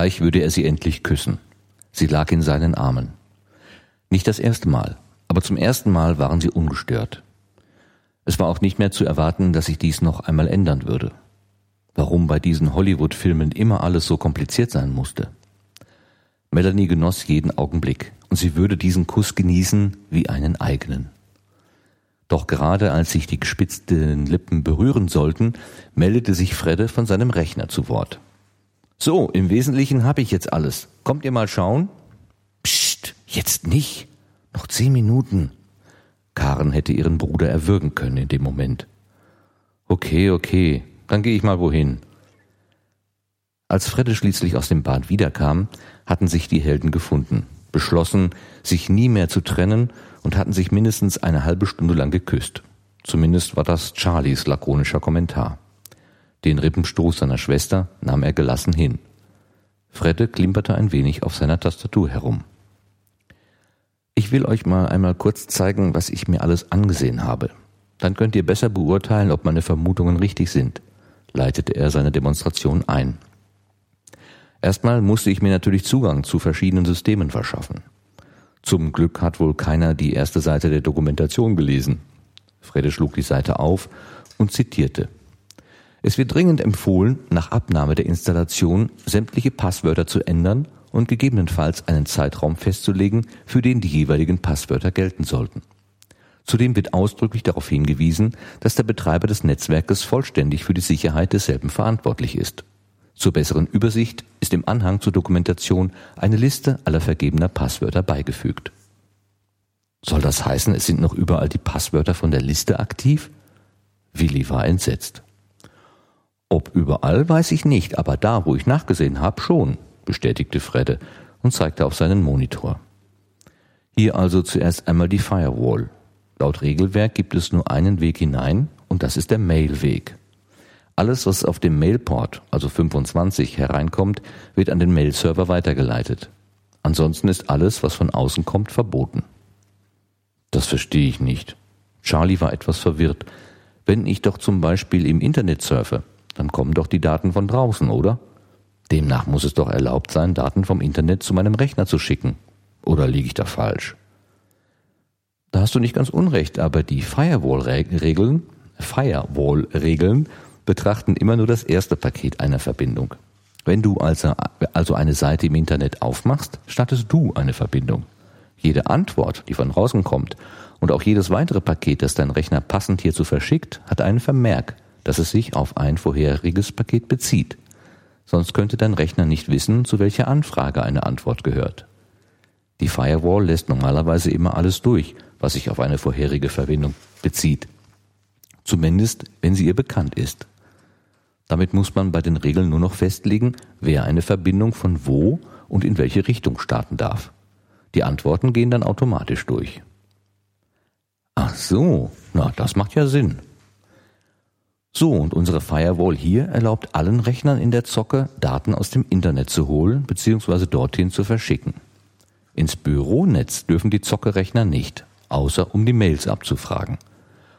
Gleich würde er sie endlich küssen. Sie lag in seinen Armen. Nicht das erste Mal, aber zum ersten Mal waren sie ungestört. Es war auch nicht mehr zu erwarten, dass sich dies noch einmal ändern würde. Warum bei diesen Hollywood-Filmen immer alles so kompliziert sein musste. Melanie genoss jeden Augenblick und sie würde diesen Kuss genießen wie einen eigenen. Doch gerade als sich die gespitzten Lippen berühren sollten, meldete sich Fredde von seinem Rechner zu Wort. So, im Wesentlichen habe ich jetzt alles. Kommt ihr mal schauen? Psst, jetzt nicht. Noch zehn Minuten. Karen hätte ihren Bruder erwürgen können in dem Moment. Okay, okay, dann gehe ich mal wohin. Als Fredde schließlich aus dem Bad wiederkam, hatten sich die Helden gefunden, beschlossen, sich nie mehr zu trennen und hatten sich mindestens eine halbe Stunde lang geküsst. Zumindest war das Charlies lakonischer Kommentar. Den Rippenstoß seiner Schwester nahm er gelassen hin. Fredde klimperte ein wenig auf seiner Tastatur herum. Ich will euch mal einmal kurz zeigen, was ich mir alles angesehen habe. Dann könnt ihr besser beurteilen, ob meine Vermutungen richtig sind, leitete er seine Demonstration ein. Erstmal musste ich mir natürlich Zugang zu verschiedenen Systemen verschaffen. Zum Glück hat wohl keiner die erste Seite der Dokumentation gelesen. Fredde schlug die Seite auf und zitierte. Es wird dringend empfohlen, nach Abnahme der Installation sämtliche Passwörter zu ändern und gegebenenfalls einen Zeitraum festzulegen, für den die jeweiligen Passwörter gelten sollten. Zudem wird ausdrücklich darauf hingewiesen, dass der Betreiber des Netzwerkes vollständig für die Sicherheit desselben verantwortlich ist. Zur besseren Übersicht ist im Anhang zur Dokumentation eine Liste aller vergebener Passwörter beigefügt. Soll das heißen, es sind noch überall die Passwörter von der Liste aktiv? Willi war entsetzt. Ob überall, weiß ich nicht, aber da, wo ich nachgesehen habe, schon, bestätigte Fredde und zeigte auf seinen Monitor. Hier also zuerst einmal die Firewall. Laut Regelwerk gibt es nur einen Weg hinein und das ist der Mailweg. Alles, was auf dem Mailport, also 25, hereinkommt, wird an den Mailserver weitergeleitet. Ansonsten ist alles, was von außen kommt, verboten. Das verstehe ich nicht. Charlie war etwas verwirrt. Wenn ich doch zum Beispiel im Internet surfe, dann kommen doch die Daten von draußen, oder? Demnach muss es doch erlaubt sein, Daten vom Internet zu meinem Rechner zu schicken. Oder liege ich da falsch? Da hast du nicht ganz unrecht, aber die Firewall-Regeln, Firewall-Regeln betrachten immer nur das erste Paket einer Verbindung. Wenn du also, also eine Seite im Internet aufmachst, startest du eine Verbindung. Jede Antwort, die von draußen kommt, und auch jedes weitere Paket, das dein Rechner passend hierzu verschickt, hat einen Vermerk, dass es sich auf ein vorheriges Paket bezieht. Sonst könnte dein Rechner nicht wissen, zu welcher Anfrage eine Antwort gehört. Die Firewall lässt normalerweise immer alles durch, was sich auf eine vorherige Verbindung bezieht. Zumindest, wenn sie ihr bekannt ist. Damit muss man bei den Regeln nur noch festlegen, wer eine Verbindung von wo und in welche Richtung starten darf. Die Antworten gehen dann automatisch durch. Ach so, na, das macht ja Sinn. So, und unsere Firewall hier erlaubt allen Rechnern in der Zocke, Daten aus dem Internet zu holen bzw. dorthin zu verschicken. Ins Büronetz dürfen die Zocke-Rechner nicht, außer um die Mails abzufragen.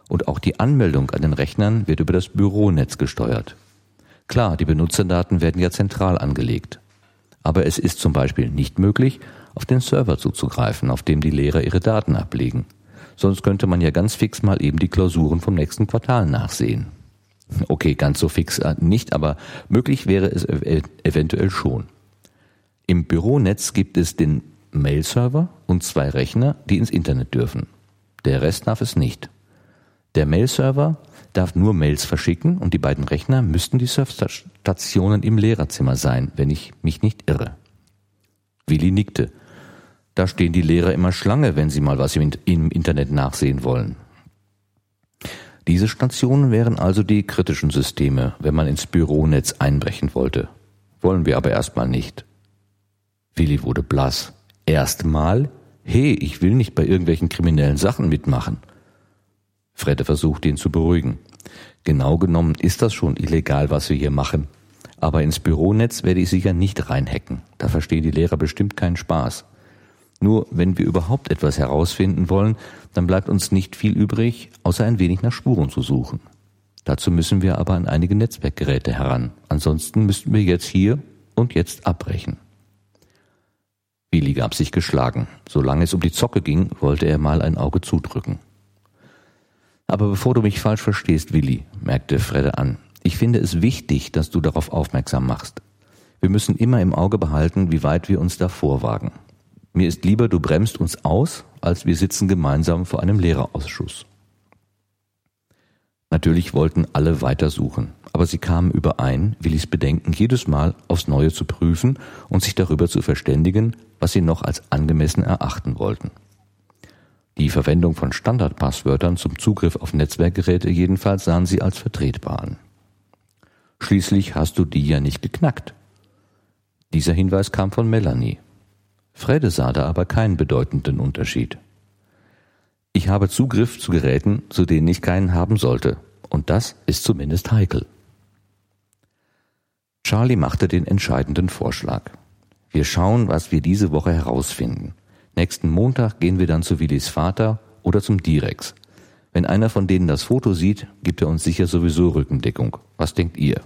Und auch die Anmeldung an den Rechnern wird über das Büronetz gesteuert. Klar, die Benutzerdaten werden ja zentral angelegt. Aber es ist zum Beispiel nicht möglich, auf den Server zuzugreifen, auf dem die Lehrer ihre Daten ablegen. Sonst könnte man ja ganz fix mal eben die Klausuren vom nächsten Quartal nachsehen. Okay, ganz so fix äh, nicht, aber möglich wäre es eventuell schon. Im Büronetz gibt es den Mail-Server und zwei Rechner, die ins Internet dürfen. Der Rest darf es nicht. Der Mail-Server darf nur Mails verschicken und die beiden Rechner müssten die Surfstationen im Lehrerzimmer sein, wenn ich mich nicht irre. Willi nickte. Da stehen die Lehrer immer Schlange, wenn sie mal was im Internet nachsehen wollen. Diese Stationen wären also die kritischen Systeme, wenn man ins Büronetz einbrechen wollte. Wollen wir aber erstmal nicht. Willi wurde blass. Erstmal? Hey, ich will nicht bei irgendwelchen kriminellen Sachen mitmachen. Fredde versuchte ihn zu beruhigen. Genau genommen ist das schon illegal, was wir hier machen. Aber ins Büronetz werde ich sicher nicht reinhacken. Da verstehen die Lehrer bestimmt keinen Spaß. Nur wenn wir überhaupt etwas herausfinden wollen, dann bleibt uns nicht viel übrig, außer ein wenig nach Spuren zu suchen. Dazu müssen wir aber an einige Netzwerkgeräte heran. Ansonsten müssten wir jetzt hier und jetzt abbrechen. Willi gab sich geschlagen. Solange es um die Zocke ging, wollte er mal ein Auge zudrücken. Aber bevor du mich falsch verstehst, Willi, merkte Fredde an, ich finde es wichtig, dass du darauf aufmerksam machst. Wir müssen immer im Auge behalten, wie weit wir uns davor wagen. Mir ist lieber, du bremst uns aus, als wir sitzen gemeinsam vor einem Lehrerausschuss. Natürlich wollten alle weitersuchen, aber sie kamen überein, Willis Bedenken jedes Mal aufs Neue zu prüfen und sich darüber zu verständigen, was sie noch als angemessen erachten wollten. Die Verwendung von Standardpasswörtern zum Zugriff auf Netzwerkgeräte jedenfalls sahen sie als vertretbar an. Schließlich hast du die ja nicht geknackt. Dieser Hinweis kam von Melanie. Fredde sah da aber keinen bedeutenden Unterschied. Ich habe Zugriff zu Geräten, zu denen ich keinen haben sollte. Und das ist zumindest heikel. Charlie machte den entscheidenden Vorschlag. Wir schauen, was wir diese Woche herausfinden. Nächsten Montag gehen wir dann zu Willis Vater oder zum Direx. Wenn einer von denen das Foto sieht, gibt er uns sicher sowieso Rückendeckung. Was denkt ihr?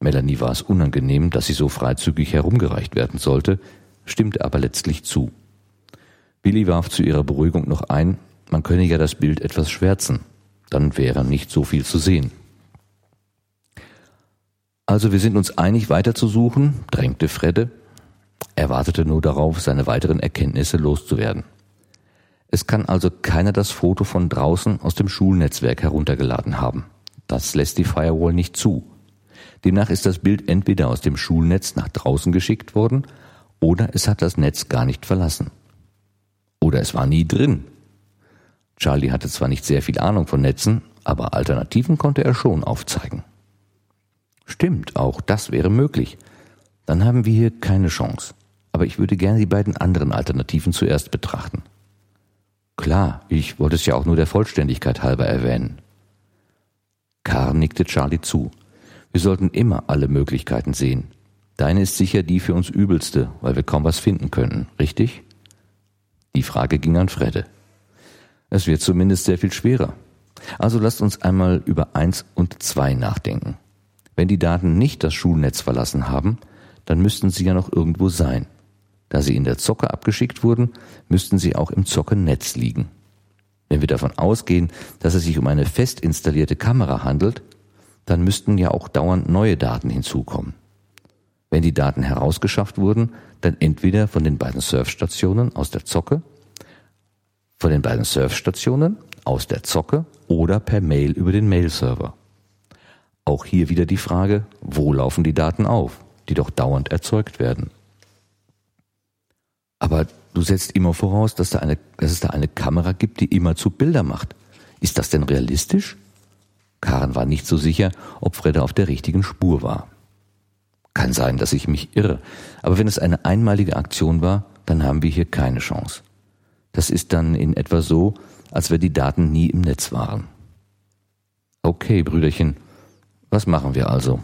Melanie war es unangenehm, dass sie so freizügig herumgereicht werden sollte, stimmte aber letztlich zu. Billy warf zu ihrer Beruhigung noch ein, man könne ja das Bild etwas schwärzen, dann wäre nicht so viel zu sehen. Also wir sind uns einig weiterzusuchen, drängte Fredde. Er wartete nur darauf, seine weiteren Erkenntnisse loszuwerden. Es kann also keiner das Foto von draußen aus dem Schulnetzwerk heruntergeladen haben. Das lässt die Firewall nicht zu. Demnach ist das Bild entweder aus dem Schulnetz nach draußen geschickt worden oder es hat das Netz gar nicht verlassen. Oder es war nie drin. Charlie hatte zwar nicht sehr viel Ahnung von Netzen, aber Alternativen konnte er schon aufzeigen. Stimmt, auch das wäre möglich. Dann haben wir hier keine Chance. Aber ich würde gerne die beiden anderen Alternativen zuerst betrachten. Klar, ich wollte es ja auch nur der Vollständigkeit halber erwähnen. Karl nickte Charlie zu. Wir sollten immer alle Möglichkeiten sehen. Deine ist sicher die für uns übelste, weil wir kaum was finden könnten, richtig? Die Frage ging an Fredde. Es wird zumindest sehr viel schwerer. Also lasst uns einmal über eins und zwei nachdenken. Wenn die Daten nicht das Schulnetz verlassen haben, dann müssten sie ja noch irgendwo sein. Da sie in der Zocke abgeschickt wurden, müssten sie auch im Zockennetz liegen. Wenn wir davon ausgehen, dass es sich um eine fest installierte Kamera handelt, dann müssten ja auch dauernd neue Daten hinzukommen. Wenn die Daten herausgeschafft wurden, dann entweder von den beiden Surfstationen aus der Zocke, von den beiden Surfstationen aus der Zocke oder per Mail über den Mail-Server. Auch hier wieder die Frage, wo laufen die Daten auf, die doch dauernd erzeugt werden. Aber du setzt immer voraus, dass, da eine, dass es da eine Kamera gibt, die immer zu Bilder macht. Ist das denn realistisch? Karen war nicht so sicher, ob Fredde auf der richtigen Spur war. Kann sein, dass ich mich irre. Aber wenn es eine einmalige Aktion war, dann haben wir hier keine Chance. Das ist dann in etwa so, als wenn die Daten nie im Netz waren. Okay, Brüderchen, was machen wir also?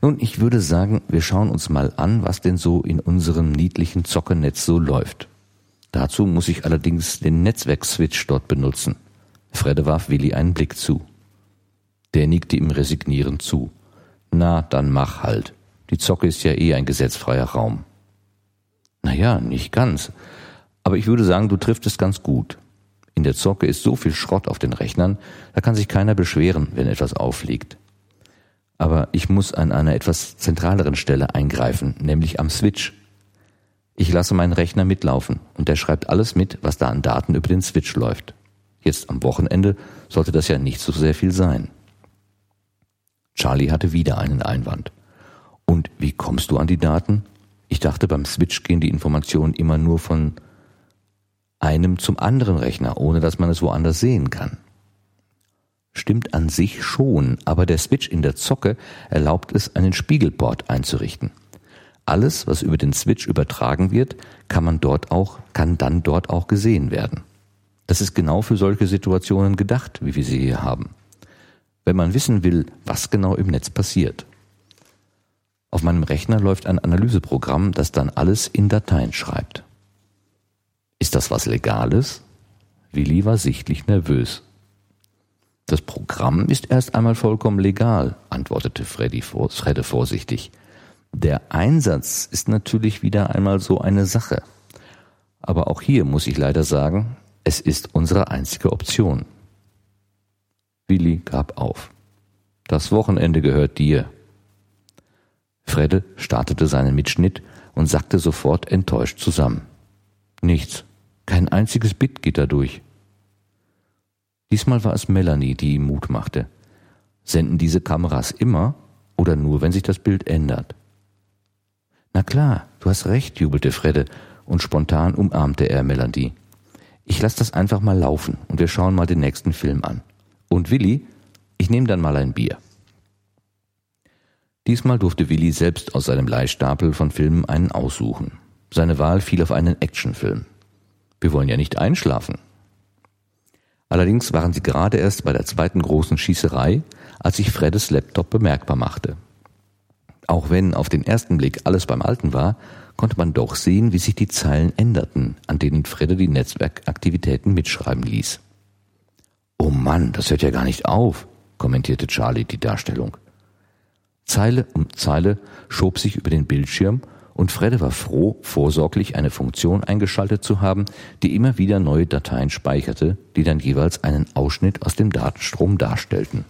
Nun, ich würde sagen, wir schauen uns mal an, was denn so in unserem niedlichen Zockernetz so läuft. Dazu muss ich allerdings den Netzwerkswitch dort benutzen. Fredde warf Willi einen Blick zu. Der nickte ihm resignierend zu. Na, dann mach halt. Die Zocke ist ja eh ein gesetzfreier Raum. Naja, nicht ganz. Aber ich würde sagen, du triffst es ganz gut. In der Zocke ist so viel Schrott auf den Rechnern, da kann sich keiner beschweren, wenn etwas auffliegt. Aber ich muss an einer etwas zentraleren Stelle eingreifen, nämlich am Switch. Ich lasse meinen Rechner mitlaufen und der schreibt alles mit, was da an Daten über den Switch läuft. Jetzt am Wochenende sollte das ja nicht so sehr viel sein. Charlie hatte wieder einen Einwand. Und wie kommst du an die Daten? Ich dachte, beim Switch gehen die Informationen immer nur von einem zum anderen Rechner, ohne dass man es woanders sehen kann. Stimmt an sich schon, aber der Switch in der Zocke erlaubt es, einen Spiegelport einzurichten. Alles, was über den Switch übertragen wird, kann man dort auch, kann dann dort auch gesehen werden. Das ist genau für solche Situationen gedacht, wie wir sie hier haben wenn man wissen will, was genau im Netz passiert. Auf meinem Rechner läuft ein Analyseprogramm, das dann alles in Dateien schreibt. Ist das was Legales? Willi war sichtlich nervös. Das Programm ist erst einmal vollkommen legal, antwortete Freddy, Fredde vorsichtig. Der Einsatz ist natürlich wieder einmal so eine Sache. Aber auch hier muss ich leider sagen, es ist unsere einzige Option. Willi gab auf. Das Wochenende gehört dir. Fredde startete seinen Mitschnitt und sackte sofort enttäuscht zusammen. Nichts. Kein einziges Bit geht da durch. Diesmal war es Melanie, die ihm Mut machte. Senden diese Kameras immer oder nur, wenn sich das Bild ändert? Na klar, du hast recht, jubelte Fredde, und spontan umarmte er Melanie. Ich lass das einfach mal laufen und wir schauen mal den nächsten Film an. Und Willi, ich nehme dann mal ein Bier. Diesmal durfte Willi selbst aus seinem Leihstapel von Filmen einen aussuchen. Seine Wahl fiel auf einen Actionfilm. Wir wollen ja nicht einschlafen. Allerdings waren sie gerade erst bei der zweiten großen Schießerei, als sich Freddes Laptop bemerkbar machte. Auch wenn auf den ersten Blick alles beim Alten war, konnte man doch sehen, wie sich die Zeilen änderten, an denen Fredde die Netzwerkaktivitäten mitschreiben ließ. Oh Mann, das hört ja gar nicht auf, kommentierte Charlie die Darstellung. Zeile um Zeile schob sich über den Bildschirm und Fredde war froh, vorsorglich eine Funktion eingeschaltet zu haben, die immer wieder neue Dateien speicherte, die dann jeweils einen Ausschnitt aus dem Datenstrom darstellten.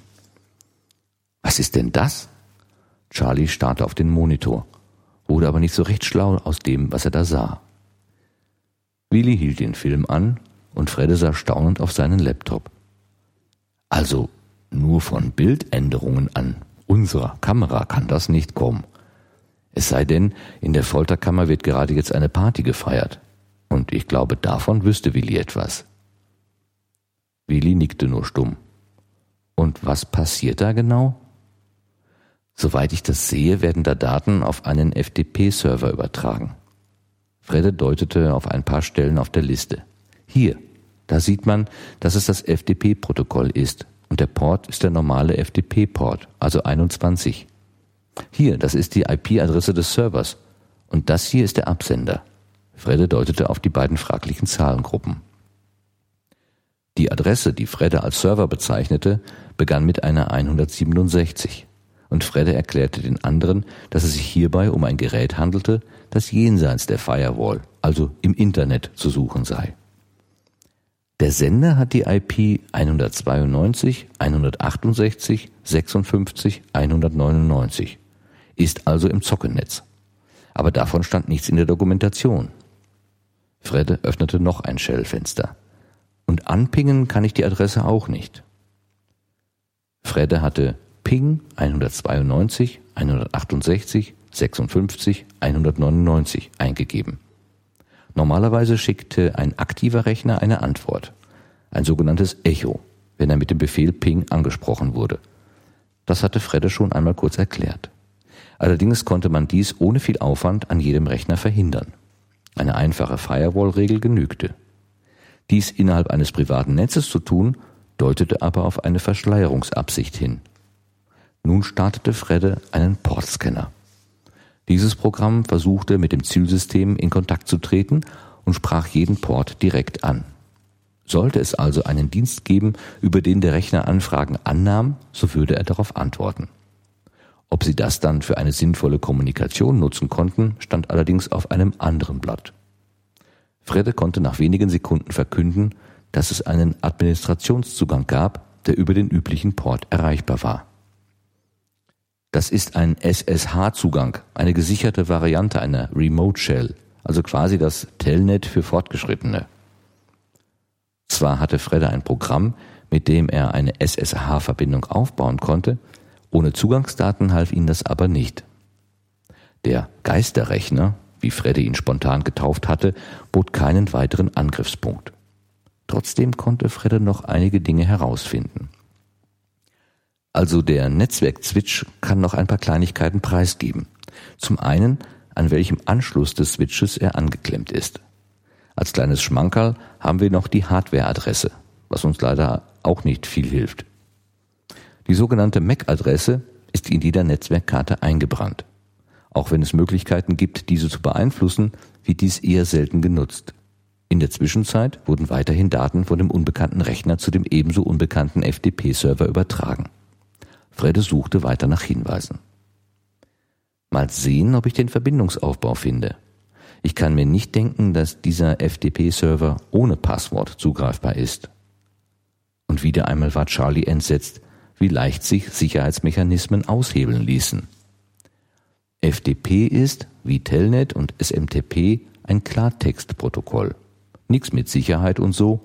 Was ist denn das? Charlie starrte auf den Monitor, wurde aber nicht so recht schlau aus dem, was er da sah. Willi hielt den Film an und Fredde sah staunend auf seinen Laptop. Also nur von Bildänderungen an unserer Kamera kann das nicht kommen. Es sei denn, in der Folterkammer wird gerade jetzt eine Party gefeiert. Und ich glaube, davon wüsste Willi etwas. Willi nickte nur stumm. Und was passiert da genau? Soweit ich das sehe, werden da Daten auf einen FTP-Server übertragen. Fredde deutete auf ein paar Stellen auf der Liste. Hier, da sieht man, dass es das FTP-Protokoll ist und der Port ist der normale FTP-Port, also 21. Hier, das ist die IP-Adresse des Servers und das hier ist der Absender. Fredde deutete auf die beiden fraglichen Zahlengruppen. Die Adresse, die Fredde als Server bezeichnete, begann mit einer 167 und Fredde erklärte den anderen, dass es sich hierbei um ein Gerät handelte, das jenseits der Firewall, also im Internet, zu suchen sei. Der Sender hat die IP 192, 168, 56, 199, ist also im Zockennetz. Aber davon stand nichts in der Dokumentation. Fredde öffnete noch ein Shellfenster. Und anpingen kann ich die Adresse auch nicht. Fredde hatte Ping 192, 168, 56, 199 eingegeben. Normalerweise schickte ein aktiver Rechner eine Antwort, ein sogenanntes Echo, wenn er mit dem Befehl Ping angesprochen wurde. Das hatte Fredde schon einmal kurz erklärt. Allerdings konnte man dies ohne viel Aufwand an jedem Rechner verhindern. Eine einfache Firewall-Regel genügte. Dies innerhalb eines privaten Netzes zu tun, deutete aber auf eine Verschleierungsabsicht hin. Nun startete Fredde einen Portscanner. Dieses Programm versuchte mit dem Zielsystem in Kontakt zu treten und sprach jeden Port direkt an. Sollte es also einen Dienst geben, über den der Rechner Anfragen annahm, so würde er darauf antworten. Ob sie das dann für eine sinnvolle Kommunikation nutzen konnten, stand allerdings auf einem anderen Blatt. Fredde konnte nach wenigen Sekunden verkünden, dass es einen Administrationszugang gab, der über den üblichen Port erreichbar war. Das ist ein SSH-Zugang, eine gesicherte Variante einer Remote Shell, also quasi das Telnet für Fortgeschrittene. Zwar hatte Fredde ein Programm, mit dem er eine SSH-Verbindung aufbauen konnte, ohne Zugangsdaten half ihm das aber nicht. Der Geisterrechner, wie Fredde ihn spontan getauft hatte, bot keinen weiteren Angriffspunkt. Trotzdem konnte Fredde noch einige Dinge herausfinden. Also der Netzwerk-Switch kann noch ein paar Kleinigkeiten preisgeben. Zum einen, an welchem Anschluss des Switches er angeklemmt ist. Als kleines Schmankerl haben wir noch die Hardware-Adresse, was uns leider auch nicht viel hilft. Die sogenannte MAC-Adresse ist in jeder Netzwerkkarte eingebrannt. Auch wenn es Möglichkeiten gibt, diese zu beeinflussen, wird dies eher selten genutzt. In der Zwischenzeit wurden weiterhin Daten von dem unbekannten Rechner zu dem ebenso unbekannten FTP-Server übertragen. Fredde suchte weiter nach Hinweisen. Mal sehen, ob ich den Verbindungsaufbau finde. Ich kann mir nicht denken, dass dieser FTP-Server ohne Passwort zugreifbar ist. Und wieder einmal war Charlie entsetzt, wie leicht sich Sicherheitsmechanismen aushebeln ließen. FTP ist, wie Telnet und SMTP, ein Klartextprotokoll. Nix mit Sicherheit und so.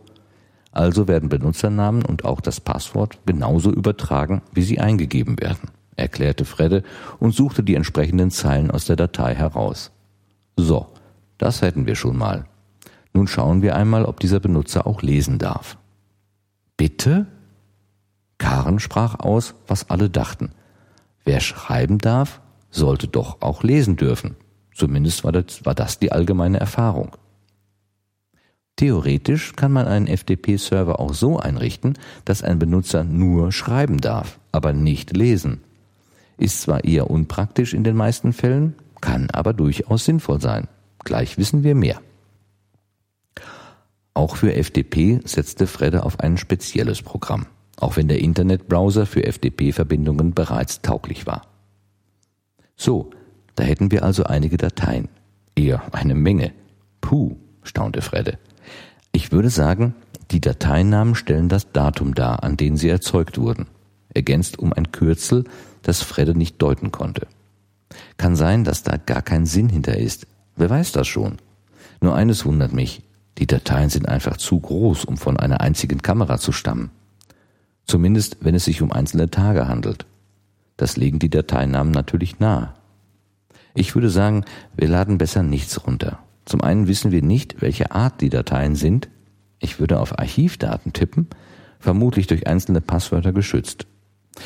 Also werden Benutzernamen und auch das Passwort genauso übertragen, wie sie eingegeben werden, erklärte Fredde und suchte die entsprechenden Zeilen aus der Datei heraus. So, das hätten wir schon mal. Nun schauen wir einmal, ob dieser Benutzer auch lesen darf. Bitte? Karen sprach aus, was alle dachten. Wer schreiben darf, sollte doch auch lesen dürfen. Zumindest war das, war das die allgemeine Erfahrung. Theoretisch kann man einen FTP-Server auch so einrichten, dass ein Benutzer nur schreiben darf, aber nicht lesen. Ist zwar eher unpraktisch in den meisten Fällen, kann aber durchaus sinnvoll sein. Gleich wissen wir mehr. Auch für FTP setzte Fredde auf ein spezielles Programm, auch wenn der Internetbrowser für FTP-Verbindungen bereits tauglich war. So, da hätten wir also einige Dateien. Eher eine Menge. Puh, staunte Fredde. Ich würde sagen, die Dateinamen stellen das Datum dar, an dem sie erzeugt wurden, ergänzt um ein Kürzel, das Fredde nicht deuten konnte. Kann sein, dass da gar kein Sinn hinter ist. Wer weiß das schon? Nur eines wundert mich. Die Dateien sind einfach zu groß, um von einer einzigen Kamera zu stammen. Zumindest, wenn es sich um einzelne Tage handelt. Das legen die Dateinamen natürlich nahe. Ich würde sagen, wir laden besser nichts runter. Zum einen wissen wir nicht, welche Art die Dateien sind. Ich würde auf Archivdaten tippen, vermutlich durch einzelne Passwörter geschützt.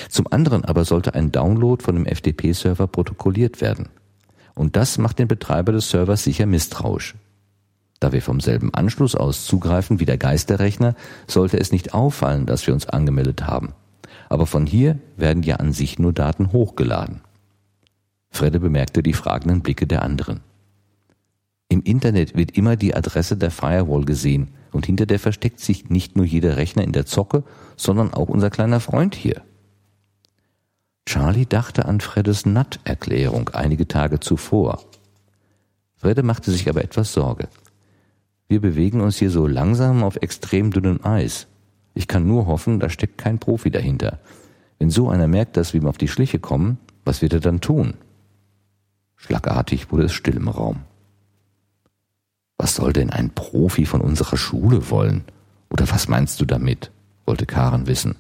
Zum anderen aber sollte ein Download von dem FTP-Server protokolliert werden. Und das macht den Betreiber des Servers sicher misstrauisch. Da wir vom selben Anschluss aus zugreifen wie der Geisterrechner, sollte es nicht auffallen, dass wir uns angemeldet haben aber von hier werden ja an sich nur Daten hochgeladen. Fredde bemerkte die fragenden Blicke der anderen. Im Internet wird immer die Adresse der Firewall gesehen und hinter der versteckt sich nicht nur jeder Rechner in der Zocke, sondern auch unser kleiner Freund hier. Charlie dachte an Freddes NAT-Erklärung einige Tage zuvor. Fredde machte sich aber etwas Sorge. Wir bewegen uns hier so langsam auf extrem dünnem Eis. Ich kann nur hoffen, da steckt kein Profi dahinter. Wenn so einer merkt, dass wir ihm auf die Schliche kommen, was wird er dann tun? Schlagartig wurde es still im Raum. Was soll denn ein Profi von unserer Schule wollen? Oder was meinst du damit? wollte Karen wissen.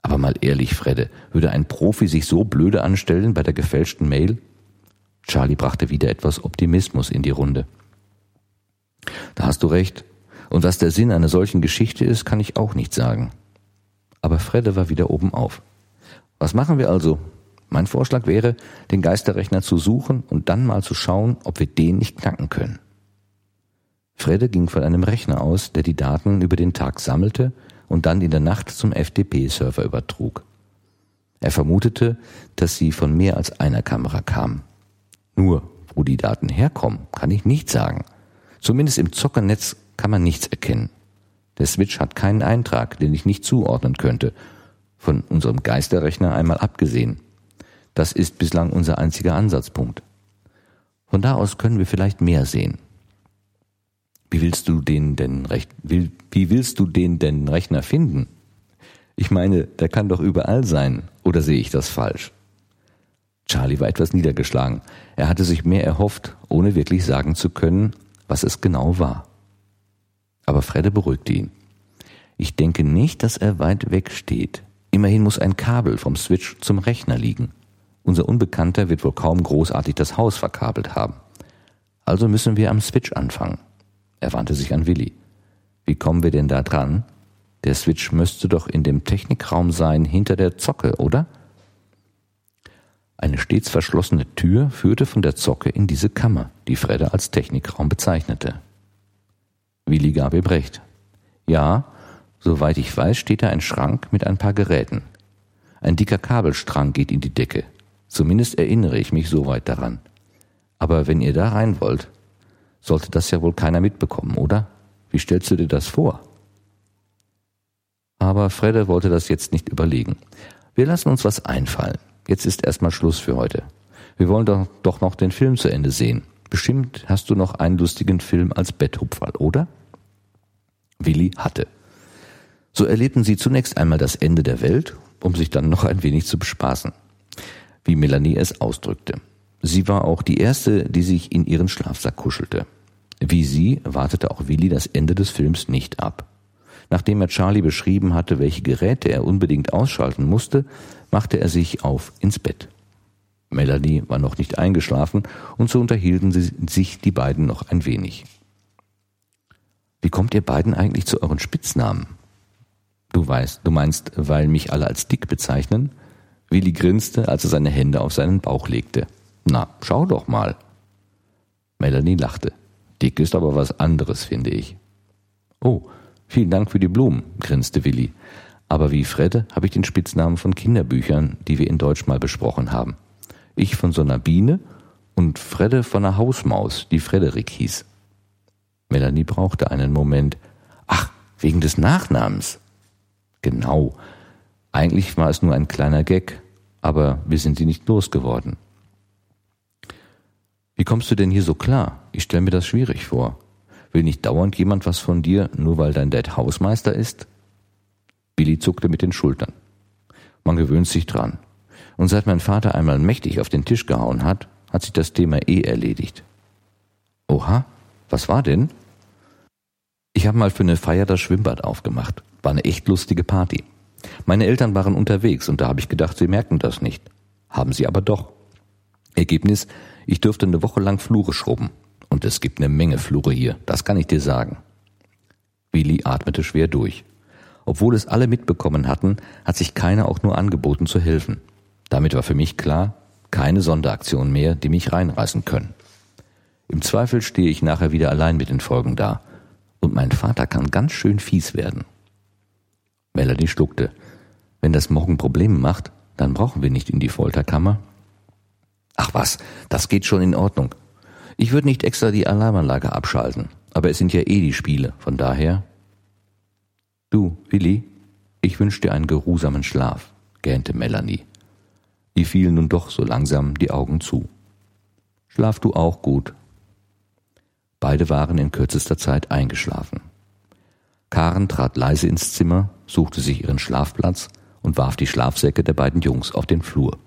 Aber mal ehrlich, Fredde, würde ein Profi sich so blöde anstellen bei der gefälschten Mail? Charlie brachte wieder etwas Optimismus in die Runde. Da hast du recht, und was der Sinn einer solchen Geschichte ist, kann ich auch nicht sagen. Aber Fredde war wieder oben auf. Was machen wir also? Mein Vorschlag wäre, den Geisterrechner zu suchen und dann mal zu schauen, ob wir den nicht knacken können. Fredde ging von einem Rechner aus, der die Daten über den Tag sammelte und dann in der Nacht zum FTP-Server übertrug. Er vermutete, dass sie von mehr als einer Kamera kamen. Nur, wo die Daten herkommen, kann ich nicht sagen. Zumindest im Zockernetz kann man nichts erkennen. Der Switch hat keinen Eintrag, den ich nicht zuordnen könnte, von unserem Geisterrechner einmal abgesehen. Das ist bislang unser einziger Ansatzpunkt. Von da aus können wir vielleicht mehr sehen. Wie willst du den denn recht, will, wie willst du den denn Rechner finden? Ich meine, der kann doch überall sein, oder sehe ich das falsch? Charlie war etwas niedergeschlagen. Er hatte sich mehr erhofft, ohne wirklich sagen zu können, was es genau war. Aber Fredde beruhigte ihn. Ich denke nicht, dass er weit weg steht. Immerhin muss ein Kabel vom Switch zum Rechner liegen. Unser Unbekannter wird wohl kaum großartig das Haus verkabelt haben. Also müssen wir am Switch anfangen. Er wandte sich an Willi. Wie kommen wir denn da dran? Der Switch müsste doch in dem Technikraum sein, hinter der Zocke, oder? Eine stets verschlossene Tür führte von der Zocke in diese Kammer, die Fredde als Technikraum bezeichnete. Willi gab ihm recht. Ja, soweit ich weiß, steht da ein Schrank mit ein paar Geräten. Ein dicker Kabelstrang geht in die Decke. Zumindest erinnere ich mich soweit daran. Aber wenn ihr da rein wollt, sollte das ja wohl keiner mitbekommen, oder? Wie stellst du dir das vor? Aber Fredde wollte das jetzt nicht überlegen. Wir lassen uns was einfallen. Jetzt ist erstmal Schluss für heute. Wir wollen doch, doch noch den Film zu Ende sehen. Bestimmt hast du noch einen lustigen Film als Betthupferl, oder? Willi hatte. So erlebten sie zunächst einmal das Ende der Welt, um sich dann noch ein wenig zu bespaßen. Wie Melanie es ausdrückte. Sie war auch die erste, die sich in ihren Schlafsack kuschelte. Wie sie wartete auch Willi das Ende des Films nicht ab. Nachdem er Charlie beschrieben hatte, welche Geräte er unbedingt ausschalten musste, machte er sich auf ins Bett. Melanie war noch nicht eingeschlafen und so unterhielten sich die beiden noch ein wenig. Wie kommt ihr beiden eigentlich zu euren Spitznamen? Du weißt, du meinst, weil mich alle als dick bezeichnen? Willi grinste, als er seine Hände auf seinen Bauch legte. Na, schau doch mal. Melanie lachte. Dick ist aber was anderes, finde ich. Oh, vielen Dank für die Blumen, grinste Willi. Aber wie Fredde habe ich den Spitznamen von Kinderbüchern, die wir in Deutsch mal besprochen haben. Ich von so einer Biene und Fredde von einer Hausmaus, die Frederik hieß. Melanie brauchte einen Moment. Ach, wegen des Nachnamens. Genau. Eigentlich war es nur ein kleiner Gag, aber wir sind sie nicht losgeworden. Wie kommst du denn hier so klar? Ich stelle mir das schwierig vor. Will nicht dauernd jemand was von dir, nur weil dein Dad Hausmeister ist? Billy zuckte mit den Schultern. Man gewöhnt sich dran. Und seit mein Vater einmal mächtig auf den Tisch gehauen hat, hat sich das Thema eh erledigt. Oha, was war denn? Ich habe mal für eine Feier das Schwimmbad aufgemacht. War eine echt lustige Party. Meine Eltern waren unterwegs und da habe ich gedacht, sie merken das nicht. Haben sie aber doch. Ergebnis, ich dürfte eine Woche lang Flure schrubben. Und es gibt eine Menge Flure hier, das kann ich dir sagen. Willi atmete schwer durch. Obwohl es alle mitbekommen hatten, hat sich keiner auch nur angeboten zu helfen. Damit war für mich klar, keine Sonderaktion mehr, die mich reinreißen können. Im Zweifel stehe ich nachher wieder allein mit den Folgen da. Und mein Vater kann ganz schön fies werden. Melanie schluckte. Wenn das morgen Probleme macht, dann brauchen wir nicht in die Folterkammer. Ach was, das geht schon in Ordnung. Ich würde nicht extra die Alarmanlage abschalten, aber es sind ja eh die Spiele, von daher. Du, Willi, ich wünsch dir einen geruhsamen Schlaf, gähnte Melanie. Ihr fielen nun doch so langsam die Augen zu. Schlaf du auch gut. Beide waren in kürzester Zeit eingeschlafen. Karen trat leise ins Zimmer, suchte sich ihren Schlafplatz und warf die Schlafsäcke der beiden Jungs auf den Flur.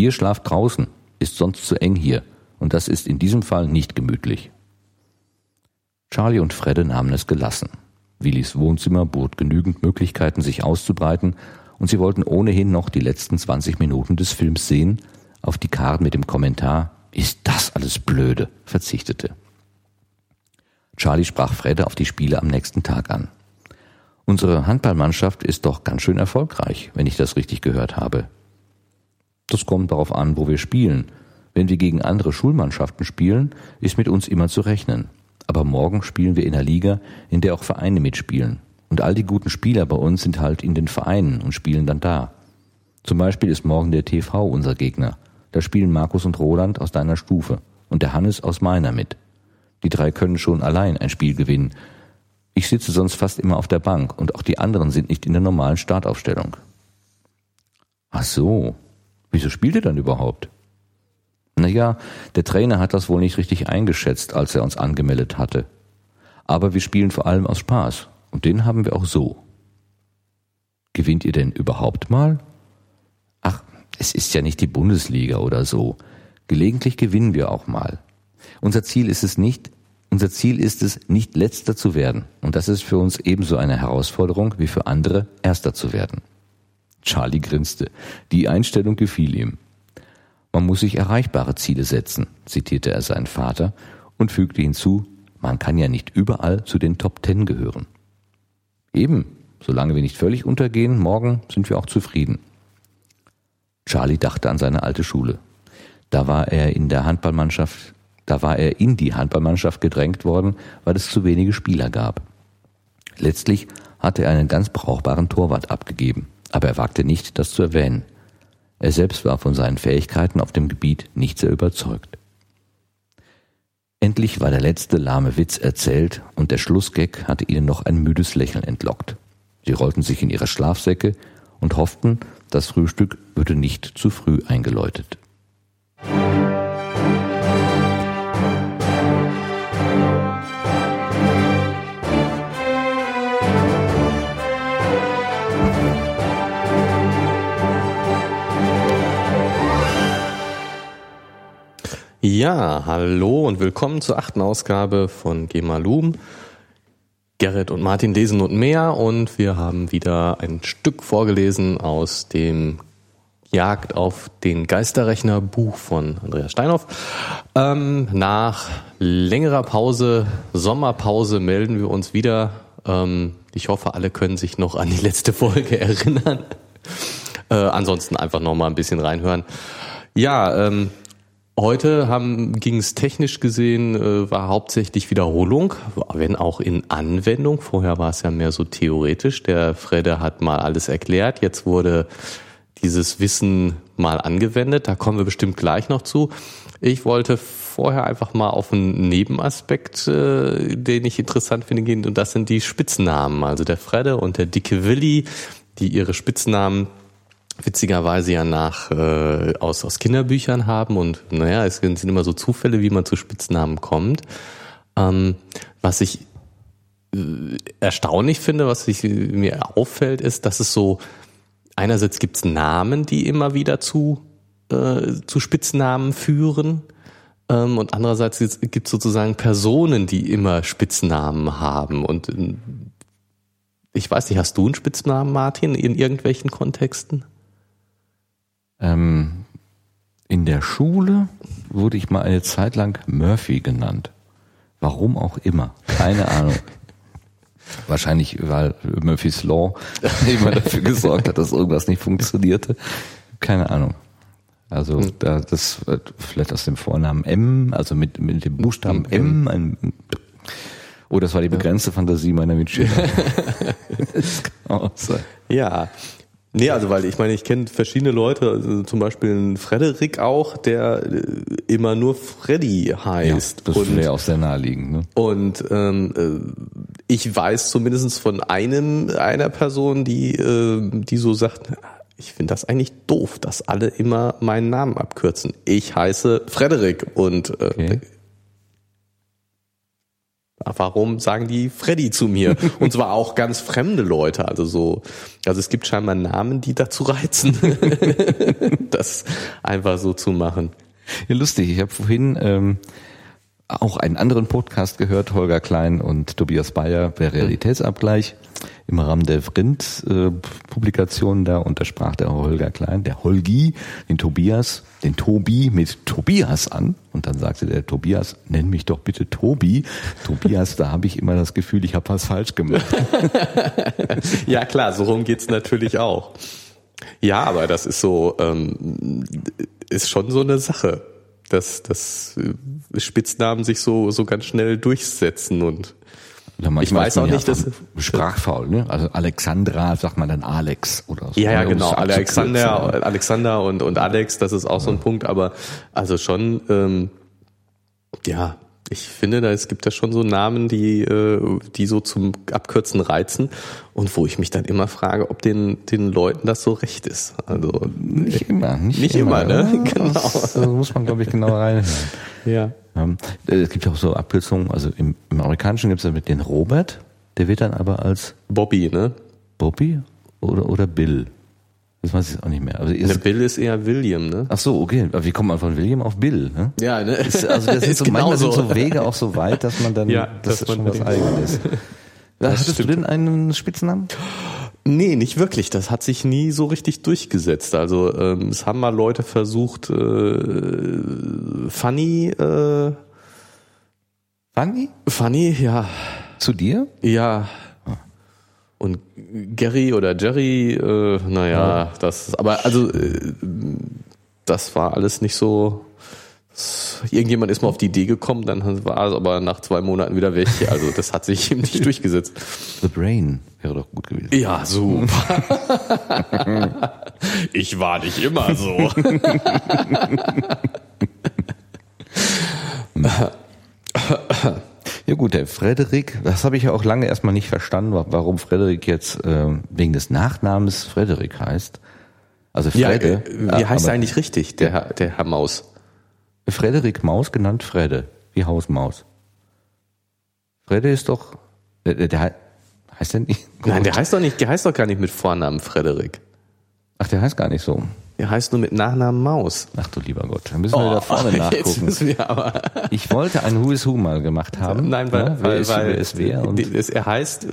Ihr schlaft draußen, ist sonst zu eng hier, und das ist in diesem Fall nicht gemütlich. Charlie und Fredde nahmen es gelassen. Willis Wohnzimmer bot genügend Möglichkeiten, sich auszubreiten, und sie wollten ohnehin noch die letzten 20 Minuten des Films sehen, auf die Karen mit dem Kommentar Ist das alles blöde? verzichtete. Charlie sprach Fredde auf die Spiele am nächsten Tag an. Unsere Handballmannschaft ist doch ganz schön erfolgreich, wenn ich das richtig gehört habe. Das kommt darauf an, wo wir spielen. Wenn wir gegen andere Schulmannschaften spielen, ist mit uns immer zu rechnen. Aber morgen spielen wir in einer Liga, in der auch Vereine mitspielen. Und all die guten Spieler bei uns sind halt in den Vereinen und spielen dann da. Zum Beispiel ist morgen der TV unser Gegner. Da spielen Markus und Roland aus deiner Stufe und der Hannes aus meiner mit. Die drei können schon allein ein Spiel gewinnen. Ich sitze sonst fast immer auf der Bank und auch die anderen sind nicht in der normalen Startaufstellung. Ach so, Wieso spielt er dann überhaupt? Naja, der Trainer hat das wohl nicht richtig eingeschätzt, als er uns angemeldet hatte. Aber wir spielen vor allem aus Spaß. Und den haben wir auch so. Gewinnt ihr denn überhaupt mal? Ach, es ist ja nicht die Bundesliga oder so. Gelegentlich gewinnen wir auch mal. Unser Ziel ist es nicht, unser Ziel ist es, nicht letzter zu werden. Und das ist für uns ebenso eine Herausforderung wie für andere, erster zu werden. Charlie grinste. Die Einstellung gefiel ihm. Man muss sich erreichbare Ziele setzen, zitierte er seinen Vater und fügte hinzu, man kann ja nicht überall zu den Top Ten gehören. Eben, solange wir nicht völlig untergehen, morgen sind wir auch zufrieden. Charlie dachte an seine alte Schule. Da war er in der Handballmannschaft, da war er in die Handballmannschaft gedrängt worden, weil es zu wenige Spieler gab. Letztlich hatte er einen ganz brauchbaren Torwart abgegeben aber er wagte nicht, das zu erwähnen. Er selbst war von seinen Fähigkeiten auf dem Gebiet nicht sehr überzeugt. Endlich war der letzte lahme Witz erzählt und der Schlussgag hatte ihnen noch ein müdes Lächeln entlockt. Sie rollten sich in ihre Schlafsäcke und hofften, das Frühstück würde nicht zu früh eingeläutet. Ja, hallo und willkommen zur achten Ausgabe von Gemalum. Gerrit und Martin lesen und mehr und wir haben wieder ein Stück vorgelesen aus dem Jagd auf den Geisterrechner Buch von Andreas Steinhoff. Ähm, nach längerer Pause, Sommerpause melden wir uns wieder. Ähm, ich hoffe, alle können sich noch an die letzte Folge erinnern. Äh, ansonsten einfach noch mal ein bisschen reinhören. Ja, ähm, Heute ging es technisch gesehen, äh, war hauptsächlich Wiederholung, wenn auch in Anwendung. Vorher war es ja mehr so theoretisch. Der Fredde hat mal alles erklärt. Jetzt wurde dieses Wissen mal angewendet. Da kommen wir bestimmt gleich noch zu. Ich wollte vorher einfach mal auf einen Nebenaspekt, äh, den ich interessant finde, gehen. Und das sind die Spitznamen. Also der Fredde und der dicke Willi, die ihre Spitznamen witzigerweise ja nach äh, aus, aus Kinderbüchern haben und naja, es sind immer so Zufälle, wie man zu Spitznamen kommt. Ähm, was ich äh, erstaunlich finde, was ich, mir auffällt, ist, dass es so einerseits gibt es Namen, die immer wieder zu äh, zu Spitznamen führen. Ähm, und andererseits gibt es sozusagen Personen, die immer Spitznamen haben. Und äh, ich weiß nicht, hast du einen Spitznamen, Martin, in irgendwelchen Kontexten? Ähm, in der Schule wurde ich mal eine Zeit lang Murphy genannt. Warum auch immer. Keine Ahnung. Wahrscheinlich, weil Murphy's Law immer dafür gesorgt hat, dass irgendwas nicht funktionierte. Keine Ahnung. Also hm. da, das vielleicht aus dem Vornamen M, also mit, mit dem Buchstaben M. Ein, oh, das war die begrenzte Fantasie meiner Mitschüler. ja, Nee, also weil ich meine, ich kenne verschiedene Leute, also zum Beispiel einen Frederik auch, der äh, immer nur Freddy heißt. Ja, das wäre ja auch sehr naheliegend. Ne? Und ähm, äh, ich weiß zumindest von einem einer Person, die, äh, die so sagt, ich finde das eigentlich doof, dass alle immer meinen Namen abkürzen. Ich heiße Frederik und äh, okay. Warum sagen die Freddy zu mir? Und zwar auch ganz fremde Leute, also so, also es gibt scheinbar Namen, die dazu reizen, das einfach so zu machen. Ja, lustig. Ich habe vorhin ähm, auch einen anderen Podcast gehört, Holger Klein und Tobias Bayer, der Realitätsabgleich im Rahmen der Vrind-Publikation da und da sprach der Holger Klein, der Holgi, den Tobias, den Tobi mit Tobias an und dann sagte der Tobias, nenn mich doch bitte Tobi. Tobias, da habe ich immer das Gefühl, ich habe was falsch gemacht. ja klar, so rum geht's natürlich auch. Ja, aber das ist so, ähm, ist schon so eine Sache, dass, dass Spitznamen sich so, so ganz schnell durchsetzen und ich weiß auch nicht, dass sprachfaul, ne? Also Alexandra sagt man dann Alex oder so. Ja, ja, genau. Alexander, Alexander und und Alex, das ist auch so ein Punkt. Aber also schon, ähm, ja, ich finde, da es gibt da schon so Namen, die äh, die so zum Abkürzen reizen und wo ich mich dann immer frage, ob den den Leuten das so recht ist. Also nicht immer, nicht, nicht immer, immer, ne? Genau. Das, das muss man glaube ich genau reinhören. Ja. Ähm, es gibt auch so Abkürzungen, also im, im Amerikanischen gibt es ja mit den Robert, der wird dann aber als Bobby, ne? Bobby oder, oder Bill. Das weiß ich auch nicht mehr. Also der Bill ist eher William, ne? Ach so, okay. Aber wie kommt man von William auf Bill? Ne? Ja, ne? Ist, also das ist so, manchmal so. sind so Wege auch so weit, dass man dann, ja, das ist schon was Eigenes. Hattest stimmt. du denn einen Spitznamen? Nee, nicht wirklich. Das hat sich nie so richtig durchgesetzt. Also ähm, es haben mal Leute versucht, äh, Funny. Äh, Funny? Funny, ja. Zu dir? Ja. Und Gary oder Jerry, äh, naja, ja. das. Aber also äh, das war alles nicht so Irgendjemand ist mal auf die Idee gekommen, dann war es aber nach zwei Monaten wieder weg. Also das hat sich eben nicht durchgesetzt. The Brain wäre doch gut gewesen. Ja, super. ich war nicht immer so. Ja gut, der Frederik, das habe ich ja auch lange erstmal nicht verstanden, warum Frederik jetzt äh, wegen des Nachnamens Frederik heißt. Also Fredde. Ja, äh, wie heißt er eigentlich richtig, der, der Herr Maus? Frederik Maus genannt Fredde, wie Hausmaus. Fredde ist doch, der, der heißt der nicht? Nein, der heißt doch nicht, der heißt doch gar nicht mit Vornamen Frederik. Ach, der heißt gar nicht so. Der heißt nur mit Nachnamen Maus. Ach du lieber Gott, dann müssen wir da vorne Oh, nachgucken. Ich wollte ein Who is Who mal gemacht haben. Nein, weil, ne? wer weil, ist, weil wer ist wer und er heißt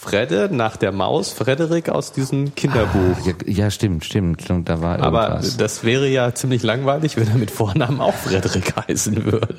Fredde nach der Maus, Frederik aus diesem Kinderbuch. ja, ja, stimmt, stimmt, stimmt, da war Aber irgendwas. das wäre ja ziemlich langweilig, wenn er mit Vornamen auch Frederik heißen würde.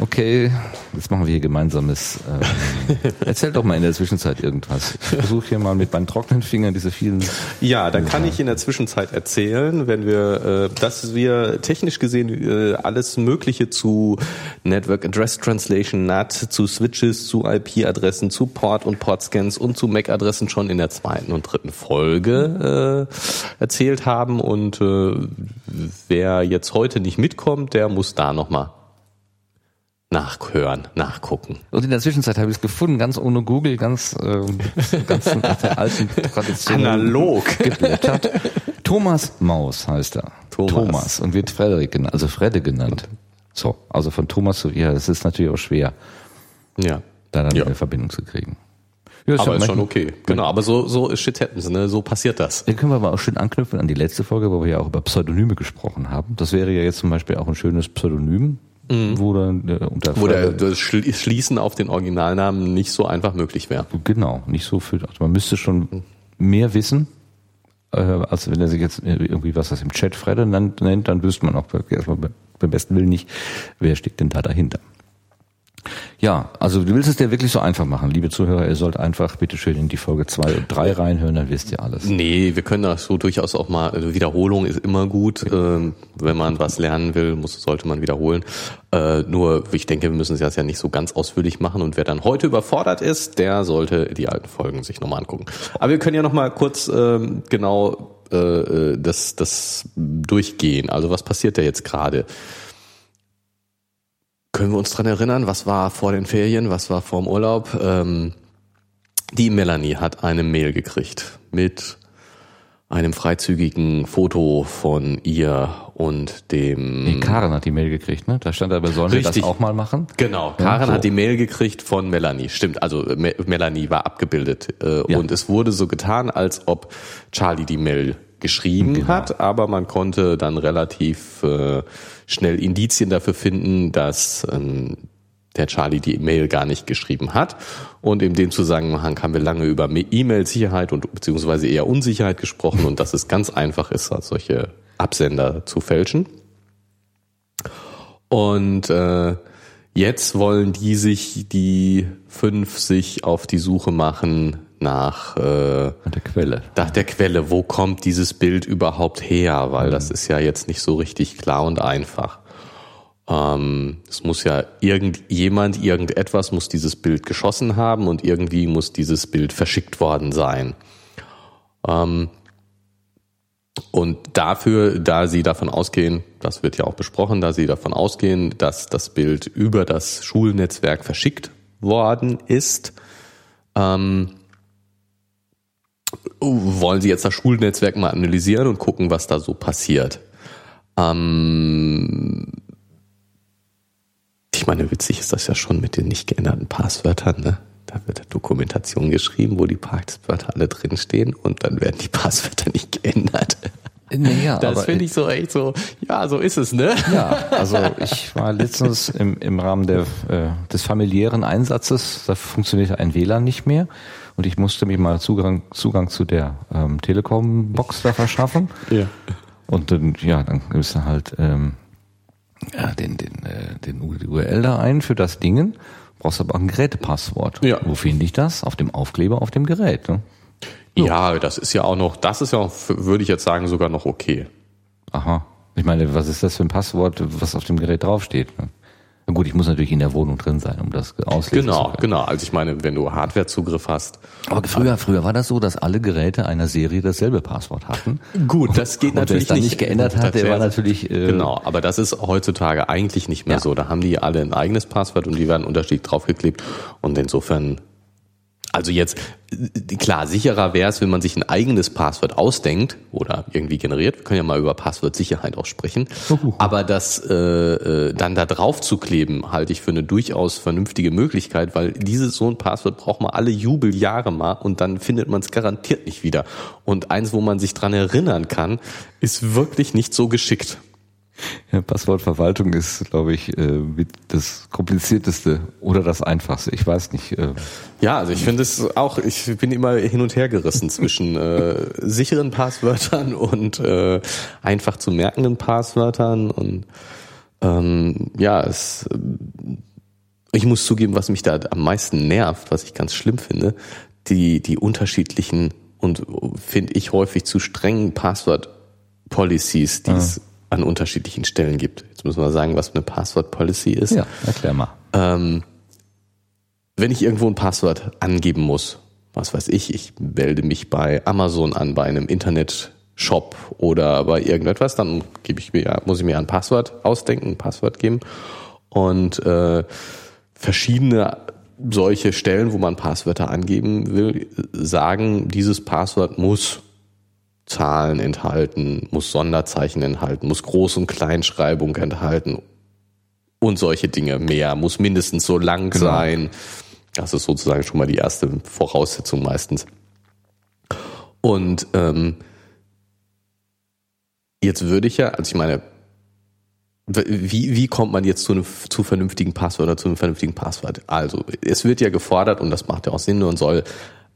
Okay, jetzt machen wir hier gemeinsames. Ähm, erzähl doch mal in der Zwischenzeit irgendwas. Ich versuche hier mal mit meinen trockenen Fingern diese vielen. Ja, dann kann ich in der Zwischenzeit erzählen, wenn wir, äh, dass wir technisch gesehen äh, alles Mögliche zu Network Address Translation, NAT, zu Switches, zu IP-Adressen, zu Port und Portscans und zu MAC-Adressen schon in der zweiten und dritten Folge äh, erzählt haben. Und äh, wer jetzt heute nicht mitkommt, der muss da nochmal nachhören, nachgucken. Und in der Zwischenzeit habe ich es gefunden, ganz ohne Google, ganz, ähm, ganz nach der alten Tradition. Analog. geblättert. Thomas Maus heißt er. Thomas. Und wird Frederik genannt, also Fredde genannt. So, also von Thomas zu, ja, das ist natürlich auch schwer, Ja. da dann Ja. eine Verbindung zu kriegen. Ja, Aber ja ist schon okay. Genau, aber so, so ist shit happens, ne? So passiert das. Dann können wir aber auch schön anknüpfen an die letzte Folge, wo wir ja auch über Pseudonyme gesprochen haben. Das wäre ja jetzt zum Beispiel auch ein schönes Pseudonym, wo dann äh, unter Wo der, das Schli- Schließen auf den Originalnamen nicht so einfach möglich wäre. Genau, nicht so viel. Also man müsste schon mehr wissen, äh, als wenn er sich jetzt irgendwie was das im Chat Fredde nennt, dann wüsste man auch erstmal be- beim besten Willen nicht, wer steckt denn da dahinter. Ja, also du willst es dir wirklich so einfach machen, liebe Zuhörer, ihr sollt einfach bitteschön in die Folge zwei und drei reinhören, dann wisst ihr alles. Nee, wir können das so durchaus auch mal, also Wiederholung ist immer gut. Ähm, wenn man was lernen will, muss, sollte man wiederholen. Äh, nur, ich denke, wir müssen es jetzt ja nicht so ganz ausführlich machen und wer dann heute überfordert ist, der sollte die alten Folgen sich nochmal angucken. Aber wir können ja nochmal kurz ähm, genau äh, das, das durchgehen. Also was passiert da jetzt gerade? Können wir uns dran erinnern, was war vor den Ferien, was war vor dem Urlaub? Ähm, die Melanie hat eine Mail gekriegt mit einem freizügigen Foto von ihr und dem. Nee, Karen hat die Mail gekriegt, ne? Da stand aber, sollen wir Richtig. das auch mal machen? Genau, Karen so. hat die Mail gekriegt von Melanie. Stimmt, also Me Melanie war abgebildet. Äh, Ja. Und es wurde so getan, als ob Charlie die Mail geschrieben Genau. hat, aber man konnte dann relativ äh, schnell Indizien dafür finden, dass ähm, der Charlie die Mail gar nicht geschrieben hat. Und in dem Zusammenhang haben wir lange über E-Mail-Sicherheit und beziehungsweise eher Unsicherheit gesprochen und dass es ganz einfach ist, solche Absender zu fälschen. Und äh, jetzt wollen die sich, die fünf, sich auf die Suche machen nach, äh, An der Quelle. nach der Quelle. Wo kommt dieses Bild überhaupt her? Weil das ist ja jetzt nicht so richtig klar und einfach. Ähm, es muss ja irgendjemand, irgendetwas muss dieses Bild geschossen haben und irgendwie muss dieses Bild verschickt worden sein. Ähm, und dafür, da sie davon ausgehen, das wird ja auch besprochen, da sie davon ausgehen, dass das Bild über das Schulnetzwerk verschickt worden ist, ähm, wollen sie jetzt das Schulnetzwerk mal analysieren und gucken, was da so passiert. Ähm, ich meine, witzig ist das ja schon mit den nicht geänderten Passwörtern, ne? Da wird Dokumentation geschrieben, wo die Passwörter alle drinstehen und dann werden die Passwörter nicht geändert. Naja, Das finde ich so echt so, ja, so ist es, ne? Ja, also ich war letztens im, im Rahmen der, äh, des familiären Einsatzes, da funktionierte ein WLAN nicht mehr und ich musste mir mal Zugang, Zugang zu der ähm, Telekom-Box da verschaffen. Ja. Und dann, ja, dann gibst du halt ähm, ja, den, den, äh, den URL da ein für das Dingen, brauchst aber auch ein Gerätepasswort. Ja. Wo finde ich das? Auf dem Aufkleber auf dem Gerät. Ne? Ja, das ist ja auch noch, das ist ja auch, würde ich jetzt sagen, sogar noch okay. Aha. Ich meine, was ist das für ein Passwort, was auf dem Gerät draufsteht? Ne? Na gut, ich muss natürlich in der Wohnung drin sein, um das auslesen zu Genau, können. genau. Also ich meine, wenn du Hardwarezugriff hast. Aber früher, früher war das so, dass alle Geräte einer Serie dasselbe Passwort hatten. Gut, das geht Und natürlich dann nicht. nicht geändert hat, der war natürlich, äh, Genau, aber das ist heutzutage eigentlich nicht mehr Ja. so. Da haben die alle ein eigenes Passwort und die werden unterschiedlich draufgeklebt. Und insofern Also jetzt, klar, sicherer wäre es, wenn man sich ein eigenes Passwort ausdenkt oder irgendwie generiert. Wir können ja mal über Passwortsicherheit auch sprechen. Aber das äh, äh, dann da drauf zu kleben, halte ich für eine durchaus vernünftige Möglichkeit, weil dieses so ein Passwort braucht man alle Jubeljahre mal und dann findet man es garantiert nicht wieder. Und eins, wo man sich dran erinnern kann, ist wirklich nicht so geschickt. Ja, Passwortverwaltung ist, glaube ich, äh, das komplizierteste oder das einfachste. Ich weiß nicht. Äh. Ja, also ich finde es auch, ich bin immer hin und her gerissen zwischen äh, sicheren Passwörtern und äh, einfach zu merkenden Passwörtern und ähm, ja, es ich muss zugeben, was mich da am meisten nervt, was ich ganz schlimm finde, die, die unterschiedlichen und finde ich häufig zu strengen Passwort-Policies, die es ah an unterschiedlichen Stellen gibt. Jetzt müssen wir sagen, was eine Passwort Policy ist. Ja, erklär mal. Ähm, wenn ich irgendwo ein Passwort angeben muss, was weiß ich, ich melde mich bei Amazon an, bei einem Internetshop oder bei irgendetwas, dann gebe ich mir, muss ich mir ein Passwort ausdenken, ein Passwort geben und äh, verschiedene solche Stellen, wo man Passwörter angeben will, sagen, dieses Passwort muss Zahlen enthalten, muss Sonderzeichen enthalten, muss Groß- und Kleinschreibung enthalten und solche Dinge mehr, muss mindestens so lang genau. sein. Das ist sozusagen schon mal die erste Voraussetzung meistens. Und ähm, jetzt würde ich ja, also ich meine, wie, wie kommt man jetzt zu einem zu vernünftigen Passwort oder zu einem vernünftigen Passwort? Also, es wird ja gefordert, und das macht ja auch Sinn, und soll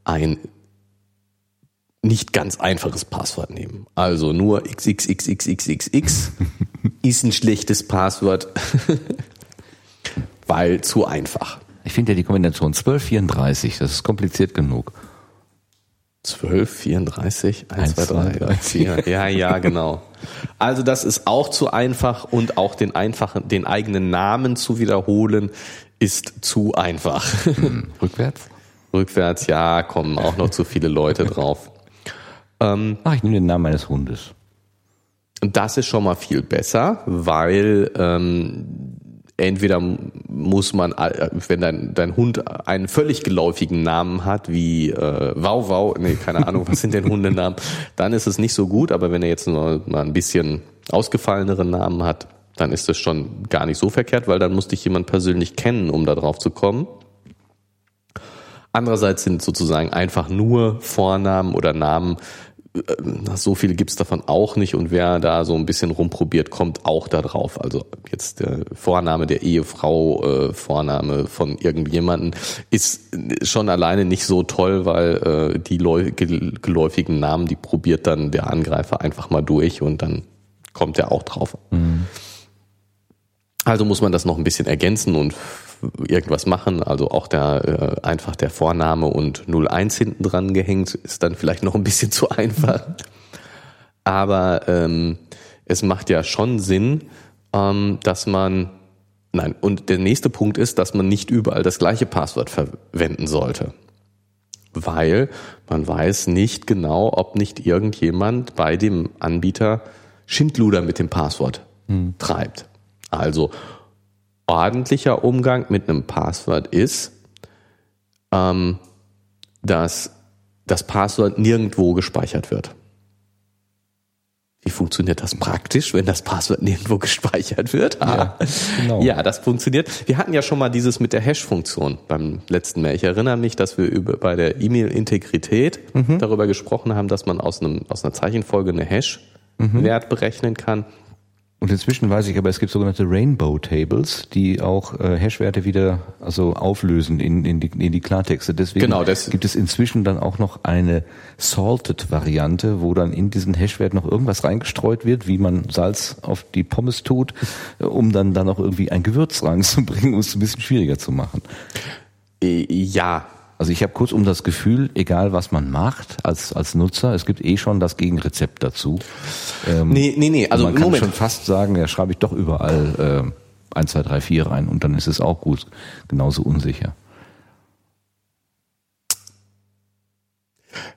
ein nicht ganz einfaches Passwort nehmen. Also nur xxxxxxx ist ein schlechtes Passwort, weil zu einfach. Ich finde ja die Kombination 1234, das ist kompliziert genug. 12, 34, 1, 1 2, 3, 3 4. Ja, ja, genau. Also das ist auch zu einfach und auch den einfachen, den eigenen Namen zu wiederholen ist zu einfach. Hm, rückwärts? Rückwärts, ja, kommen auch noch zu viele Leute drauf. Ähm, Ach, ich nehme den Namen meines Hundes. Und das ist schon mal viel besser, weil ähm, entweder muss man, äh, wenn dein, dein Hund einen völlig geläufigen Namen hat, wie äh, Wow Wow, nee, keine Ahnung, was sind denn Hundenamen, dann ist es nicht so gut, aber wenn er jetzt nur mal ein bisschen ausgefalleneren Namen hat, dann ist das schon gar nicht so verkehrt, weil dann musste ich jemand persönlich kennen, um da drauf zu kommen. Andererseits sind sozusagen einfach nur Vornamen oder Namen äh, so viele gibt's davon auch nicht und wer da so ein bisschen rumprobiert, kommt auch da drauf. Also jetzt der Vorname der Ehefrau, äh, Vorname von irgendjemanden ist schon alleine nicht so toll, weil äh, die geläufigen Namen, die probiert dann der Angreifer einfach mal durch und dann kommt er auch drauf. Mhm. Also muss man das noch ein bisschen ergänzen und irgendwas machen. Also auch der äh, einfach der Vorname und 01 hinten dran gehängt ist dann vielleicht noch ein bisschen zu einfach. Aber ähm, es macht ja schon Sinn, ähm, dass man nein und der nächste Punkt ist, dass man nicht überall das gleiche Passwort verwenden sollte, weil man weiß nicht genau, ob nicht irgendjemand bei dem Anbieter Schindluder mit dem Passwort hm. treibt. Also ordentlicher Umgang mit einem Passwort ist, ähm, dass das Passwort nirgendwo gespeichert wird. Wie funktioniert das praktisch, wenn das Passwort nirgendwo gespeichert wird? Ja, genau. ja, das funktioniert. Wir hatten ja schon mal dieses mit der Hash-Funktion beim letzten Mal. Ich erinnere mich, dass wir über, bei der E-Mail-Integrität mhm. darüber gesprochen haben, dass man aus, einem, aus einer Zeichenfolge eine Hash-Wert mhm. berechnen kann. Und inzwischen weiß ich aber, es gibt sogenannte Rainbow Tables, die auch äh, Hashwerte wieder also auflösen in, in, die, in die Klartexte. Deswegen genau, gibt es inzwischen dann auch noch eine Salted-Variante, wo dann in diesen Hashwert noch irgendwas reingestreut wird, wie man Salz auf die Pommes tut, äh, um dann dann auch irgendwie ein Gewürz reinzubringen, um es ein bisschen schwieriger zu machen. Äh, ja, also ich habe kurz um das Gefühl, egal was man macht als, als Nutzer, es gibt eh schon das Gegenrezept dazu. Ähm, nee, nee, nee, also man kann Moment. schon fast sagen, ja, schreibe ich doch überall äh, 1, 2, 3, 4 rein und dann ist es auch gut, genauso unsicher.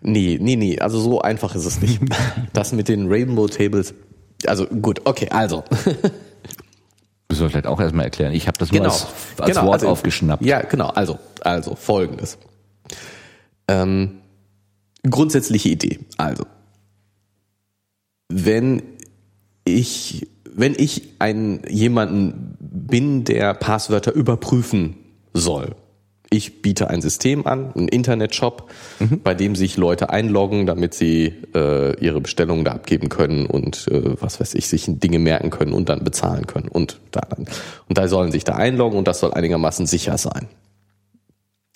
Nee, nee, nee, also so einfach ist es nicht. das mit den Rainbow Tables, also gut, okay, also. Müssen wir vielleicht auch erstmal erklären. Ich habe das genau. nur als, als genau, Wort also, aufgeschnappt. Ja, genau. Also, also folgendes. Ähm, grundsätzliche Idee. Also, wenn ich, wenn ich ein, jemanden bin, der Passwörter überprüfen soll, ich biete ein System an, einen Internetshop, mhm. bei dem sich Leute einloggen, damit sie äh, ihre Bestellungen da abgeben können und äh, was weiß ich, sich Dinge merken können und dann bezahlen können und da dann. Und da sollen sich da einloggen und das soll einigermaßen sicher sein.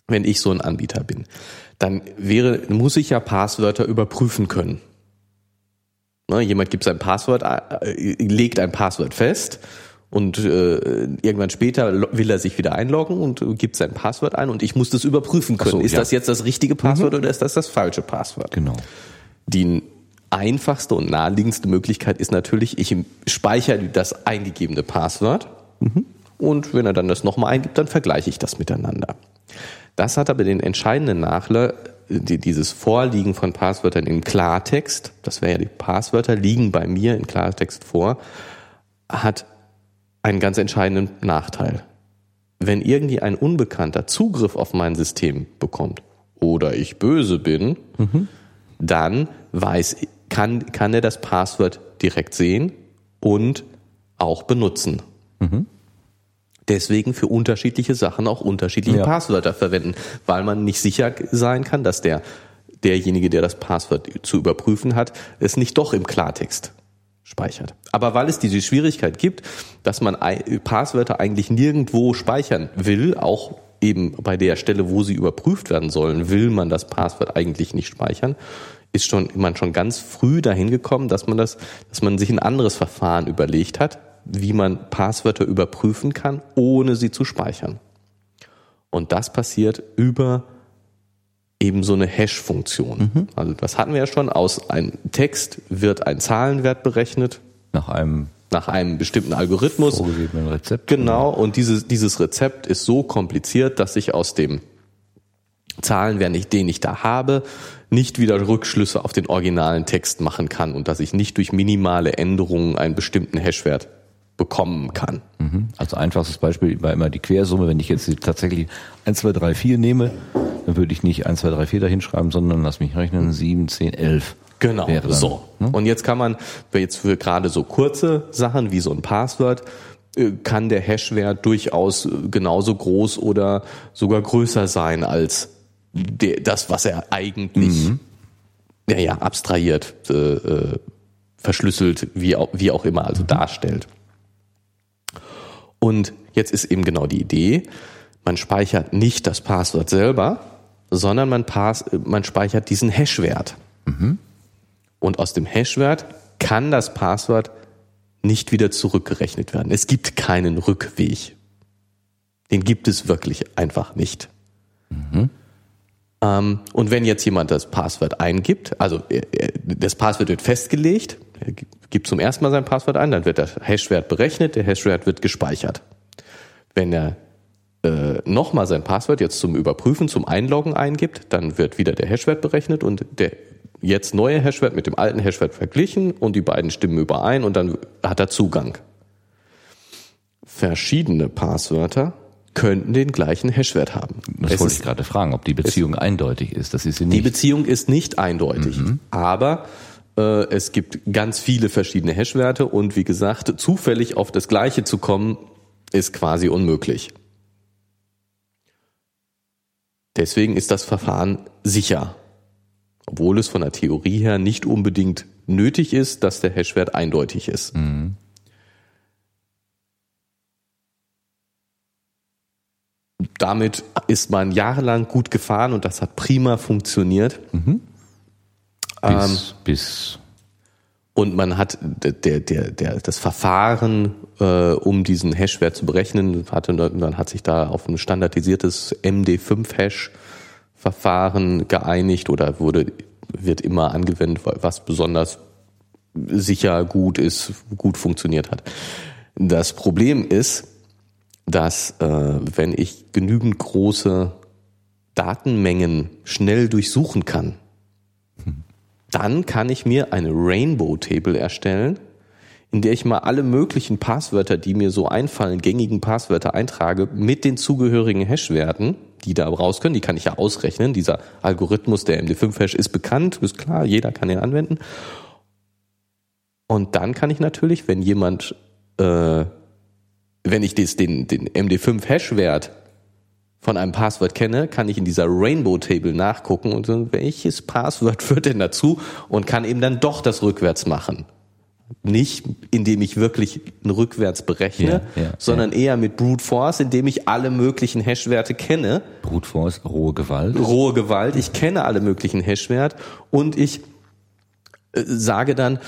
Wenn ich so ein Anbieter bin, dann wäre, muss ich ja Passwörter überprüfen können. Ne, jemand gibt sein Passwort, äh, legt ein Passwort fest und äh, irgendwann später will er sich wieder einloggen und gibt sein Passwort ein und ich muss das überprüfen können. So, ist ja. das jetzt das richtige Passwort mhm. oder ist das das falsche Passwort? Genau. Die einfachste und naheliegendste Möglichkeit ist natürlich, ich speichere das eingegebene Passwort mhm. und wenn er dann das nochmal eingibt, dann vergleiche ich das miteinander. Das hat aber den entscheidenden Nachteil, dieses Vorliegen von Passwörtern im Klartext, das wäre ja die Passwörter, liegen bei mir in Klartext vor, hat einen ganz entscheidenden Nachteil. Wenn irgendwie ein Unbekannter Zugriff auf mein System bekommt oder ich böse bin, mhm. dann weiß, kann, kann er das Passwort direkt sehen und auch benutzen. Mhm. Deswegen für unterschiedliche Sachen auch unterschiedliche ja. Passwörter verwenden, weil man nicht sicher sein kann, dass der derjenige, der das Passwort zu überprüfen hat, es nicht doch im Klartext speichert. Aber weil es diese Schwierigkeit gibt, dass man Passwörter eigentlich nirgendwo speichern will, auch eben bei der Stelle, wo sie überprüft werden sollen, will man das Passwort eigentlich nicht speichern, ist schon man schon ganz früh dahin gekommen, dass man das, dass man sich ein anderes Verfahren überlegt hat, wie man Passwörter überprüfen kann, ohne sie zu speichern. Und das passiert über eben so eine Hash-Funktion. Mhm. Also das hatten wir ja schon. Aus einem Text wird ein Zahlenwert berechnet. Nach einem nach einem bestimmten Algorithmus. Vorgegebenen Rezept. Genau. Und dieses, dieses Rezept ist so kompliziert, dass ich aus dem Zahlenwert, den ich da habe, nicht wieder Rückschlüsse auf den originalen Text machen kann und dass ich nicht durch minimale Änderungen einen bestimmten Hashwert bekommen kann. Mhm. Also einfachstes Beispiel war immer die Quersumme. Wenn ich jetzt tatsächlich 1, 2, 3, 4 nehme, dann würde ich nicht 1, 2, 3, 4 dahin schreiben, sondern lass mich rechnen, 7, 10, 11. Genau, dann, so. Ne? Und jetzt kann man, jetzt für gerade so kurze Sachen wie so ein Passwort, äh, kann der Hashwert durchaus äh, genauso groß oder sogar größer sein als der, das, was er eigentlich, mhm. ja, ja, abstrahiert, äh, äh, verschlüsselt, wie auch, wie auch immer, also mhm. darstellt. Und jetzt ist eben genau die Idee, man speichert nicht das Passwort selber, sondern man, pass, man speichert diesen Hashwert. Mhm. Und aus dem Hashwert kann das Passwort nicht wieder zurückgerechnet werden. Es gibt keinen Rückweg. Den gibt es wirklich einfach nicht. Mhm. Ähm, und wenn jetzt jemand das Passwort eingibt, also äh, äh, das Passwort wird festgelegt, er gibt zum ersten Mal sein Passwort ein, dann wird der Hashwert berechnet, der Hashwert wird gespeichert. Wenn er äh, nochmal sein Passwort jetzt zum Überprüfen, zum Einloggen eingibt, dann wird wieder der Hashwert berechnet und der jetzt neue Hashwert mit dem alten Hashwert verglichen und die beiden stimmen überein und dann hat er Zugang. Verschiedene Passwörter könnten den gleichen Hashwert haben. Das es wollte ich gerade fragen, ob die Beziehung eindeutig ist. Das ist sie nicht. Die Beziehung ist nicht eindeutig, mhm. aber es gibt ganz viele verschiedene Hashwerte und wie gesagt, zufällig auf das gleiche zu kommen, ist quasi unmöglich. Deswegen ist das Verfahren sicher, obwohl es von der Theorie her nicht unbedingt nötig ist, dass der Hashwert eindeutig ist. Mhm. Damit ist man jahrelang gut gefahren und das hat prima funktioniert. Mhm. Bis, ähm, bis und man hat der, der, der, das Verfahren, äh, um diesen Hashwert zu berechnen, hatte, man hat sich da auf ein standardisiertes MD5-Hash-Verfahren geeinigt oder wurde, wird immer angewendet, was besonders sicher gut ist, gut funktioniert hat. Das Problem ist, dass äh, wenn ich genügend große Datenmengen schnell durchsuchen kann, dann kann ich mir eine Rainbow Table erstellen, in der ich mal alle möglichen Passwörter, die mir so einfallen, gängigen Passwörter eintrage mit den zugehörigen Hashwerten die da raus können. Die kann ich ja ausrechnen. Dieser Algorithmus der MD5-Hash ist bekannt, ist klar, jeder kann ihn anwenden. Und dann kann ich natürlich, wenn jemand, äh, wenn ich des, den, den MD5-Hash-Wert von einem Passwort kenne, kann ich in dieser Rainbow Table nachgucken und so, welches Passwort führt denn dazu und kann eben dann doch das rückwärts machen. Nicht, indem ich wirklich ein rückwärts berechne, Ja, ja, sondern eher mit Brute Force, indem ich alle möglichen Hashwerte kenne. Brute Force, rohe Gewalt. Rohe Gewalt, ich kenne alle möglichen Hashwert und ich äh, sage dann,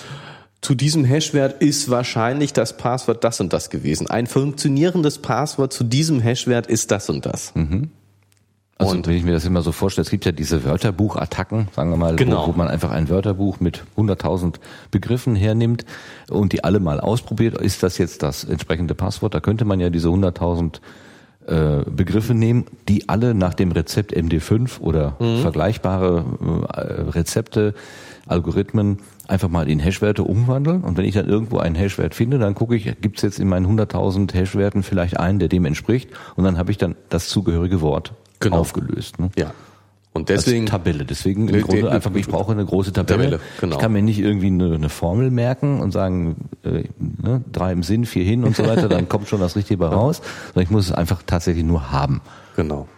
zu diesem Hashwert ist wahrscheinlich das Passwort das und das gewesen. Ein funktionierendes Passwort zu diesem Hashwert ist das und das. Also Und- wenn ich mir das immer so vorstelle, es gibt ja diese Wörterbuchattacken, sagen wir mal, Genau. wo, wo man einfach ein Wörterbuch mit 100.000 Begriffen hernimmt und die alle mal ausprobiert. Ist das jetzt das entsprechende Passwort? Da könnte man ja diese 100.000 äh, Begriffe nehmen, die alle nach dem Rezept MD5 oder Mhm. vergleichbare äh, Rezepte, Algorithmen einfach mal in Hashwerte umwandeln. Und wenn ich dann irgendwo einen Hashwert finde, dann gucke ich, gibt es jetzt in meinen 100.000 Hashwerten vielleicht einen, der dem entspricht? Und dann habe ich dann das zugehörige Wort Genau. aufgelöst. Ne? Ja. Und Deswegen deswegen, Tabelle. Deswegen im Grunde einfach, ich brauche eine große Tabelle. Tabelle, genau. Ich kann mir nicht irgendwie eine, eine Formel merken und sagen, äh, ne, drei im Sinn, vier hin und so weiter, dann kommt schon das Richtige raus. Sondern ich muss es einfach tatsächlich nur haben. genau.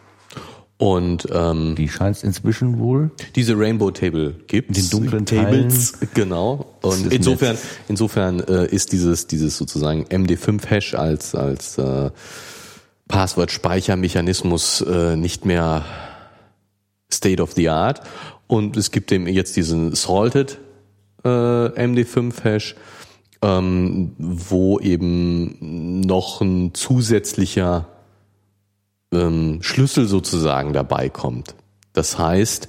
Und ähm, Die scheint es inzwischen wohl. diese Rainbow Table gibt Den dunklen Tables, genau. Das Und insofern, insofern äh, ist dieses dieses sozusagen MD5-Hash als als äh, Passwortspeichermechanismus äh, nicht mehr State of the Art. Und es gibt eben jetzt diesen Salted äh, MD5-Hash, ähm, wo eben noch ein zusätzlicher ähm, Schlüssel sozusagen dabei kommt. Das heißt,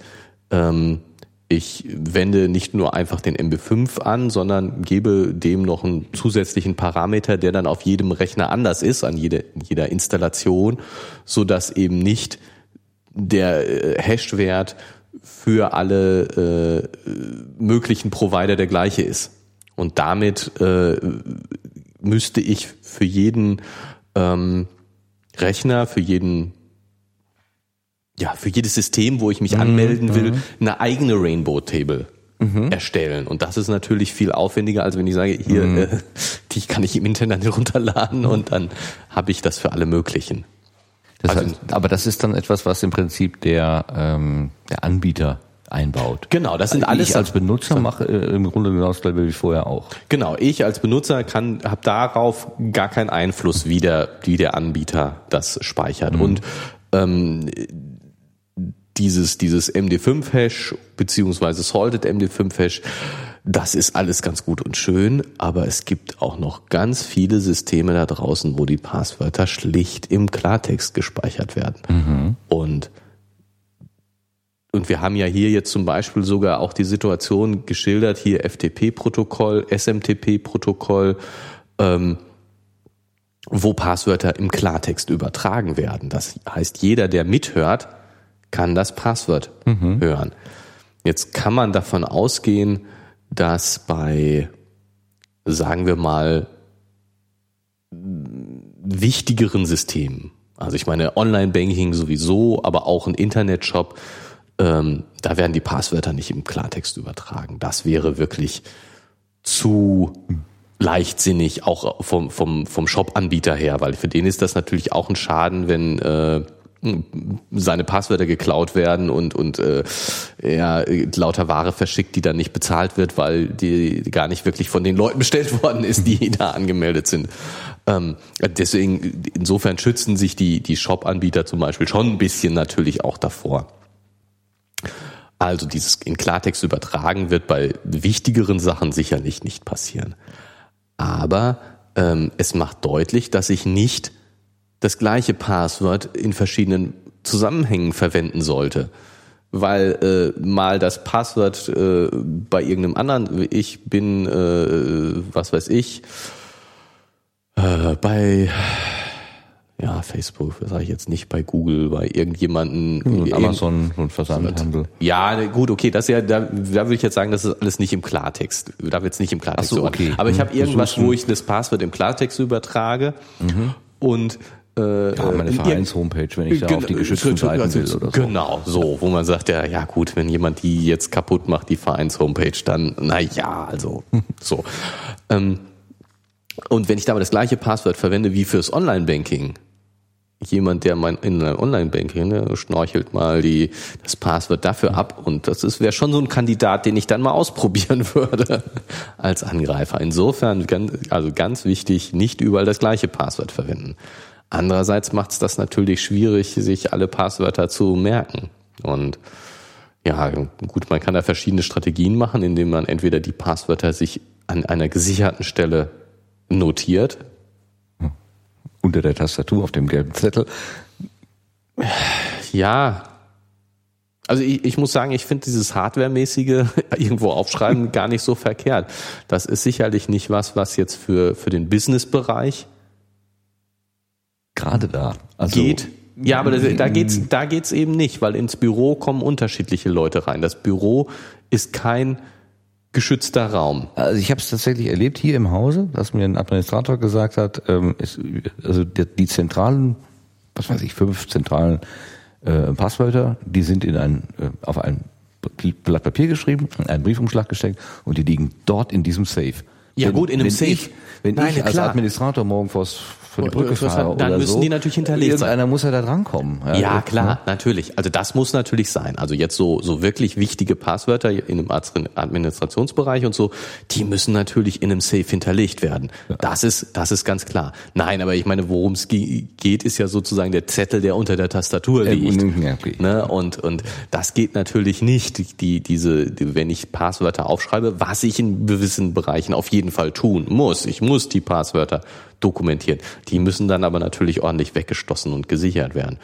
ähm, ich wende nicht nur einfach den MB5 an, sondern gebe dem noch einen zusätzlichen Parameter, der dann auf jedem Rechner anders ist, an jede, jeder Installation, so dass eben nicht der äh, Hashwert für alle äh, möglichen Provider der gleiche ist. Und damit äh, müsste ich für jeden ähm, Rechner, für jeden ja, für jedes System, wo ich mich anmelden will, eine eigene Rainbow Table erstellen. Und das ist natürlich viel aufwendiger, als wenn ich sage, hier, äh, die kann ich im Internet runterladen und dann habe ich das für alle möglichen. Das Also- heißt, aber das ist dann etwas, was im Prinzip der, ähm, der Anbieter einbaut. Genau, das sind alles Ich als Benutzer mache äh, im Grunde genau das gleiche wie vorher auch. Genau, ich als Benutzer kann habe darauf gar keinen Einfluss, wie der, wie der Anbieter das speichert. Und ähm, dieses, dieses MD5-Hash beziehungsweise Salted MD5-Hash, das ist alles ganz gut und schön, aber es gibt auch noch ganz viele Systeme da draußen, wo die Passwörter schlicht im Klartext gespeichert werden. Und und wir haben ja hier jetzt zum Beispiel sogar auch die Situation geschildert, hier FTP-Protokoll, SMTP-Protokoll, ähm, wo Passwörter im Klartext übertragen werden. Das heißt, jeder, der mithört, kann das Passwort hören. Jetzt kann man davon ausgehen, dass bei, sagen wir mal, wichtigeren Systemen, also ich meine Online-Banking sowieso, aber auch ein Internetshop, ähm, da werden die Passwörter nicht im Klartext übertragen. Das wäre wirklich zu leichtsinnig, auch vom, vom, vom Shop-Anbieter her, weil für den ist das natürlich auch ein Schaden, wenn äh, seine Passwörter geklaut werden und, und äh, er lauter Ware verschickt, die dann nicht bezahlt wird, weil die gar nicht wirklich von den Leuten bestellt worden ist, die da angemeldet sind. Ähm, deswegen, insofern schützen sich die, die Shop-Anbieter zum Beispiel schon ein bisschen natürlich auch davor. Also dieses in Klartext übertragen wird bei wichtigeren Sachen sicherlich nicht passieren. Aber ähm, es macht deutlich, dass ich nicht das gleiche Passwort in verschiedenen Zusammenhängen verwenden sollte. Weil äh, mal das Passwort äh, bei irgendeinem anderen, ich bin, äh, was weiß ich, äh, bei ja, Facebook, sage ich jetzt nicht, bei Google, bei irgendjemanden. Irgend- Amazon und Versandhandel. ja, ne, gut, okay, das ist ja, da, da würde ich jetzt sagen, das ist alles nicht im Klartext. Da wird es nicht im Klartext Ach so, okay. Aber ich Hm, habe irgendwas, wo ich das Passwort im Klartext übertrage und äh, ja, meine Vereins-Homepage, wenn ich da auf die geschützten Seiten also will oder so. Genau, so, wo man sagt, ja, ja gut, wenn jemand die jetzt kaputt macht, die Vereins-Homepage, dann, na ja, also so. Ähm, und wenn ich da aber das gleiche Passwort verwende wie fürs Online-Banking, jemand, der mein in einem Online-Banking ne, schnorchelt mal die das Passwort dafür ab und das ist wäre schon so ein Kandidat, den ich dann mal ausprobieren würde als Angreifer. Insofern ganz, also ganz wichtig, nicht überall das gleiche Passwort verwenden. Andererseits macht es das natürlich schwierig, sich alle Passwörter zu merken und ja, gut, man kann da verschiedene Strategien machen, indem man entweder die Passwörter sich an einer gesicherten Stelle notiert, unter der Tastatur auf dem gelben Zettel. Ja. Also ich, ich muss sagen, ich finde dieses Hardware-mäßige irgendwo aufschreiben gar nicht so verkehrt. Das ist sicherlich nicht was, was jetzt für, für den Business-Bereich gerade da also, geht. Ja, aber das, da geht's, da geht's eben nicht, weil ins Büro kommen unterschiedliche Leute rein. Das Büro ist kein geschützter Raum. Also ich habe es tatsächlich erlebt hier im Hause, dass mir ein Administrator gesagt hat, ähm, ist, also die, die, zentralen, was weiß ich, fünf zentralen äh, Passwörter, die sind in ein, äh, auf ein Blatt Papier geschrieben, in einen Briefumschlag gesteckt und die liegen dort in diesem Safe. Ja wenn, gut, in einem Safe. Ich, wenn Nein, ich als klar. Administrator morgen vors von der Brücke fahre dann müssen so, die natürlich hinterlegt irgendeiner sein. Irgendeiner muss ja da drankommen. Ja, ja klar, ne? natürlich. Also das muss natürlich sein. Also jetzt so so wirklich wichtige Passwörter in einem Administrationsbereich und so, die müssen natürlich in einem Safe hinterlegt werden. Ja. Das ist das ist ganz klar. Nein, aber ich meine, worum es geht, ist ja sozusagen der Zettel, der unter der Tastatur liegt. Ja, okay. ne? Und und das geht natürlich nicht. Die diese, die, wenn ich Passwörter aufschreibe, was ich in gewissen Bereichen auf jeden Fall tun muss. Ich muss die Passwörter dokumentieren. Die müssen dann aber natürlich ordentlich weggestoßen und gesichert werden.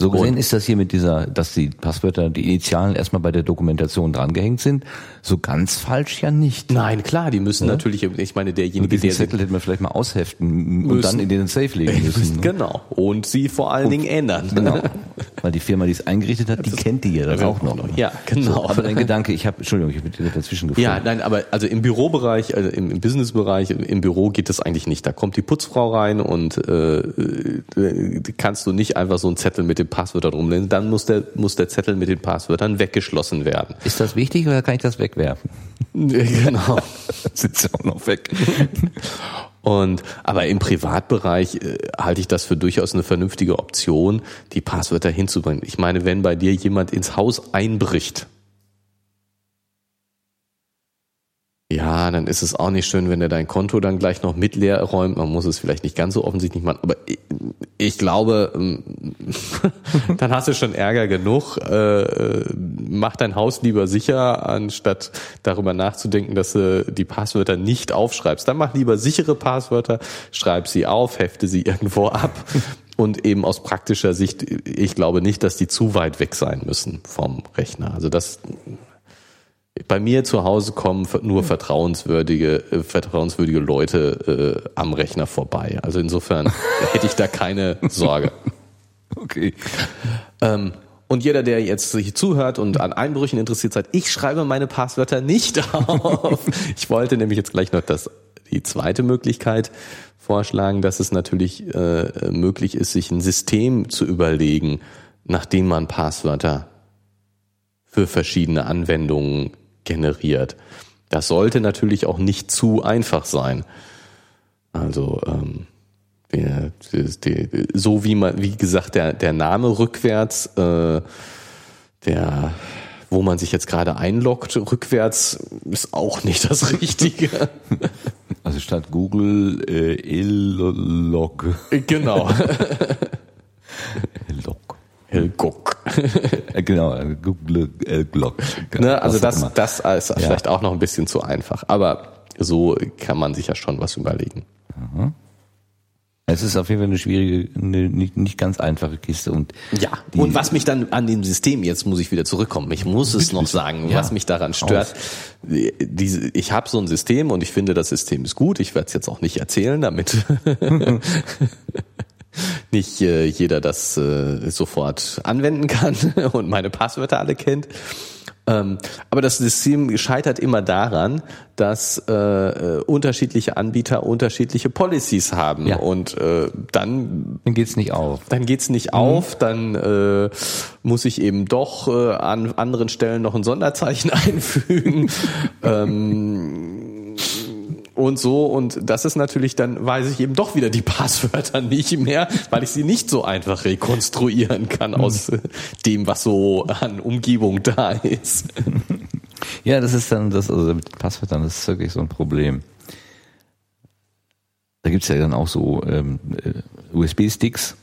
So gesehen und ist das hier mit dieser, dass die Passwörter, die Initialen erstmal bei der Dokumentation drangehängt sind, so ganz falsch ja nicht. Nein, klar, die müssen ja? natürlich, ich meine, derjenige, der Zettel hätte man vielleicht mal ausheften müssen, und dann in den Safe legen müssen. Ne? Genau. Und sie vor allen und, Dingen ändern. Genau. Weil die Firma, die es eingerichtet hat, die das kennt die ja dann auch noch. Ja, genau. So, aber dein Gedanke, ich habe, Entschuldigung, ich bin dazwischen gefunden. Ja, nein, aber also im Bürobereich, also im, im Businessbereich, im Büro geht das eigentlich nicht. Da kommt die Putzfrau rein und äh, kannst du nicht einfach so einen Zettel mit dem Passwort da drum lesen. Dann muss der, muss der Zettel mit den Passwörtern weggeschlossen werden. Ist das wichtig oder kann ich das wegwerfen? genau. Sitzt ja auch noch weg. Und aber im Privatbereich äh, halte ich das für durchaus eine vernünftige Option, die Passwörter hinzubringen. Ich meine, wenn bei dir jemand ins Haus einbricht, ja, dann ist es auch nicht schön, wenn er dein Konto dann gleich noch mit leer räumt. Man muss es vielleicht nicht ganz so offensichtlich machen, aber ich, ich glaube, ähm, dann hast du schon Ärger genug. Äh, mach dein Haus lieber sicher, anstatt darüber nachzudenken, dass du die Passwörter nicht aufschreibst. Dann mach lieber sichere Passwörter, schreib sie auf, hefte sie irgendwo ab. Und eben aus praktischer Sicht, ich glaube nicht, dass die zu weit weg sein müssen vom Rechner. Also das bei mir zu Hause kommen nur vertrauenswürdige, äh, vertrauenswürdige Leute äh, am Rechner vorbei. Also insofern hätte ich da keine Sorge. Okay. Ähm, und jeder, der jetzt sich zuhört und an Einbrüchen interessiert seid, ich schreibe meine Passwörter nicht auf. Ich wollte nämlich jetzt gleich noch das, die zweite Möglichkeit vorschlagen, dass es natürlich äh, möglich ist, sich ein System zu überlegen, nachdem man Passwörter für verschiedene Anwendungen generiert. Das sollte natürlich auch nicht zu einfach sein. Also ähm, der, der, so wie man, wie gesagt, der, der Name rückwärts, äh, der wo man sich jetzt gerade einloggt, rückwärts ist auch nicht das Richtige. Also statt Google äh, Illog. Genau. Log. Hellguck. Äh, genau, Glock. Ne, also das, das ist ja. vielleicht auch noch ein bisschen zu einfach. Aber so kann man sich ja schon was überlegen. Mhm. Es ist auf jeden Fall eine schwierige, eine nicht, nicht ganz einfache Kiste. Und ja, und was mich dann an dem System, jetzt muss ich wieder zurückkommen, ich muss es noch sagen, ja, was mich daran stört, diese, ich habe so ein System und ich finde, das System ist gut. Ich werde es jetzt auch nicht erzählen, damit nicht äh, jeder das äh, sofort anwenden kann und meine Passwörter alle kennt. Ähm, aber das System scheitert immer daran, dass äh, äh, unterschiedliche Anbieter unterschiedliche Policies haben Ja. und äh, dann Dann geht's nicht auf. dann geht's nicht auf, dann äh, muss ich eben doch äh, an anderen Stellen noch ein Sonderzeichen einfügen. ähm, und so, und das ist natürlich, dann weiß ich eben doch wieder die Passwörter nicht mehr, weil ich sie nicht so einfach rekonstruieren kann aus äh, dem, was so an Umgebung da ist. Ja, das ist dann das, also mit Passwörtern, das ist wirklich so ein Problem. Da gibt's ja dann auch so ähm, äh, USB-Sticks,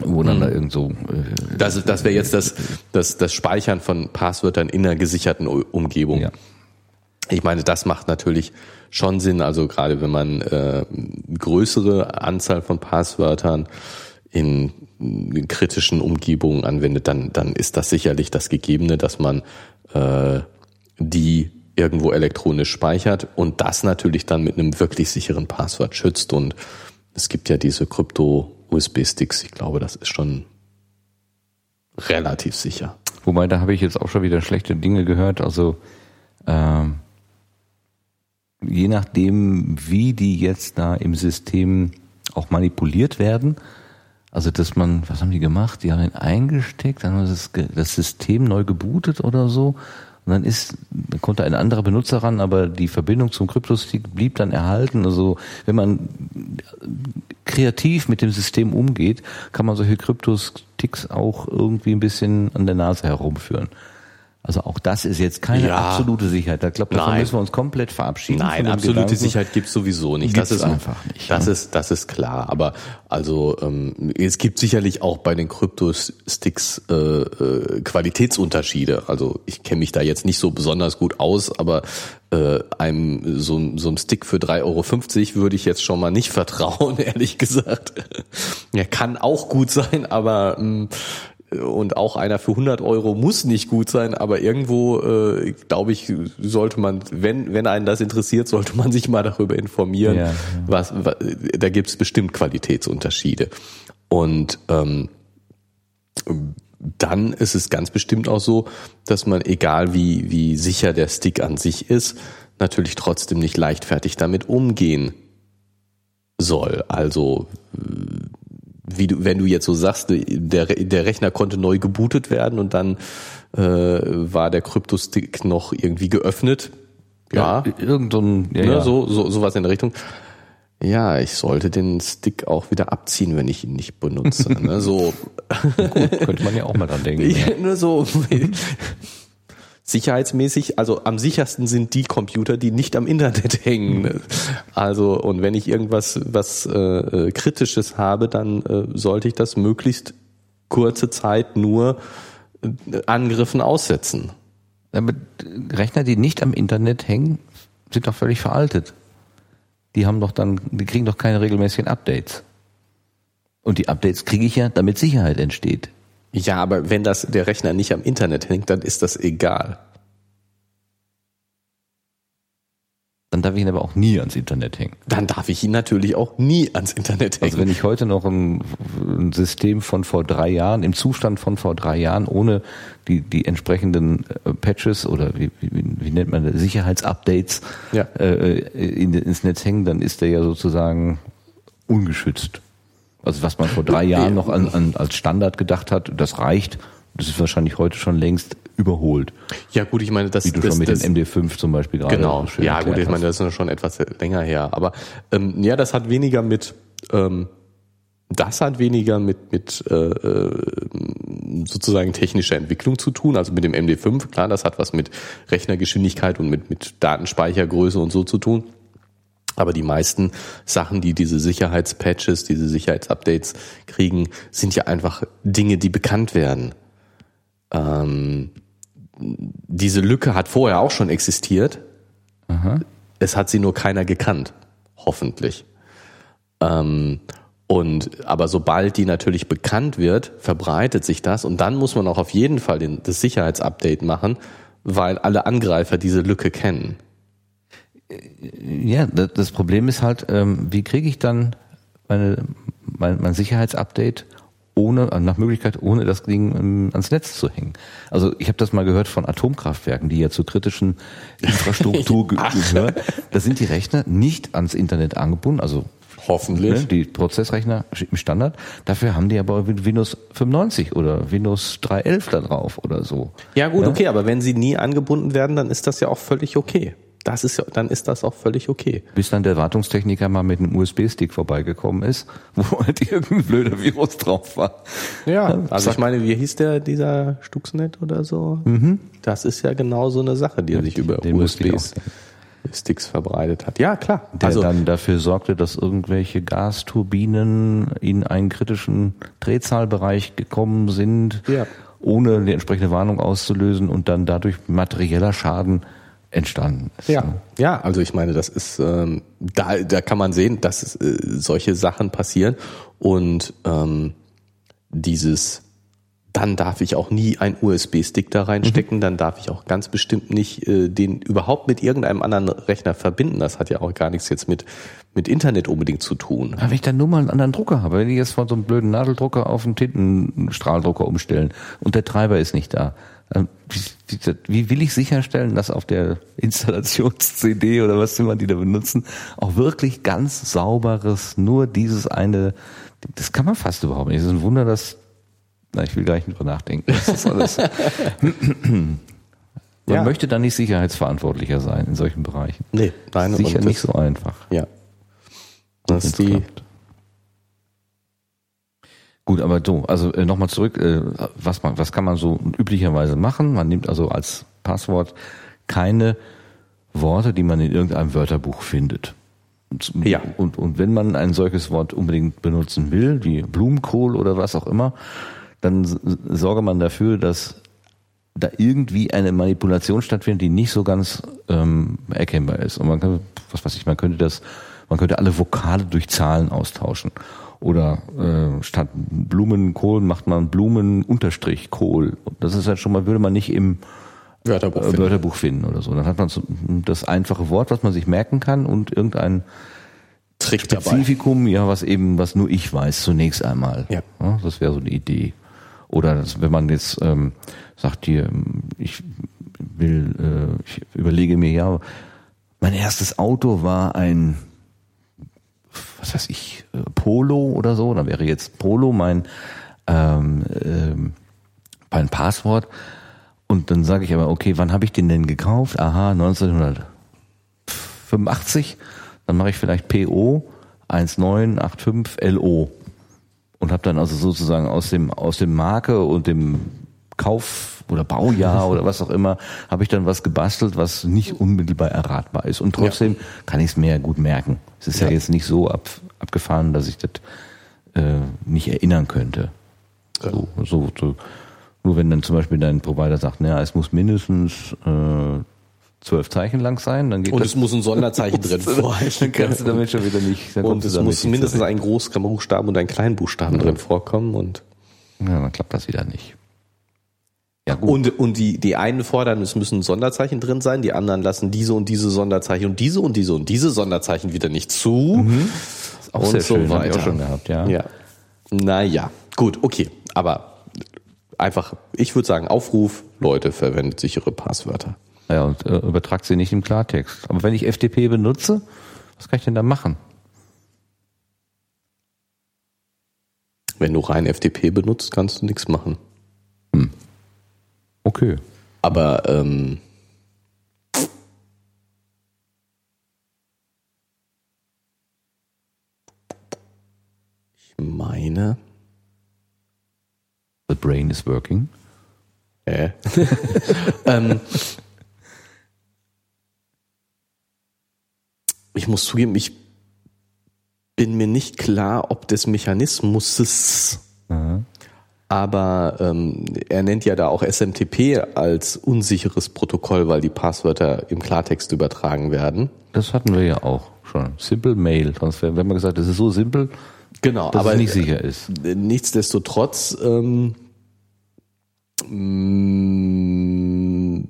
wo dann da irgend so äh, Das, das wäre jetzt das, das, das Speichern von Passwörtern in einer gesicherten Umgebung. ja. Ich meine, das macht natürlich schon Sinn, also gerade wenn man äh, größere Anzahl von Passwörtern in, kritischen Umgebungen anwendet, dann, dann ist das sicherlich das Gegebene, dass man äh, die irgendwo elektronisch speichert und das natürlich dann mit einem wirklich sicheren Passwort schützt. Und es gibt ja diese Krypto-USB-Sticks. Ich glaube, das ist schon relativ sicher. Wobei, da habe ich jetzt auch schon wieder schlechte Dinge gehört. Also ähm, je nachdem, wie die jetzt da im System auch manipuliert werden, also dass man, was haben die gemacht? Die haben ihn eingesteckt, dann haben das, das System neu gebootet oder so. Und dann ist, dann konnte ein anderer Benutzer ran, aber die Verbindung zum Kryptostick blieb dann erhalten. Also wenn man kreativ mit dem System umgeht, kann man solche Kryptosticks auch irgendwie ein bisschen an der Nase herumführen. Also auch das ist jetzt keine Ja. absolute Sicherheit. Ich glaube, davon Nein. müssen wir uns komplett verabschieden. Nein, absolute Gedanken. Sicherheit gibt's sowieso nicht. Gibt's das ist einfach nicht, Das ne? ist das ist klar. Aber also ähm, es gibt sicherlich auch bei den Kryptosticks äh, äh, Qualitätsunterschiede. Also ich kenne mich da jetzt nicht so besonders gut aus, aber äh, einem so, so einem Stick für 3,50 Euro würde ich jetzt schon mal nicht vertrauen, ehrlich gesagt. Er kann auch gut sein, aber mh, und auch einer für 100 Euro muss nicht gut sein, aber irgendwo, äh, glaube ich, sollte man, wenn, wenn einen das interessiert, sollte man sich mal darüber informieren. Ja, ja. Was, was, da gibt es bestimmt Qualitätsunterschiede. Und ähm, dann ist es ganz bestimmt auch so, dass man, egal wie, wie sicher der Stick an sich ist, natürlich trotzdem nicht leichtfertig damit umgehen soll. Also wie du, wenn du jetzt so sagst, der, der Rechner konnte neu gebootet werden und dann äh, war der Kryptostick noch irgendwie geöffnet. Ja, Irgend so ein, ja, ne, ja. So, so sowas in der Richtung. Ja, ich sollte den Stick auch wieder abziehen, wenn ich ihn nicht benutze. ne? So, könnte man ja auch mal dran denken. ja. nur so sicherheitsmäßig, also am sichersten sind die Computer, die nicht am Internet hängen. Also und wenn ich irgendwas was äh, äh, kritisches habe, dann äh, sollte ich das möglichst kurze Zeit nur äh, Angriffen aussetzen. Aber Rechner, die nicht am Internet hängen, sind doch völlig veraltet. Die haben doch dann, die kriegen doch keine regelmäßigen Updates. Und die Updates kriege ich ja, damit Sicherheit entsteht. Ja, aber wenn das der Rechner nicht am Internet hängt, dann ist das egal. Dann darf ich ihn aber auch nie ans Internet hängen. Dann darf ich ihn natürlich auch nie ans Internet hängen. Also wenn ich heute noch ein, ein System von vor drei Jahren, im Zustand von vor drei Jahren, ohne die, die entsprechenden äh, Patches oder wie, wie, wie nennt man das, Sicherheitsupdates Ja. äh, in, ins Netz hängen, dann ist der ja sozusagen ungeschützt. Also was man vor drei Jahren noch an, an, als Standard gedacht hat, das reicht, das ist wahrscheinlich heute schon längst überholt. ja gut, ich meine, das, Wie du das, schon mit das, dem MD5 zum Beispiel gerade Genau, schön ja gut, ich meine, das ist schon etwas länger her. Aber ähm, ja, das hat weniger mit ähm, das hat weniger mit mit äh, äh, sozusagen technischer Entwicklung zu tun, also mit dem MD5, klar, das hat was mit Rechnergeschwindigkeit und mit mit Datenspeichergröße und so zu tun. Aber die meisten Sachen, die diese Sicherheitspatches, diese Sicherheitsupdates kriegen, sind ja einfach Dinge, die bekannt werden. Ähm, diese Lücke hat vorher auch schon existiert. Es hat sie nur keiner gekannt. Hoffentlich. Ähm, und, aber sobald die natürlich bekannt wird, verbreitet sich das und dann muss man auch auf jeden Fall den, das Sicherheitsupdate machen, weil alle Angreifer diese Lücke kennen. Ja, das, Problem ist halt, ähm, wie kriege ich dann meine, mein, mein Sicherheitsupdate, ohne, nach Möglichkeit, ohne das Ding ähm, ans Netz zu hängen. Also ich habe das mal gehört von Atomkraftwerken, die ja zur kritischen Infrastruktur ge gehören. Da sind die Rechner nicht ans Internet angebunden, also Hoffentlich. ne, die Prozessrechner im Standard. Dafür haben die aber Windows 95 oder Windows 3.11 da drauf oder so. Ja gut, okay, aber wenn sie nie angebunden werden, dann ist das ja auch völlig okay. Das ist ja, dann ist das auch völlig okay. Bis dann der Wartungstechniker mal mit einem USB-Stick vorbeigekommen ist, wo halt irgendein blöder Virus drauf war. Ja, also zack. ich meine, wie hieß der, dieser Stuxnet oder so? Das ist ja genau so eine Sache, die sich über USB-Sticks verbreitet hat. Ja, klar. Der also, dann dafür sorgte, dass irgendwelche Gasturbinen in einen kritischen Drehzahlbereich gekommen sind, Ja. ohne die entsprechende Warnung auszulösen und dann dadurch materieller Schaden entstanden ist. Ja, ja, also ich meine, das ist, ähm, da, da kann man sehen, dass äh, solche Sachen passieren und ähm, dieses, dann darf ich auch nie einen USB-Stick da reinstecken, dann darf ich auch ganz bestimmt nicht äh, den überhaupt mit irgendeinem anderen Rechner verbinden. Das hat ja auch gar nichts jetzt mit, mit Internet unbedingt zu tun. Aber wenn ich dann nur mal einen anderen Drucker habe, wenn ich jetzt von so einem blöden Nadeldrucker auf einen Tintenstrahldrucker umstellen und der Treiber ist nicht da, wie, wie- will ich sicherstellen, dass auf der Installations-CD oder was immer die da benutzen, auch wirklich ganz sauberes, nur dieses eine, das kann man fast überhaupt nicht. Es ist ein Wunder, dass, na, ich will gar nicht drüber nachdenken. Das ist alles. Man Ja. möchte da nicht sicherheitsverantwortlicher sein in solchen Bereichen. Nee, nein, Sicher nicht so einfach. Ja. Das ist die, klappt. Gut, aber so, also äh, nochmal zurück, äh, was, man, was kann man so üblicherweise machen? Man nimmt also als Passwort keine Worte, die man in irgendeinem Wörterbuch findet. Und, Ja. und, und wenn man ein solches Wort unbedingt benutzen will, wie Blumenkohl oder was auch immer, dann sorge man dafür, dass da irgendwie eine Manipulation stattfindet, die nicht so ganz ähm, erkennbar ist. Und man kann, was weiß ich, man könnte das, man könnte alle Vokale durch Zahlen austauschen. Oder äh, statt Blumenkohl macht man Blumen-Unterstrich Kohl. Und Das ist halt schon mal, würde man nicht im Wörterbuch äh, finden. Wörterbuch finden oder so. Dann hat man so das einfache Wort, was man sich merken kann und irgendein Trick dabei. Spezifikum, ja, was eben, was nur ich weiß, zunächst einmal. Ja. das wäre so eine Idee. Oder das, wenn man jetzt ähm, sagt hier, ähm, ich will, äh, ich überlege mir, ja, mein erstes Auto war ein, was weiß ich, äh, Polo oder so, dann wäre jetzt Polo mein, ähm, ähm, mein Passwort. Und dann sage ich aber, okay, wann habe ich den denn gekauft? Aha, 1985. Dann mache ich vielleicht PO 1985LO und habe dann also sozusagen aus dem aus dem Marke und dem Kauf oder Baujahr oder was auch immer habe ich dann was gebastelt, was nicht unmittelbar erratbar ist und trotzdem kann ich es mir gut merken. Es ist ja, Ja. jetzt nicht so ab, abgefahren, dass ich das äh, nicht erinnern könnte. So, so, so. Nur wenn dann zum Beispiel dein Provider sagt, naja, es muss mindestens äh, zwölf Zeichen lang sein, dann geht Und das es muss ein Sonderzeichen drin dann vorliegen. kannst du damit schon wieder nicht. dann Und es muss mindestens ein Großbuchstaben und ein Kleinbuchstaben drin vorkommen und Ja, dann klappt das wieder nicht. Ja, gut. und und die die einen fordern, es müssen Sonderzeichen drin sein, die anderen lassen diese und diese Sonderzeichen und diese und diese und diese Sonderzeichen wieder nicht zu. ist auch und sehr so schön, hab ich weiter. auch schon gehabt, ja. Ja. Naja, gut, okay, aber einfach, ich würde sagen, Aufruf, Leute, verwendet sichere Passwörter. Ja, und äh, übertragt sie nicht im Klartext. Aber wenn ich FTP benutze, was kann ich denn da machen? Wenn du rein FTP benutzt, kannst du nichts machen. Okay. Aber ähm, ich meine, The brain is working. äh, ähm, ich muss zugeben, ich bin mir nicht klar, ob des Mechanismus Aha. Aber ähm, er nennt ja da auch SMTP als unsicheres Protokoll, weil die Passwörter im Klartext übertragen werden. Das hatten wir ja auch schon. Simple Mail Transfer. Wir haben gesagt, das ist so simpel, Genau, dass aber es nicht sicher ist. äh, nichtsdestotrotz ähm, mm,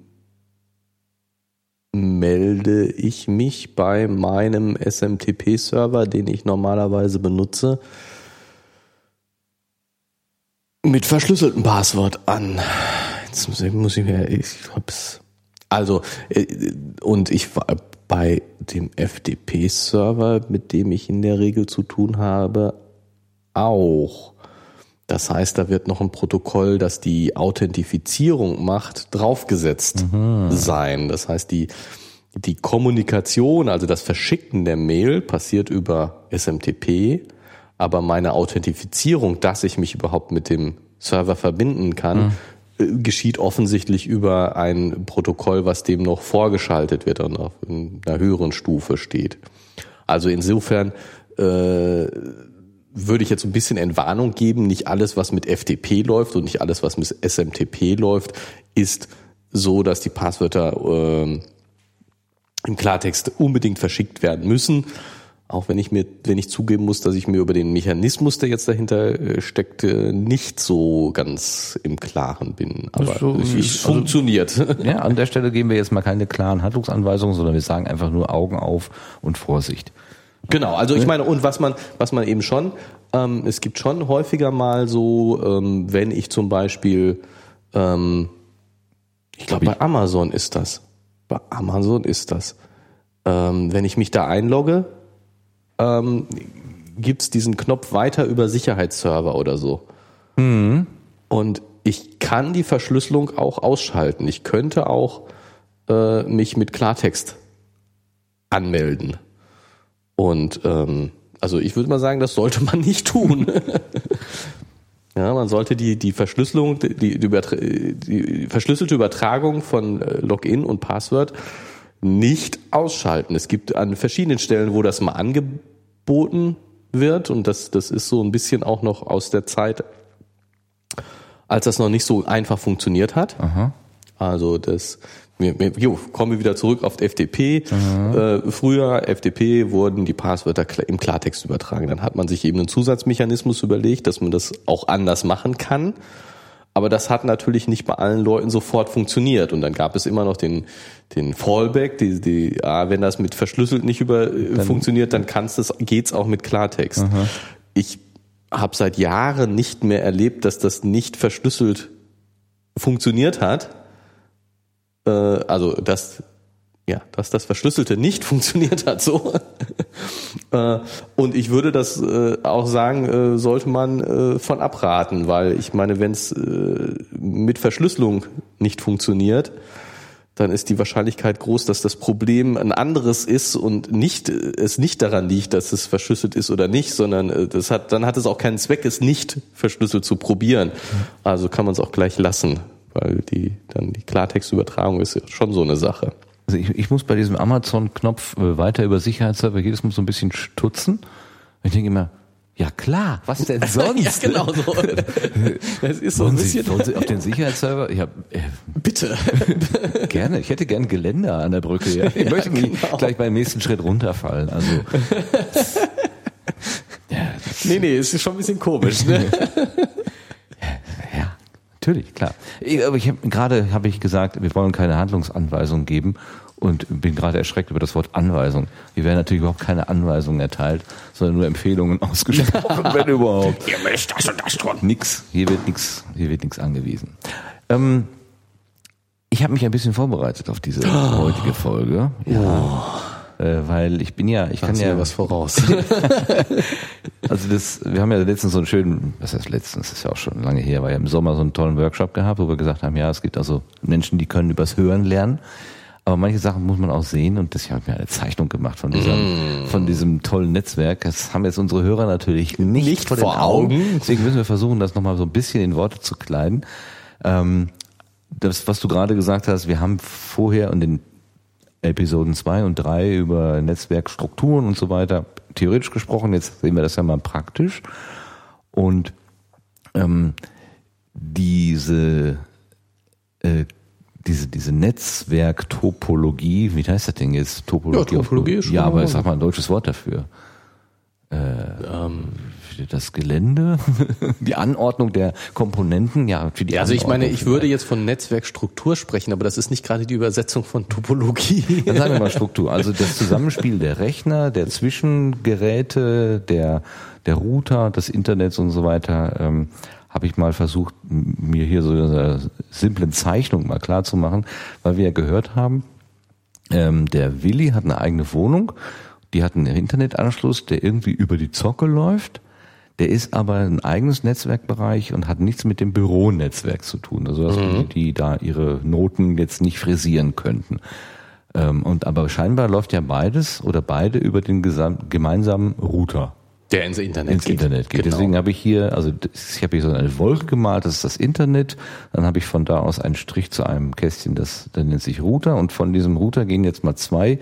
melde ich mich bei meinem SMTP-Server, den ich normalerweise benutze, Mit verschlüsseltem Passwort an. Jetzt muss ich, muss ich mir, ich hab's. Also, äh, und ich war bei dem FTP-Server, mit dem ich in der Regel zu tun habe, auch. Das heißt, da wird noch ein Protokoll, das die Authentifizierung macht, draufgesetzt mhm. sein. Das heißt, die, die Kommunikation, also das Verschicken der Mail passiert über SMTP, aber meine Authentifizierung, dass ich mich überhaupt mit dem Server verbinden kann, mhm. geschieht offensichtlich über ein Protokoll, was dem noch vorgeschaltet wird und auf einer höheren Stufe steht. Also insofern äh, würde ich jetzt ein bisschen Entwarnung geben, nicht alles, was mit FTP läuft und nicht alles, was mit SMTP läuft, ist so, dass die Passwörter äh, im Klartext unbedingt verschickt werden müssen. Auch wenn ich mir, wenn ich zugeben muss, dass ich mir über den Mechanismus, der jetzt dahinter äh, steckt, nicht so ganz im Klaren bin. Aber so, es, es also, funktioniert. Ja, an der Stelle geben wir jetzt mal keine klaren Handlungsanweisungen, sondern wir sagen einfach nur Augen auf und Vorsicht. Genau, also ich meine, und was man, was man eben schon, ähm, es gibt schon häufiger mal so, ähm, wenn ich zum Beispiel, ähm, ich glaube bei Amazon ist das, bei Amazon ist das, ähm, wenn ich mich da einlogge, ähm, gibt's diesen Knopf weiter über Sicherheitsserver oder so. Mhm. Und ich kann die Verschlüsselung auch ausschalten. Ich könnte auch äh, mich mit Klartext anmelden. Und ähm, also ich würde mal sagen, das sollte man nicht tun. ja, man sollte die, die Verschlüsselung, die, die, die verschlüsselte Übertragung von äh, Login und Passwort nicht ausschalten. Es gibt an verschiedenen Stellen, wo das mal angeboten wird und das, das ist so ein bisschen auch noch aus der Zeit, als das noch nicht so einfach funktioniert hat. Aha. Also das, jo, kommen wir wieder zurück auf FTP. Äh, früher FTP wurden die Passwörter im Klartext übertragen. Dann hat man sich eben einen Zusatzmechanismus überlegt, dass man das auch anders machen kann. Aber das hat natürlich nicht bei allen Leuten sofort funktioniert. Und dann gab es immer noch den, den Fallback, die, die, ah, wenn das mit verschlüsselt nicht über äh, dann, funktioniert, dann kannst es, geht's auch mit Klartext. Aha. Ich habe seit Jahren nicht mehr erlebt, dass das nicht verschlüsselt funktioniert hat. Äh, also dass ja, dass das Verschlüsselte nicht funktioniert hat so. Äh, und ich würde das äh, auch sagen, sollte man von abraten, weil ich meine, wenn es mit Verschlüsselung nicht funktioniert, dann ist die Wahrscheinlichkeit groß, dass das Problem ein anderes ist und nicht es nicht daran liegt, dass es verschlüsselt ist oder nicht, sondern das hat dann hat es auch keinen Zweck, es nicht verschlüsselt zu probieren. Also kann man es auch gleich lassen, weil die dann die Klartextübertragung ist schon so eine Sache. Also ich, ich muss bei diesem Amazon-Knopf äh, weiter über Sicherheitsserver jedes Mal so ein bisschen stutzen. Ich denke immer, ja klar, was denn sonst? ja, genau so. Das ist so ein bisschen. Sie, Sie auf den Sicherheitsserver? Ja, äh, Bitte. gerne. Ich hätte gern Geländer an der Brücke. Ja. Ich ja, möchte nicht genau. gleich beim nächsten Schritt runterfallen. Also. ja, nee, nee, ist schon ein bisschen komisch. Ne? Natürlich, klar. Aber ich habe gerade habe ich gesagt, wir wollen keine Handlungsanweisung geben und bin gerade erschreckt über das Wort Anweisung. Hier werden natürlich überhaupt keine Anweisungen erteilt, sondern nur Empfehlungen ausgesprochen, wenn überhaupt. Ihr müsst das und das tun. Nix, hier wird nichts, hier wird nichts angewiesen. Ähm, ich habe mich ein bisschen vorbereitet auf diese oh. heutige Folge. Ja. Oh äh, weil ich bin ja, ich Lass kann ja was voraus. also das, wir haben ja letztens so einen schönen, was heißt letztens, das ist ja auch schon lange her, war ja im Sommer so einen tollen Workshop gehabt, wo wir gesagt haben, ja, es gibt also Menschen, die können übers Hören lernen. Aber manche Sachen muss man auch sehen und das habe ich mir eine Zeichnung gemacht von diesem, mm. von diesem tollen Netzwerk. Das haben jetzt unsere Hörer natürlich nicht, nicht vor, vor Augen. Augen. Deswegen müssen wir versuchen, das nochmal so ein bisschen in Worte zu kleiden. Ähm, das, was du gerade gesagt hast, wir haben vorher in Episoden 2 und 3 über Netzwerkstrukturen und so weiter theoretisch gesprochen. Jetzt sehen wir das ja mal praktisch. Und ähm, diese, äh, diese, diese Netzwerktopologie, wie heißt das Ding jetzt? Topologie. Ja, Topologie ist ja aber ich sag mal ein deutsches Wort dafür. Äh, ähm, das Gelände, die Anordnung der Komponenten, ja, für die Also ich meine, ich würde jetzt von Netzwerkstruktur sprechen, aber das ist nicht gerade die Übersetzung von Topologie. Dann sagen wir mal Struktur. Also das Zusammenspiel der Rechner, der Zwischengeräte, der, der Router, des Internets und so weiter, ähm, habe ich mal versucht, mir hier so eine simple Zeichnung mal klar zu machen, weil wir ja gehört haben, ähm, der Willi hat eine eigene Wohnung, die hat einen Internetanschluss, der irgendwie über die Zocke läuft. Der ist aber ein eigenes Netzwerkbereich und hat nichts mit dem Büronetzwerk zu tun. Also dass Mhm. die, die da ihre Noten jetzt nicht frisieren könnten. Ähm, und aber scheinbar läuft ja beides oder beide über den gemeinsamen Router Der ins Internet ins geht. Internet geht. Genau. Deswegen habe ich hier, also ich habe hier so eine Wolke gemalt, das ist das Internet. Dann habe ich von da aus einen Strich zu einem Kästchen, das, das nennt sich Router. Und von diesem Router gehen jetzt mal zwei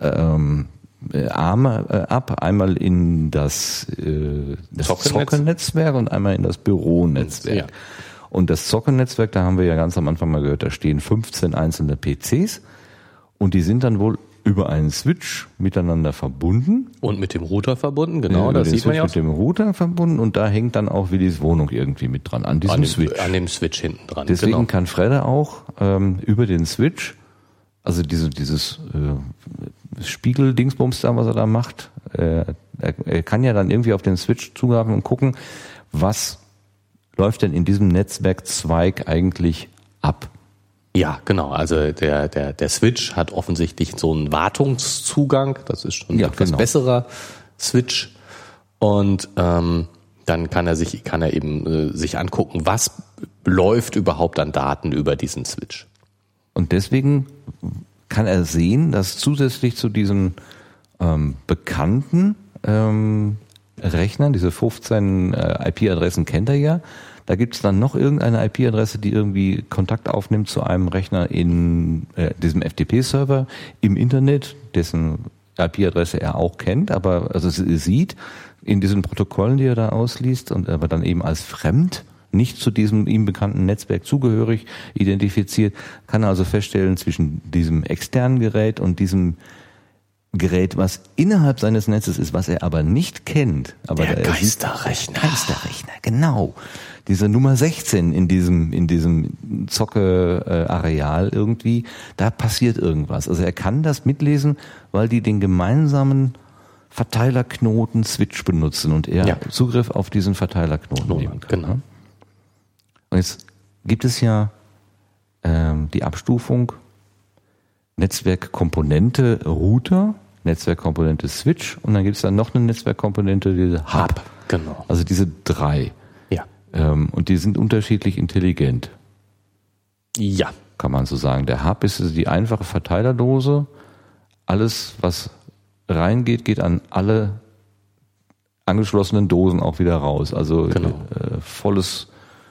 ähm, äh, Arme äh, ab. Einmal in das, äh, das Zockennetz? Zockernetzwerk und einmal in das Büronetzwerk. Ja. Und das Zockernetzwerk, da haben wir ja ganz am Anfang mal gehört, da stehen 15 einzelne PCs und die sind dann wohl über einen Switch miteinander verbunden. Und mit dem Router verbunden, genau, über das sieht man Switch ja auch. mit dem Router verbunden und da hängt dann auch Willis Wohnung irgendwie mit dran, an diesem An dem, Switch. an dem Switch hinten dran. Deswegen genau. kann Fredde auch ähm, über den Switch, also diese, dieses äh, Spiegel-Dingsbums da, was er da macht, äh, er, er kann ja dann irgendwie auf den Switch zugreifen und gucken, was läuft denn in diesem Netzwerkzweig eigentlich ab. Ja, genau. Also der, der, der Switch hat offensichtlich so einen Wartungszugang. Das ist schon ein Ja, etwas genau. besserer Switch. Und ähm, dann kann er sich, kann er eben äh, sich angucken, was läuft überhaupt an Daten über diesen Switch. Und deswegen kann er sehen, dass zusätzlich zu diesen ähm, bekannten ähm, Rechnern, diese 15 äh, IP-Adressen kennt er ja, da gibt es dann noch irgendeine IP-Adresse, die irgendwie Kontakt aufnimmt zu einem Rechner in äh, diesem FTP-Server im Internet, dessen IP-Adresse er auch kennt, aber also sie- sieht in diesen Protokollen, die er da ausliest und aber dann eben als fremd nicht zu diesem ihm bekannten Netzwerk zugehörig identifiziert, kann er also feststellen zwischen diesem externen Gerät und diesem Gerät, was innerhalb seines Netzes ist, was er aber nicht kennt. Aber Der er sieht- Geisterrechner. Geisterrechner, genau. Diese Nummer 16 in diesem, in diesem Zocke-Areal irgendwie, da passiert irgendwas. Also er kann das mitlesen, weil die den gemeinsamen Verteilerknoten Switch benutzen und er Ja. Zugriff auf diesen Verteilerknoten Knoten, nehmen kann. genau. ne? Und jetzt gibt es ja ähm, die Abstufung Netzwerkkomponente Router, Netzwerkkomponente Switch und dann gibt es dann noch eine Netzwerkkomponente, diese Hub. Genau. Also diese drei. Ähm, und die sind unterschiedlich intelligent, Ja. kann man so sagen. Der Hub ist die einfache Verteilerdose. Alles, was reingeht, geht an alle angeschlossenen Dosen auch wieder raus. Also Genau. äh, volles,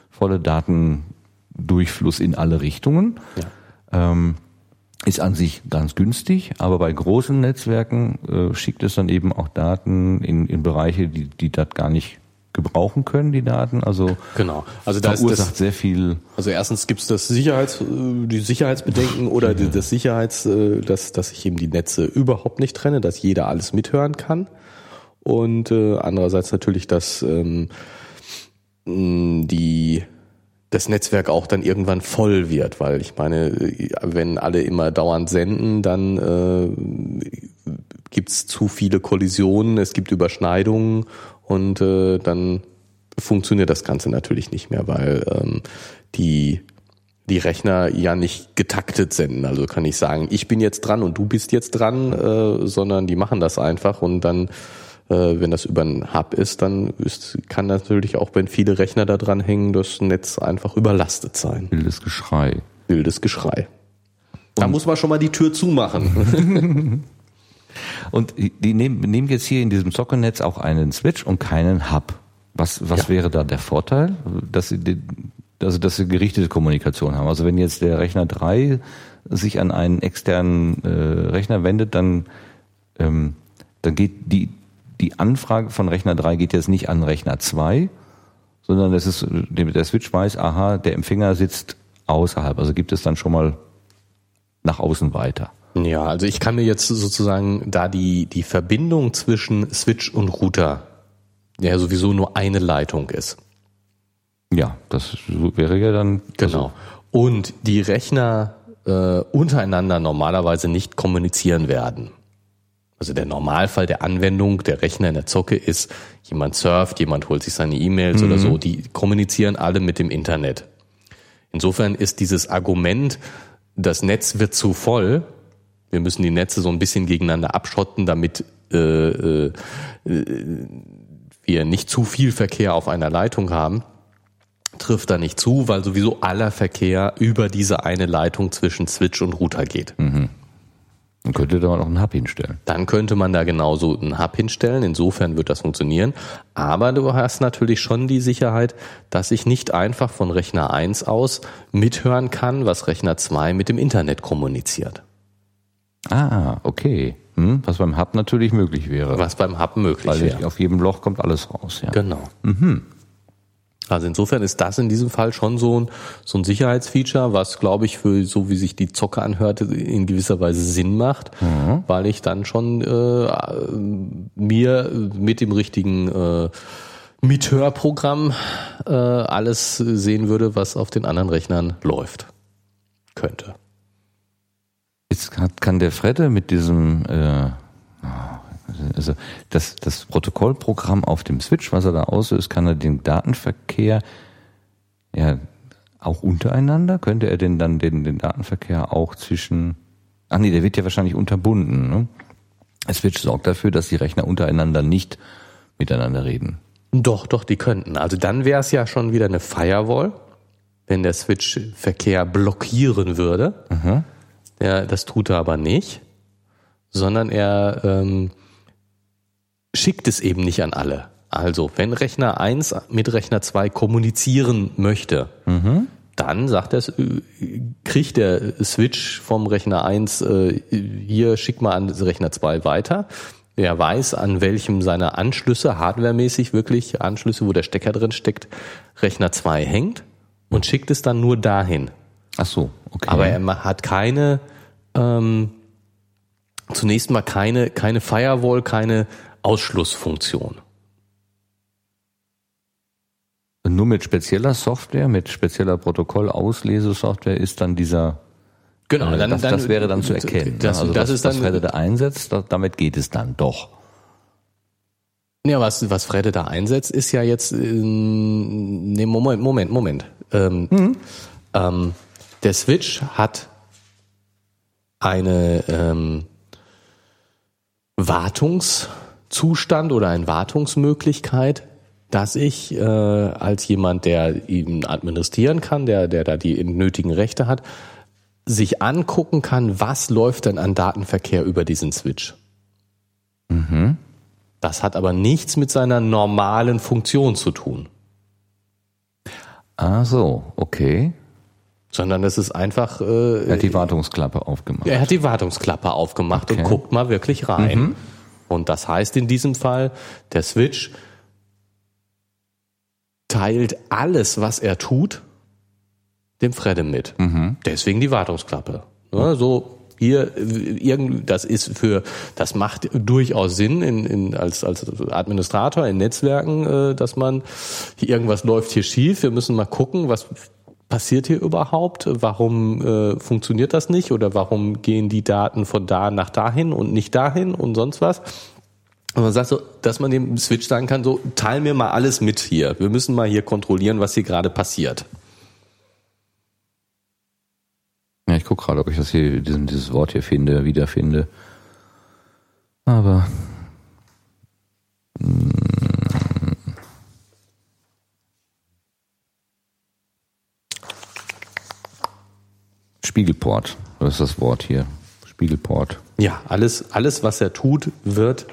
volle Datendurchfluss in alle Richtungen. Ja. Ähm, ist an sich ganz günstig, aber bei großen Netzwerken äh, schickt es dann eben auch Daten in, in Bereiche, die, die das gar nicht gebrauchen können, die Daten. Also Genau. Also da ist verursacht das, sehr viel also erstens gibt es das Sicherheits, äh, die Sicherheitsbedenken oder die, das Sicherheits, äh, dass, dass ich eben die Netze überhaupt nicht trenne, dass jeder alles mithören kann. Und äh, andererseits natürlich, dass ähm, die das Netzwerk auch dann irgendwann voll wird, weil ich meine, äh, wenn alle immer dauernd senden, dann äh, gibt's zu viele Kollisionen, es gibt Überschneidungen und äh, dann funktioniert das Ganze natürlich nicht mehr, weil ähm, die die Rechner ja nicht getaktet senden. Also kann ich sagen, ich bin jetzt dran und du bist jetzt dran, äh, sondern die machen das einfach und dann, äh, wenn das über einen Hub ist, dann ist, kann natürlich auch, wenn viele Rechner da dran hängen, das Netz einfach überlastet sein. wildes Geschrei. Wildes Geschrei. Da muss man schon mal die Tür zumachen. Und die nehmen, nehmen jetzt hier in diesem Sockernetz auch einen Switch und keinen Hub. Was, was Ja. wäre da der Vorteil? Dass sie, die, also, dass sie gerichtete Kommunikation haben. Also wenn jetzt der Rechner 3 sich an einen externen äh, Rechner wendet, dann, ähm, dann geht die, die Anfrage von Rechner 3 geht jetzt nicht an Rechner 2, sondern es ist, der Switch weiß, aha, der Empfänger sitzt außerhalb. Also gibt es dann schon mal nach außen weiter. Ja, also ich kann mir jetzt sozusagen, da die, die Verbindung zwischen Switch und Router ja sowieso nur eine Leitung ist. Ja, das wäre ja dann Genau. Und die Rechner äh, untereinander normalerweise nicht kommunizieren werden. Also der Normalfall der Anwendung der Rechner in der Zocke ist, jemand surft, jemand holt sich seine E-Mails oder so, die kommunizieren alle mit dem Internet. Insofern ist dieses Argument, das Netz wird zu voll, wir müssen die Netze so ein bisschen gegeneinander abschotten, damit äh, äh, wir nicht zu viel Verkehr auf einer Leitung haben, trifft da nicht zu, weil sowieso aller Verkehr über diese eine Leitung zwischen Switch und Router geht. Dann könnte da noch einen Hub hinstellen. Dann könnte man da genauso einen Hub hinstellen. Insofern wird das funktionieren. Aber du hast natürlich schon die Sicherheit, dass ich nicht einfach von Rechner 1 aus mithören kann, was Rechner 2 mit dem Internet kommuniziert. Ah, okay. Hm, was beim Hub natürlich möglich wäre. Was beim Hub möglich Weil wäre. auf jedem Loch kommt alles raus, ja. Genau. Also insofern ist das in diesem Fall schon so ein, so ein Sicherheitsfeature, was glaube ich für so wie sich die Zocke anhörte in gewisser Weise Sinn macht, weil ich dann schon äh, mir mit dem richtigen äh, Mithörprogramm äh, alles sehen würde, was auf den anderen Rechnern läuft. Könnte. Jetzt hat, kann der Fredde mit diesem, äh, also das, das Protokollprogramm auf dem Switch, was er da auslöst, kann er den Datenverkehr ja auch untereinander? Könnte er denn dann den, den Datenverkehr auch zwischen, ach nee, der wird ja wahrscheinlich unterbunden, ne? Der Switch sorgt dafür, dass die Rechner untereinander nicht miteinander reden. Doch, doch, die könnten. Also dann wäre es ja schon wieder eine Firewall, wenn der Switch Verkehr blockieren würde. Der, das tut er aber nicht, sondern er ähm, schickt es eben nicht an alle. Also, wenn Rechner 1 mit Rechner 2 kommunizieren möchte, dann sagt er, kriegt der Switch vom Rechner 1 äh, hier, schick mal an Rechner 2 weiter. Er weiß, an welchem seiner Anschlüsse, hardwaremäßig wirklich Anschlüsse, wo der Stecker drin steckt, Rechner 2 hängt und schickt es dann nur dahin. Ach so, okay. Aber er hat keine, ähm, zunächst mal keine, keine Firewall, keine Ausschlussfunktion. Nur mit spezieller Software, mit spezieller Protokollauslesesoftware ist dann dieser Genau, Äh, das, das wäre dann zu erkennen. Das, ne? also das was, ist dann, was Fredde da einsetzt, da, damit geht es dann doch. ja, was, was Fredde da einsetzt, ist ja jetzt, ähm, nee, Moment, Moment, Moment. Ähm, ähm, der Switch hat eine ähm, Wartungszustand oder eine Wartungsmöglichkeit, dass ich äh, als jemand, der ihn administrieren kann, der, der da die nötigen Rechte hat, sich angucken kann, was läuft denn an Datenverkehr über diesen Switch. Das hat aber nichts mit seiner normalen Funktion zu tun, Ah so, okay. Sondern es ist einfach, äh, Er hat die Wartungsklappe aufgemacht. er hat die Wartungsklappe aufgemacht und Okay. guckt mal wirklich rein. Und das heißt in diesem Fall, der Switch teilt alles, was er tut, dem Fredde mit. Deswegen die Wartungsklappe. Ja, so hier irgend das ist für das macht durchaus Sinn in, in als als Administrator in Netzwerken, äh, dass man hier irgendwas läuft hier schief. Wir müssen mal gucken, was passiert hier überhaupt? Warum äh, funktioniert das nicht oder warum gehen die Daten von da nach dahin und nicht dahin und sonst was? Und man sagt so, dass man dem Switch sagen kann, so teil mir mal alles mit hier. Wir müssen mal hier kontrollieren, was hier gerade passiert. Ja, ich gucke gerade, ob ich das hier, diesen, dieses Wort hier finde, wiederfinde. Aber. mm, Spiegelport, das ist das Wort hier. Spiegelport. Ja, alles, alles, was er tut, wird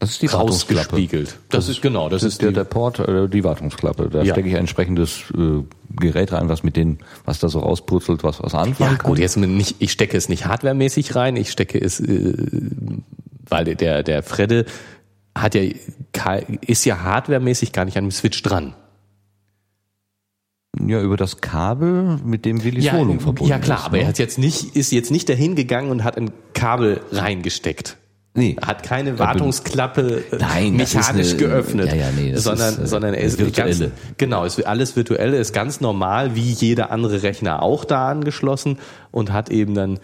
Das ist die rausgespiegelt. Das, ist genau, das, Das ist der, der Port, äh, die Wartungsklappe. Da Ja. stecke ich ein entsprechendes äh, Gerät rein, was mit den, was da so rauspurzelt, was was anfangen Ja, kann. gut, jetzt nicht, ich stecke es nicht hardwaremäßig rein, ich stecke es, äh, weil der- der, Fredde hat ja, ist ja hardwaremäßig gar nicht an dem Switch dran. Ja, über das Kabel, mit dem Willis Wohnung verbunden ja klar, ist. aber ne? er hat jetzt nicht, ist jetzt nicht dahin gegangen und hat ein Kabel reingesteckt. Nee. Hat keine Wartungsklappe äh, Nein, mechanisch ist eine- geöffnet, ja, ja, nee, sondern, ist, äh, sondern er ist virtuelle. ganz, genau, ist alles virtuelle, ist ganz normal, wie jeder andere Rechner auch da angeschlossen und hat eben dann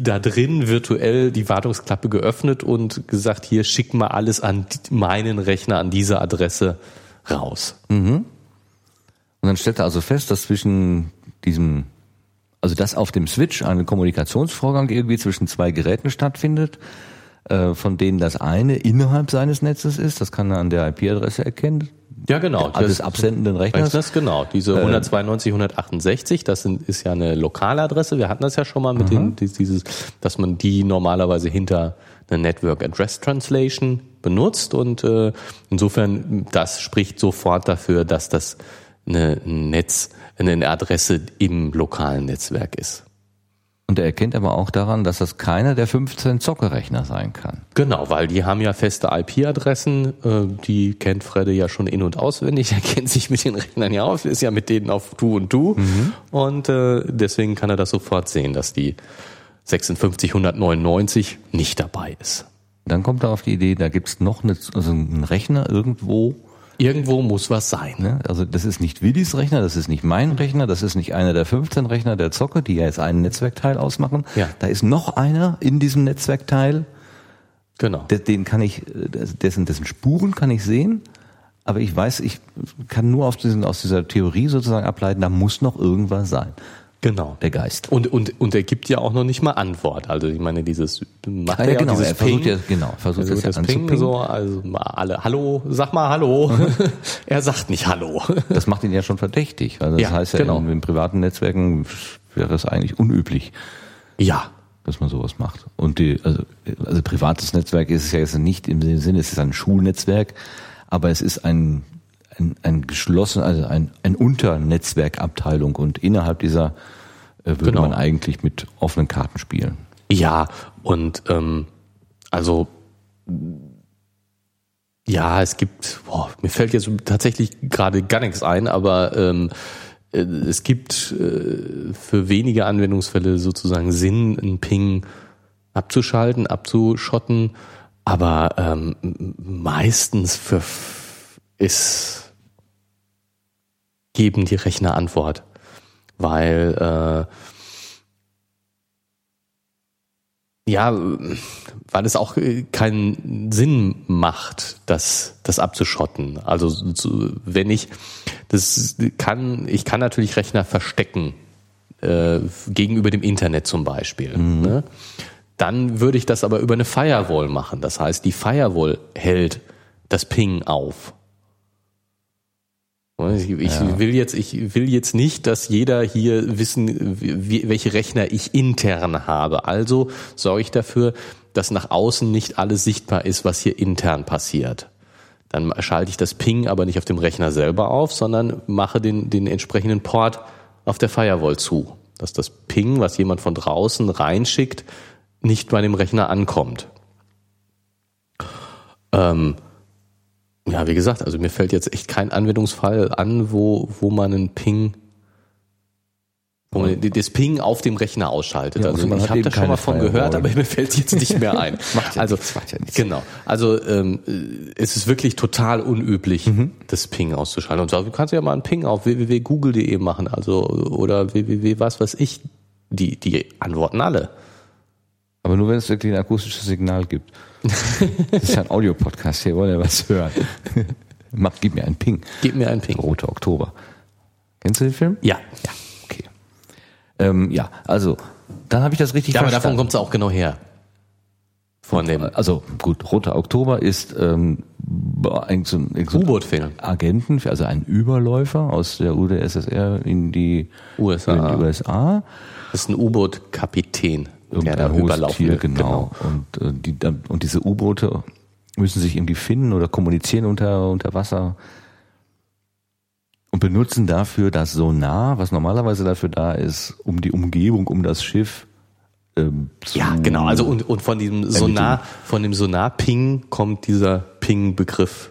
da drin virtuell die Wartungsklappe geöffnet und gesagt, hier schick mal alles an meinen Rechner an diese Adresse raus. Mhm. Und dann stellt er also fest, dass zwischen diesem, also dass auf dem Switch ein Kommunikationsvorgang irgendwie zwischen zwei Geräten stattfindet, äh, von denen das eine innerhalb seines Netzes ist, das kann er an der IP-Adresse erkennen. Ja, genau. Des absendenden Rechners. Rechners, genau. Diese 192, 168, das sind, ist ja eine lokale Adresse. Wir hatten das ja schon mal mit mhm. den, dieses, dass man die normalerweise hinter eine Network Address Translation benutzt und äh, insofern das spricht sofort dafür, dass das eine Netz, eine Adresse im lokalen Netzwerk ist. Und er erkennt aber auch daran, dass das keiner der 15 Zockerrechner sein kann. Genau, weil die haben ja feste IP-Adressen, äh, die kennt Fredde ja schon in- und auswendig, er kennt sich mit den Rechnern ja aus, ist ja mit denen auf Du und Du mhm. und äh, deswegen kann er das sofort sehen, dass die 56199 nicht dabei ist. Dann kommt er auf die Idee, da gibt's noch eine, also einen Rechner irgendwo, Irgendwo muss was sein. Ne? Also das ist nicht Willis Rechner, das ist nicht mein Rechner, das ist nicht einer der 15 Rechner der Zocke, die ja jetzt einen Netzwerkteil ausmachen. Ja. Da ist noch einer in diesem Netzwerkteil. Genau. Den kann ich, dessen, dessen Spuren kann ich sehen, aber ich weiß, ich kann nur auf diesen, aus dieser Theorie sozusagen ableiten, da muss noch irgendwas sein. Genau. Der Geist. Und, und, und er gibt ja auch noch nicht mal Antwort. Also ich meine, dieses macht ja, ja genau, dieses er Ping, versucht ja, genau, versucht versucht das, das Ping so, also mal alle Hallo, sag mal Hallo. er sagt nicht Hallo. das macht ihn ja schon verdächtig. Also das Ja, heißt ja, genau. in, in privaten Netzwerken wäre es eigentlich unüblich, Ja. dass man sowas macht. Und die, also, also privates Netzwerk ist es ja jetzt nicht im Sinne, es ist ein Schulnetzwerk, aber es ist ein ein, ein geschlossen, also ein, ein Unternetzwerkabteilung und innerhalb dieser äh, würde Genau. man eigentlich mit offenen Karten spielen. Ja, und ähm, also ja, es gibt, boah, mir fällt jetzt tatsächlich gerade gar nichts ein, aber ähm, äh, es gibt äh, für wenige Anwendungsfälle sozusagen Sinn, einen Ping abzuschalten, abzuschotten, aber ähm, meistens für ist geben die Rechner Antwort, weil äh, ja, weil es auch keinen Sinn macht, das, das abzuschotten. Also so, wenn ich das kann, ich kann natürlich Rechner verstecken äh, gegenüber dem Internet zum Beispiel. Ne? Dann würde ich das aber über eine Firewall machen. Das heißt, die Firewall hält das Ping auf. Ich, Ja. will jetzt, ich will jetzt nicht, dass jeder hier wissen, wie, welche Rechner ich intern habe. Also sorge ich dafür, dass nach außen nicht alles sichtbar ist, was hier intern passiert. Dann schalte ich das Ping aber nicht auf dem Rechner selber auf, sondern mache den, den entsprechenden Port auf der Firewall zu. Dass das Ping, was jemand von draußen reinschickt, nicht bei dem Rechner ankommt. Ähm, ja, wie gesagt, also mir fällt jetzt echt kein Anwendungsfall an, wo, wo man einen Ping, wo man das Ping auf dem Rechner ausschaltet. Ja, also also ich habe da schon mal von Firewall. gehört, aber mir fällt jetzt nicht mehr ein. Macht ja also, nichts, macht ja nichts. Genau. Also ähm, es ist wirklich total unüblich, Mhm. das Ping auszuschalten. Und so, du kannst ja mal einen Ping auf www.google.de machen, also oder www was weiß ich. Die, die antworten alle. Aber nur wenn es wirklich ein akustisches Signal gibt. Das ist ja ein Audiopodcast, hier wollen ja was hören. Mach, gib mir einen Ping. Gib mir einen Ping. Roter Oktober. Kennst du den Film? Ja. Ja, okay. Ähm, ja, also, dann habe ich das richtig Ja, aber davon verstanden. kommt es auch genau her. Von dem also gut, Roter Oktober ist ähm, ein, so, ein- so U-Boot-Film. Agenten, also ein Überläufer aus der UdSSR in die USA. In die USA. Das ist ein U-Boot-Kapitän, Irgendein da hohes überlaufen Tier, wird. genau. Und, äh, die, und diese U-Boote müssen sich irgendwie finden oder kommunizieren unter, unter Wasser und benutzen dafür das Sonar, was normalerweise dafür da ist, um die Umgebung, um das Schiff ähm, zu Ja, genau. Also und, und von diesem Sonar, von dem Sonar-Ping kommt dieser Ping-Begriff.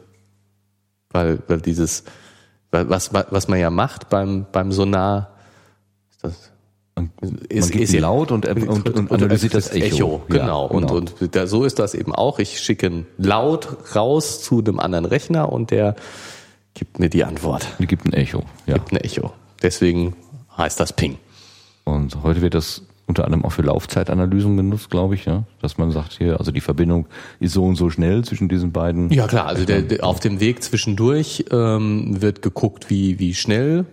Weil, weil dieses, was, was man ja macht beim, beim Sonar, ist das, man, ist, man ist laut und, und, und, und analysiert das Echo. Ja, genau. Und, und da, so ist das eben auch. Ich schicke ein Laut raus zu einem anderen Rechner und der gibt mir die Antwort. die gibt ein Echo. Ja. Gibt ein Echo. Deswegen heißt das Ping. Und heute wird das unter anderem auch für Laufzeitanalysen genutzt, glaube ich, ja. Dass man sagt hier, also die Verbindung ist so und so schnell zwischen diesen beiden. Ja klar, also der, der, auf dem Weg zwischendurch ähm, wird geguckt, wie, wie schnell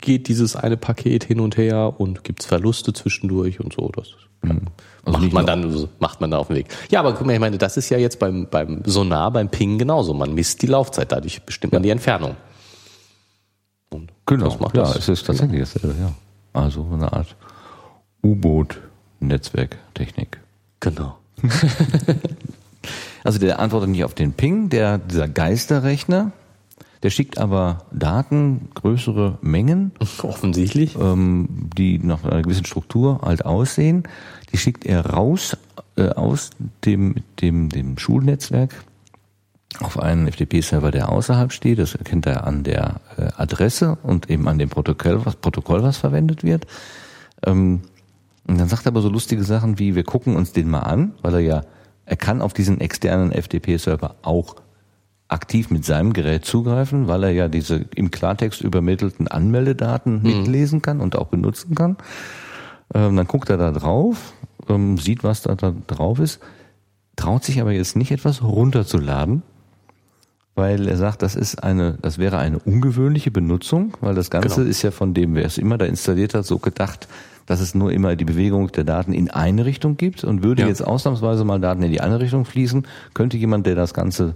geht dieses eine Paket hin und her und gibt's Verluste zwischendurch und so. Das Mhm. Also macht man dann macht man da auf dem Weg. Ja, aber guck mal, ich meine, das ist ja jetzt beim beim Sonar, beim Ping genauso. Man misst die Laufzeit, dadurch bestimmt man die Entfernung. Und Genau, das macht ja, das. es ist tatsächlich dasselbe, ja. Also eine Art U-Boot-Netzwerktechnik. Genau. Also der antwortet nicht auf den Ping, der, dieser Geisterrechner, der schickt aber Daten, größere Mengen, Offensichtlich. ähm, die nach einer gewissen Struktur halt aussehen, die schickt er raus äh, aus dem, dem, dem Schulnetzwerk auf einen FTP-Server, der außerhalb steht. Das erkennt er an der äh, Adresse und eben an dem Protokoll, was, Protokoll, was verwendet wird. Ähm, und dann sagt er aber so lustige Sachen wie, wir gucken uns den mal an, weil er ja, er kann auf diesen externen FTP-Server auch aktiv mit seinem Gerät zugreifen, weil er ja diese im Klartext übermittelten Anmeldedaten mitlesen kann und auch benutzen kann. Ähm, dann guckt er da drauf, ähm, sieht, was da, da drauf ist, traut sich aber jetzt nicht etwas runterzuladen, weil er sagt, das ist eine, das wäre eine ungewöhnliche Benutzung, weil das Ganze Genau. ist ja von dem, wer es immer da installiert hat, so gedacht, dass es nur immer die Bewegung der Daten in eine Richtung gibt und würde Ja. jetzt ausnahmsweise mal Daten in die andere Richtung fließen, könnte jemand, der das Ganze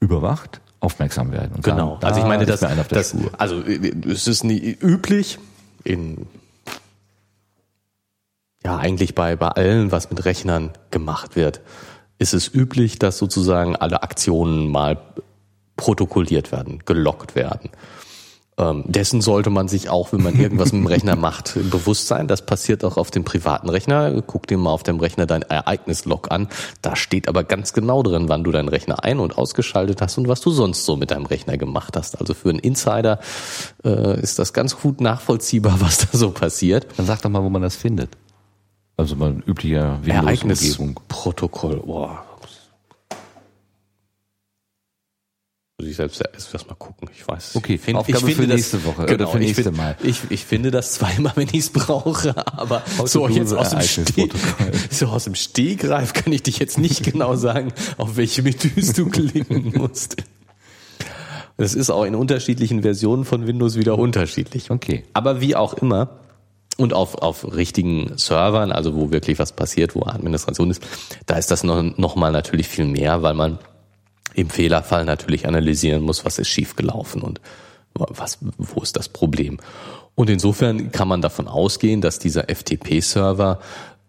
überwacht, aufmerksam werden. Und Genau. sagen, also ich meine, ist das, das also es ist nie üblich in ja eigentlich bei bei allen, was mit Rechnern gemacht wird, ist es üblich, dass sozusagen alle Aktionen mal protokolliert werden, gelockt werden. Ähm, dessen sollte man sich auch, wenn man irgendwas mit dem Rechner macht, bewusst sein. Das passiert auch auf dem privaten Rechner. Guck dir mal auf dem Rechner dein Ereignislog an. Da steht aber ganz genau drin, wann du deinen Rechner ein- und ausgeschaltet hast und was du sonst so mit deinem Rechner gemacht hast. Also für einen Insider äh, ist das ganz gut nachvollziehbar, was da so passiert. Dann sag doch mal, wo man das findet. Also mal üblicher Windows-Umgebung. Ereignisprotokoll. Boah. Muss ich selbst erst mal gucken. Ich weiß. Okay, ich find, Aufgabe ich finde für nächste das, Woche oder Genau, für ich nächste find- Mal. Ich, ich finde das zweimal, wenn ich es brauche, aber so jetzt aus dem, Ereignisprotokoll. so aus dem Stegreif kann ich dich jetzt nicht genau sagen, auf welche Menüs du klicken musst. Das ist auch in unterschiedlichen Versionen von Windows wieder unterschiedlich. Okay. Aber wie auch immer, und auf, auf richtigen Servern, also wo wirklich was passiert, wo Administration ist, da ist das noch, noch mal natürlich viel mehr, weil man im Fehlerfall natürlich analysieren muss, was ist schiefgelaufen und was, wo ist das Problem. Und insofern kann man davon ausgehen, dass dieser FTP-Server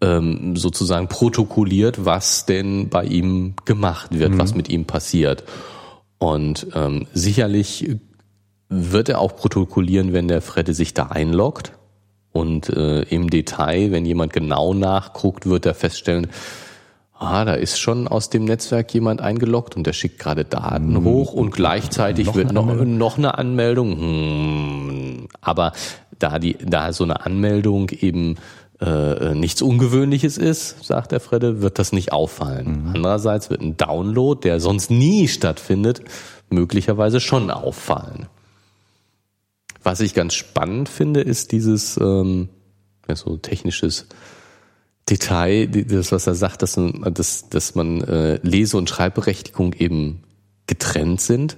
ähm, sozusagen protokolliert, was denn bei ihm gemacht wird, was mit ihm passiert. Und ähm, sicherlich wird er auch protokollieren, wenn der Fredde sich da einloggt. Und äh, im Detail, wenn jemand genau nachguckt, wird er feststellen, ah, da ist schon aus dem Netzwerk jemand eingeloggt und der schickt gerade Daten hoch und gleichzeitig noch wird eine noch, noch eine Anmeldung. Hm. Aber da die, da so eine Anmeldung eben äh, nichts Ungewöhnliches ist, sagt der Fredde, wird das nicht auffallen. Andererseits wird ein Download, der sonst nie stattfindet, möglicherweise schon auffallen. Was ich ganz spannend finde, ist dieses ähm, ja, so technisches Detail, das, was er sagt, dass, man- dass, dass man äh, Lese- und Schreibberechtigung eben getrennt sind.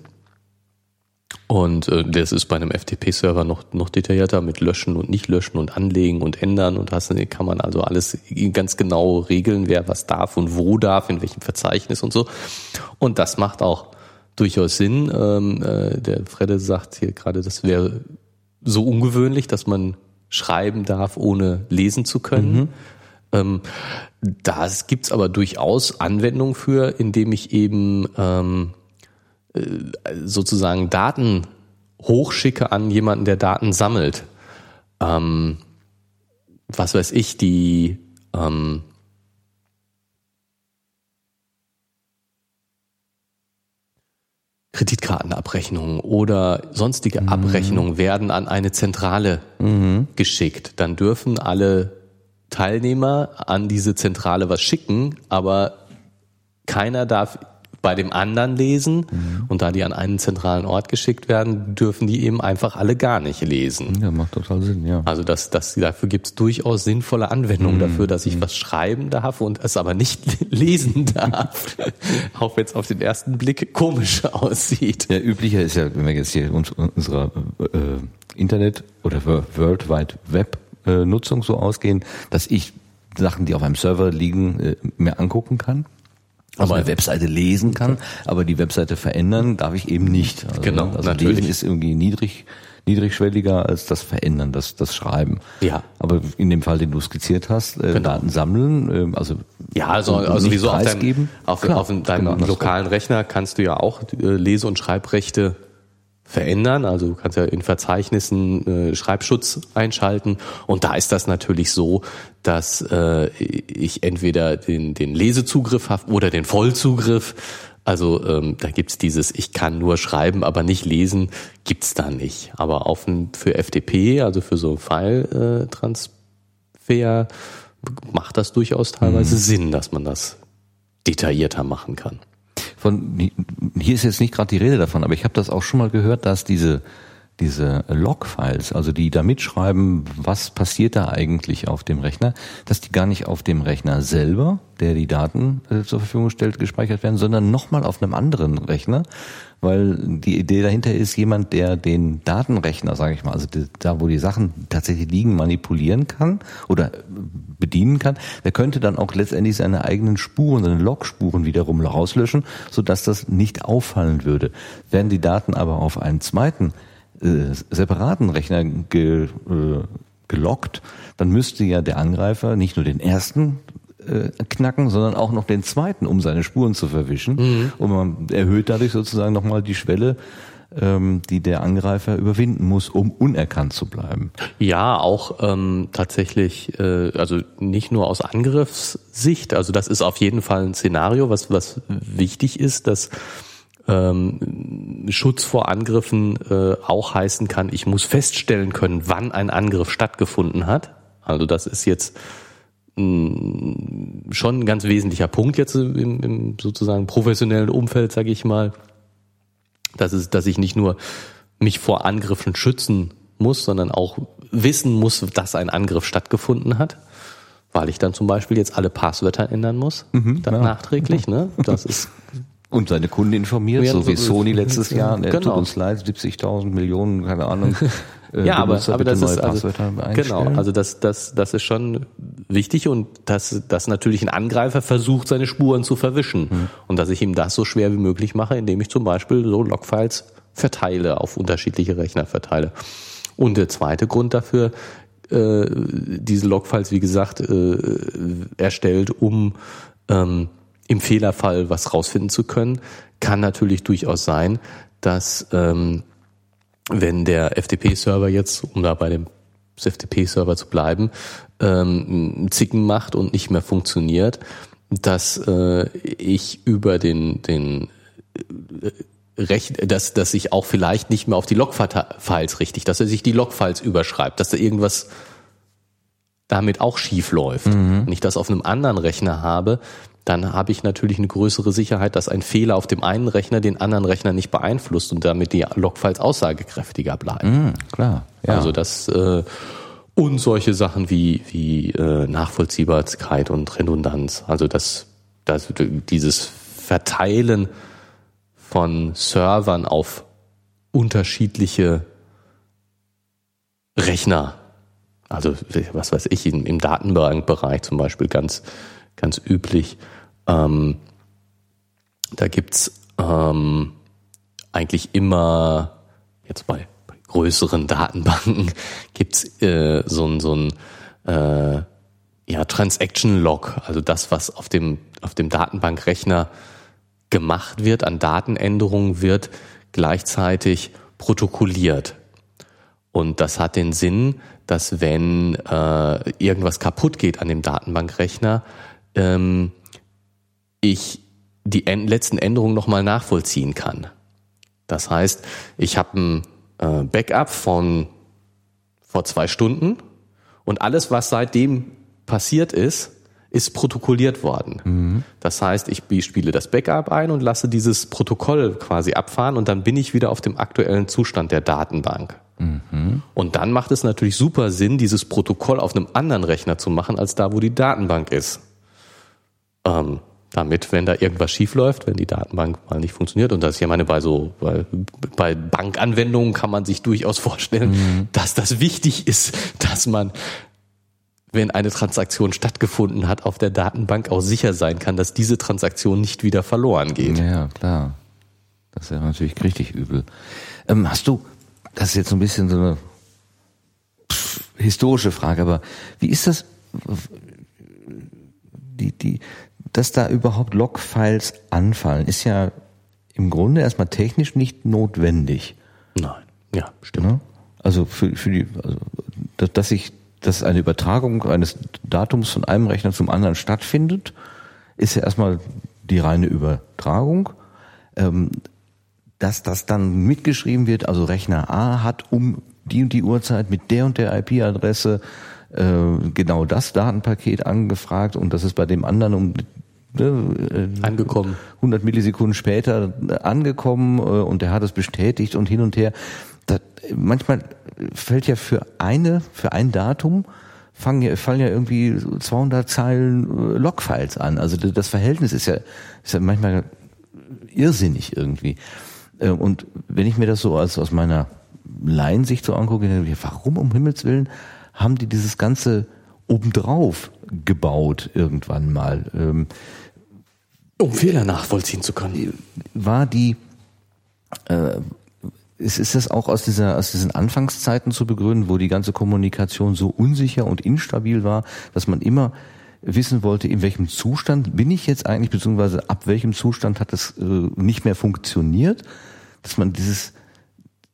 Und äh, das ist bei einem FTP-Server noch, noch detaillierter mit Löschen und nicht löschen und anlegen und ändern und das kann man also alles ganz genau regeln, wer was darf und wo darf, in welchem Verzeichnis und so. Und das macht auch durchaus Sinn. Ähm, äh, der Fredde sagt hier gerade, das wäre so ungewöhnlich, dass man schreiben darf, ohne lesen zu können. Ähm, da gibt's aber durchaus Anwendungen für, indem ich eben ähm, äh, sozusagen Daten hochschicke an jemanden, der Daten sammelt. Ähm, was weiß ich, die ähm, Kreditkartenabrechnungen oder sonstige Abrechnungen werden an eine Zentrale geschickt. Dann dürfen alle Teilnehmer an diese Zentrale was schicken, aber keiner darf bei dem anderen lesen Mhm. und da die an einen zentralen Ort geschickt werden, dürfen die eben einfach alle gar nicht lesen. Ja, macht total Sinn, ja. Also das, das, dafür gibt es durchaus sinnvolle Mhm. Anwendungen dafür, dass ich was schreiben darf und es aber nicht lesen darf. Auch wenn es auf den ersten Blick komisch aussieht. Ja, üblicher ist ja, wenn wir jetzt hier uns, unserer äh, Internet- oder Wo- World Wide Web äh, Nutzung so ausgehen, dass ich Sachen, die auf einem Server liegen, äh, mir angucken kann. Also Aber- eine Webseite lesen kann, aber die Webseite verändern darf ich eben nicht. Also, Genau, also natürlich. Lesen ist irgendwie niedrig, niedrigschwelliger als das Verändern, das, das Schreiben. Ja. Aber in dem Fall, den du skizziert hast, äh, Genau. Daten sammeln, äh, also Ja, also, also sowieso auf, deinem, auf, Klar, auf deinem genau lokalen Rechner kannst du ja auch äh, Lese- und Schreibrechte verändern. Also du kannst ja in Verzeichnissen äh, Schreibschutz einschalten. Und da ist das natürlich so, dass äh, ich entweder den, den Lesezugriff habe oder den Vollzugriff. Also ähm, da gibt's dieses, ich kann nur schreiben, aber nicht lesen, gibt's da nicht. Aber auf für FTP, also für so File-Transfer, macht das durchaus teilweise Sinn, dass man das detaillierter machen kann. Von, hier ist jetzt nicht gerade die Rede davon, aber ich habe das auch schon mal gehört, dass diese, diese Log-Files, also die da mitschreiben, was passiert da eigentlich auf dem Rechner, dass die gar nicht auf dem Rechner selber, der die Daten äh, zur Verfügung stellt, gespeichert werden, sondern nochmal auf einem anderen Rechner, weil die Idee dahinter ist, jemand, der den Datenrechner, sage ich mal, also da, wo die Sachen tatsächlich liegen, manipulieren kann oder bedienen kann, der könnte dann auch letztendlich seine eigenen Spuren, seine Logspuren wiederum rauslöschen, sodass das nicht auffallen würde. Werden die Daten aber auf einen zweiten äh, separaten Rechner ge, äh, gelockt, dann müsste ja der Angreifer nicht nur den ersten äh, knacken, sondern auch noch den zweiten, um seine Spuren zu verwischen. Und man erhöht dadurch sozusagen nochmal die Schwelle, ähm, die der Angreifer überwinden muss, um unerkannt zu bleiben. Ja, auch ähm, tatsächlich, äh, also nicht nur aus Angriffssicht, also das ist auf jeden Fall ein Szenario, was, was wichtig ist, dass ähm, Schutz vor Angriffen äh, auch heißen kann, ich muss feststellen können, wann ein Angriff stattgefunden hat. Also das ist jetzt schon ein ganz wesentlicher Punkt jetzt im, im sozusagen professionellen Umfeld, sage ich mal, dass, es, dass ich nicht nur mich vor Angriffen schützen muss, sondern auch wissen muss, dass ein Angriff stattgefunden hat, weil ich dann zum Beispiel jetzt alle Passwörter ändern muss, dann ja. nachträglich. Ne? Das ist Und seine Kunden informiert, Ja, so wie so- Sony letztes Jahr. Ne, Genau. Tut uns leid, 70.000 Millionen, keine Ahnung. äh, ja, aber, aber das ist also, genau, also das, das, das ist schon wichtig und dass, dass natürlich ein Angreifer versucht, seine Spuren zu verwischen Mhm. und dass ich ihm das so schwer wie möglich mache, indem ich zum Beispiel so Logfiles verteile, auf unterschiedliche Rechner verteile. Und der zweite Grund dafür, äh, diese Logfiles, wie gesagt, äh, erstellt, um ähm, im Fehlerfall was rausfinden zu können, kann natürlich durchaus sein, dass ähm, wenn der FTP-Server jetzt, um da bei dem FTP-Server zu bleiben, ähm, Zicken macht und nicht mehr funktioniert, dass äh, ich über den, den äh, Recht, dass, dass ich auch vielleicht nicht mehr auf die Logfiles richtig, dass er sich die Logfiles überschreibt, dass da irgendwas damit auch schief läuft. Wenn ich das auf einem anderen Rechner habe, dann habe ich natürlich eine größere Sicherheit, dass ein Fehler auf dem einen Rechner den anderen Rechner nicht beeinflusst und damit die Logfiles aussagekräftiger bleiben. Mhm, klar, ja. Also das äh, und solche Sachen wie wie äh, Nachvollziehbarkeit und Redundanz. Also das, das dieses Verteilen von Servern auf unterschiedliche Rechner. Also was weiß ich im, im Datenbankbereich zum Beispiel ganz ganz üblich. Ähm, da gibt's ähm, eigentlich immer jetzt bei, bei größeren Datenbanken gibt's äh, so ein so ein äh, ja Transaction Log, also das was auf dem auf dem Datenbankrechner gemacht wird an Datenänderungen wird gleichzeitig protokolliert. Und das hat den Sinn, dass wenn äh, irgendwas kaputt geht an dem Datenbankrechner, ähm, ich die en letzten Änderungen nochmal nachvollziehen kann. Das heißt, ich habe ein äh, Backup von vor zwei Stunden und alles, was seitdem passiert ist, ist protokolliert worden. Das heißt, ich spiele das Backup ein und lasse dieses Protokoll quasi abfahren und dann bin ich wieder auf dem aktuellen Zustand der Datenbank. Und dann macht es natürlich super Sinn, dieses Protokoll auf einem anderen Rechner zu machen, als da, wo die Datenbank ist. Ähm, damit, wenn da irgendwas schief läuft, wenn die Datenbank mal nicht funktioniert, und das ist ja meine, bei so, bei, bei Bankanwendungen kann man sich durchaus vorstellen, dass das wichtig ist, dass man wenn eine Transaktion stattgefunden hat, auf der Datenbank auch sicher sein kann, dass diese Transaktion nicht wieder verloren geht. Ja, klar. Das ist ja natürlich richtig übel. Ähm, hast du, das ist jetzt so ein bisschen so eine historische Frage, aber wie ist das, die, die, dass da überhaupt Logfiles anfallen, ist ja im Grunde erstmal technisch nicht notwendig. Nein. Ja, stimmt. Ne? Also für, für die, also, dass, dass ich, dass eine Übertragung eines Datums von einem Rechner zum anderen stattfindet, ist ja erstmal die reine Übertragung. Ähm, dass das dann mitgeschrieben wird, also Rechner A hat um die und die Uhrzeit mit der und der IP-Adresse äh, genau das Datenpaket angefragt und das ist bei dem anderen um ne, äh, Angekommen. 100 Millisekunden später angekommen äh, und der hat es bestätigt und hin und her. Das, manchmal fällt ja für eine, für ein Datum fangen fallen ja irgendwie 200 Zeilen äh, Logfiles an. Also das Verhältnis ist ja, ist ja manchmal irrsinnig irgendwie. Und wenn ich mir das so als aus meiner Laiensicht so angucke, dann denke ich, warum um Himmels Willen haben die dieses ganze obendrauf gebaut irgendwann mal? Um Fehler nachvollziehen zu können. war die äh, ist, ist das auch aus dieser aus diesen Anfangszeiten zu begründen, wo die ganze Kommunikation so unsicher und instabil war, dass man immer wissen wollte, in welchem Zustand bin ich jetzt eigentlich, beziehungsweise ab welchem Zustand hat es äh, nicht mehr funktioniert, dass man dieses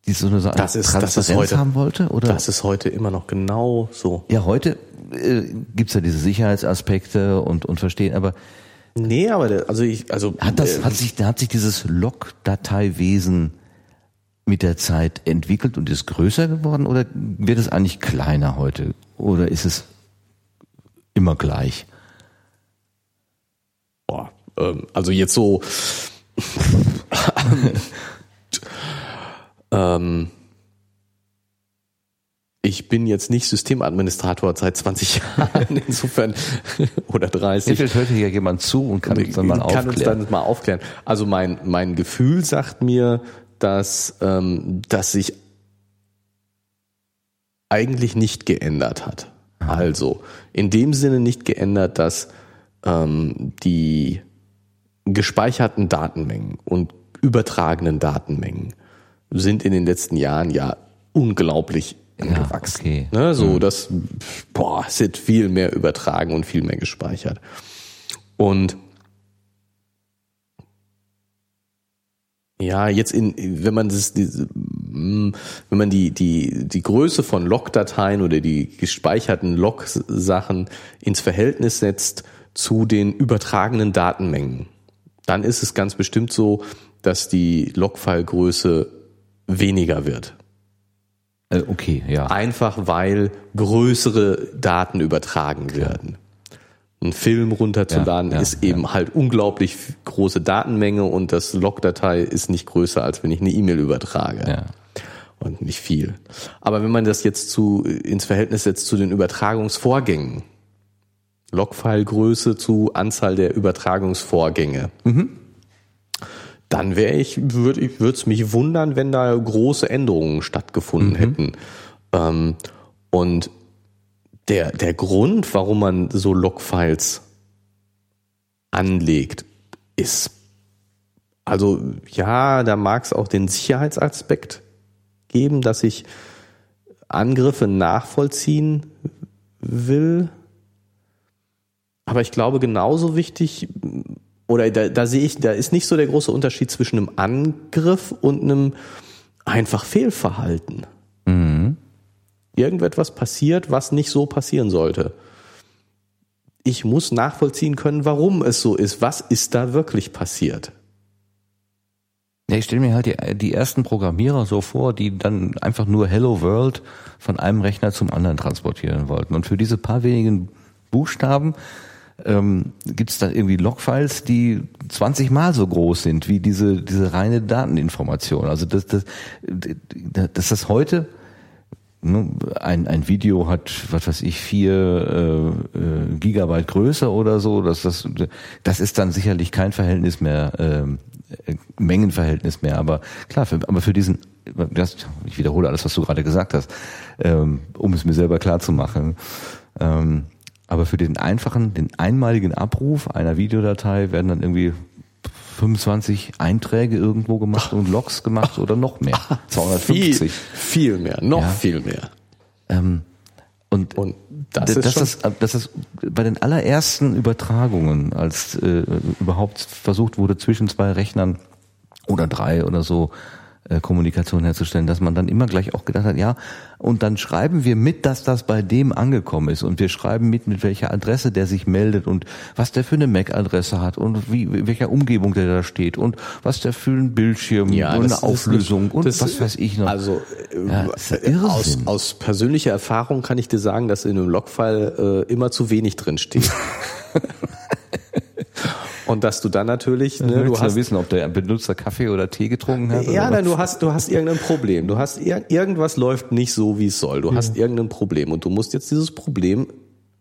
diese so eine Art Das ist, das ist heute, haben wollte, oder? das ist heute immer noch genau so. ja, heute äh, gibt's ja diese Sicherheitsaspekte und und verstehen, aber Nee, aber der, also ich, also Hat das, äh, hat sich, hat sich dieses Log-Dateiwesen mit der Zeit entwickelt und ist größer geworden oder wird es eigentlich kleiner heute? Oder ist es immer gleich? boah, ähm, also jetzt so ähm, ich bin jetzt nicht Systemadministrator seit 20 Jahren, insofern oder 30. Vielleicht hört hier jemand zu und kann uns dann mal kann uns aufklären. dann mal aufklären. Also mein, mein Gefühl sagt mir, dass, ähm, dass sich eigentlich nicht geändert hat. Also in dem Sinne nicht geändert, dass ähm, die gespeicherten Datenmengen und übertragenen Datenmengen sind in den letzten Jahren ja unglaublich angewachsen. okay. Ne, so, das boah, es wird viel mehr übertragen und viel mehr gespeichert. Und ja, jetzt in, wenn man das, diese, mm, wenn man die, die, die Größe von Log-Dateien oder die gespeicherten Log-Sachen ins Verhältnis setzt zu den übertragenen Datenmengen, dann ist es ganz bestimmt so, dass die Log-File-Größe weniger wird. Äh, okay, ja. Einfach weil größere Daten übertragen werden. Ein Film runterzuladen Ja, ja, ist eben halt unglaublich große Datenmenge und das Log-Datei ist nicht größer, als wenn ich eine E-Mail übertrage. Ja. Und nicht viel. Aber wenn man das jetzt zu, ins Verhältnis setzt zu den Übertragungsvorgängen, Logfile-Größe zu Anzahl der Übertragungsvorgänge, dann wäre ich, würde ich, würde es mich wundern, wenn da große Änderungen stattgefunden hätten. Ähm, und der, der Grund, warum man so Logfiles anlegt, ist, also ja, da mag es auch den Sicherheitsaspekt geben, dass ich Angriffe nachvollziehen will. Aber ich glaube, genauso wichtig, oder da, da sehe ich, da ist nicht so der große Unterschied zwischen einem Angriff und einem einfach Fehlverhalten. Irgendetwas passiert, was nicht so passieren sollte. Ich muss nachvollziehen können, warum es so ist. Was ist da wirklich passiert? Ja, ich stelle mir halt die, die ersten Programmierer so vor, die dann einfach nur Hello World von einem Rechner zum anderen transportieren wollten. Und für diese paar wenigen Buchstaben ähm, gibt es dann irgendwie Logfiles, die 20 Mal so groß sind wie diese, diese reine Dateninformation. Also das, das, dass das heute ne, ein, ein Video hat, was weiß ich, vier äh, äh, Gigabyte Größe oder so, dass das, das ist dann sicherlich kein Verhältnis mehr, äh, Mengenverhältnis mehr. Aber klar, für, aber für diesen, das, ich wiederhole alles, was du gerade gesagt hast, ähm, um es mir selber klar zu machen. Ähm, aber für den einfachen, den einmaligen Abruf einer Videodatei werden dann irgendwie 25 Einträge irgendwo gemacht und Logs gemacht oder noch mehr. 250. Viel, viel mehr, noch ja. viel mehr. Ähm, und, und das, das, ist das, das ist bei den allerersten Übertragungen, als äh, überhaupt versucht wurde, zwischen zwei Rechnern oder drei oder so äh, Kommunikation herzustellen, dass man dann immer gleich auch gedacht hat, ja, und dann schreiben wir mit, dass das bei dem angekommen ist und wir schreiben mit, mit welcher Adresse der sich meldet und was der für eine MAC-Adresse hat und wie, welcher Umgebung der da steht und was der für ein Bildschirm ja, und eine Auflösung nicht, und was weiß ich noch. Also ja, äh, aus, aus persönlicher Erfahrung kann ich dir sagen, dass in einem Logfile äh, immer zu wenig drin steht. Und dass du dann natürlich, ne, du hast wissen, ob der Benutzer Kaffee oder Tee getrunken hat. Ja, nein, du hast, du hast irgendein Problem. Du hast irgendwas läuft nicht so, wie es soll. Du ja. hast irgendein Problem und du musst jetzt dieses Problem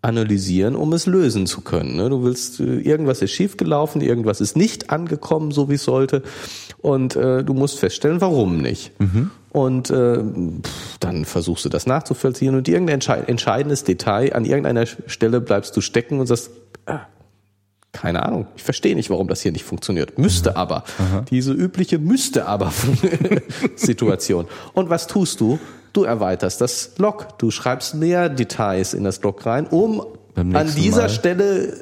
analysieren, um es lösen zu können. Ne? Du willst, äh, irgendwas ist schiefgelaufen, irgendwas ist nicht angekommen, so wie es sollte, und äh, du musst feststellen, warum nicht. Mhm. Und äh, dann versuchst du das nachzuvollziehen und irgendein entscheidendes Detail an irgendeiner Stelle bleibst du stecken und sagst, ah, keine Ahnung. Ich verstehe nicht, warum das hier nicht funktioniert. Müsste mhm. aber. Aha. Diese übliche müsste aber Situation. Und was tust du? Du erweiterst das Log. Du schreibst mehr Details in das Log rein, um an dieser Mal. Stelle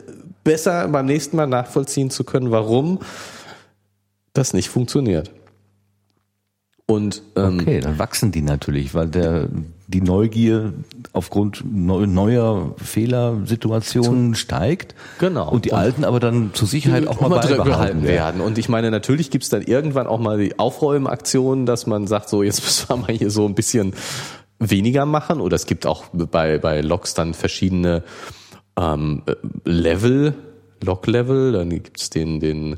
besser beim nächsten Mal nachvollziehen zu können, warum das nicht funktioniert. Und ähm, okay, dann wachsen die natürlich, weil der die Neugier aufgrund neuer Fehlersituationen steigt. Genau. Und die und alten aber dann zur Sicherheit auch mal beibehalten werden. Und ich meine, natürlich gibt's dann irgendwann auch mal die Aufräumaktion, dass man sagt, so jetzt müssen wir mal hier so ein bisschen weniger machen. Oder es gibt auch bei, bei Logs dann verschiedene ähm, Level, Log-Level, dann gibt's den, den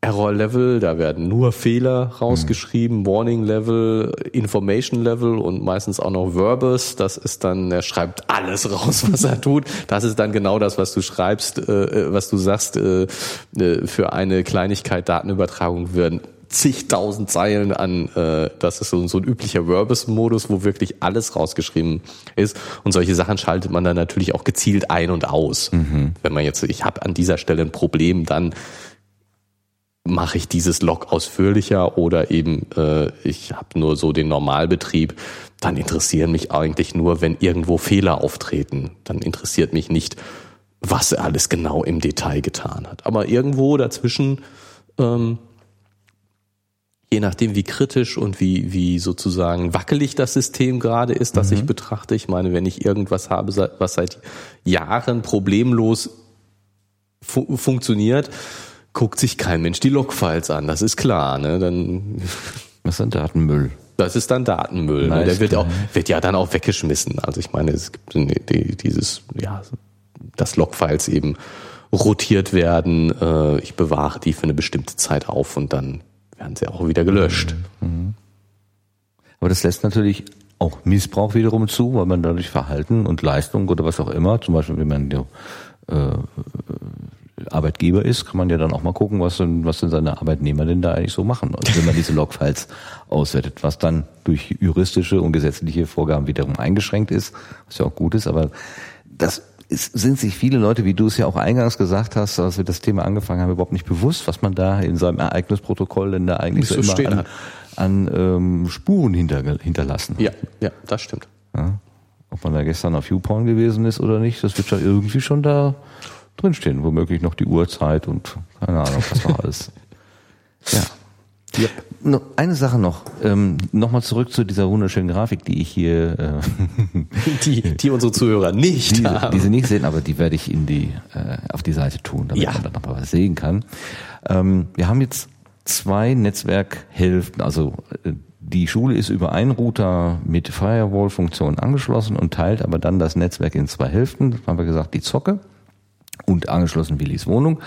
Error Level, da werden nur Fehler rausgeschrieben, mhm. Warning Level, Information Level und meistens auch noch Verbus. Das ist dann, er schreibt alles raus, was er tut. Das ist dann genau das, was du schreibst, äh, äh was du sagst, äh, äh, für eine Kleinigkeit Datenübertragung werden zigtausend Zeilen an, äh, das ist so, so ein üblicher Verbus-Modus, wo wirklich alles rausgeschrieben ist. Und solche Sachen schaltet man dann natürlich auch gezielt ein und aus. Mhm. Wenn man jetzt, ich habe an dieser Stelle ein Problem, dann mache ich dieses Log ausführlicher oder eben äh, ich habe nur so den Normalbetrieb, dann interessieren mich eigentlich nur, wenn irgendwo Fehler auftreten. Dann interessiert mich nicht, was er alles genau im Detail getan hat. Aber irgendwo dazwischen, ähm, je nachdem wie kritisch und wie, wie sozusagen wackelig das System gerade ist, das mhm. ich betrachte. Ich meine, wenn ich irgendwas habe, was seit Jahren problemlos fu funktioniert, guckt sich kein Mensch die Logfiles an, das ist klar. Ne? Dann das ist dann Datenmüll. Das ist dann Datenmüll. Ne? Der wird, auch, wird ja dann auch weggeschmissen. Also ich meine, es gibt dieses, ja, dass Logfiles eben rotiert werden. Äh, ich bewahre die für eine bestimmte Zeit auf und dann werden sie auch wieder gelöscht. Mhm. Aber das lässt natürlich auch Missbrauch wiederum zu, weil man dadurch Verhalten und Leistung oder was auch immer, zum Beispiel wenn man äh, Arbeitgeber ist, kann man ja dann auch mal gucken, was denn, was denn seine Arbeitnehmer denn da eigentlich so machen, also wenn man diese Logfiles auswertet, was dann durch juristische und gesetzliche Vorgaben wiederum eingeschränkt ist, was ja auch gut ist, aber das ist, sind sich viele Leute, wie du es ja auch eingangs gesagt hast, als wir das Thema angefangen haben, überhaupt nicht bewusst, was man da in seinem Ereignisprotokoll denn da eigentlich so, so immer an, an ähm, Spuren hinter, hinterlassen hat. Ja, ja, das stimmt. Ja. Ob man da gestern auf YouPorn gewesen ist oder nicht, das wird schon irgendwie schon da drinstehen. Womöglich noch die Uhrzeit und keine Ahnung, was noch alles. Ja. Yep. No, eine Sache noch, ähm, nochmal zurück zu dieser wunderschönen Grafik, die ich hier, äh, die, die unsere Zuhörer nicht die, haben. Die sie nicht sehen, aber die werde ich in die, äh, auf die Seite tun, damit ja. man dann nochmal was sehen kann. Ähm, wir haben jetzt zwei Netzwerkhälften, also äh, die Schule ist über einen Router mit Firewall-Funktion angeschlossen und teilt aber dann das Netzwerk in zwei Hälften. Das haben wir gesagt, die Zocke und angeschlossen Willis Wohnung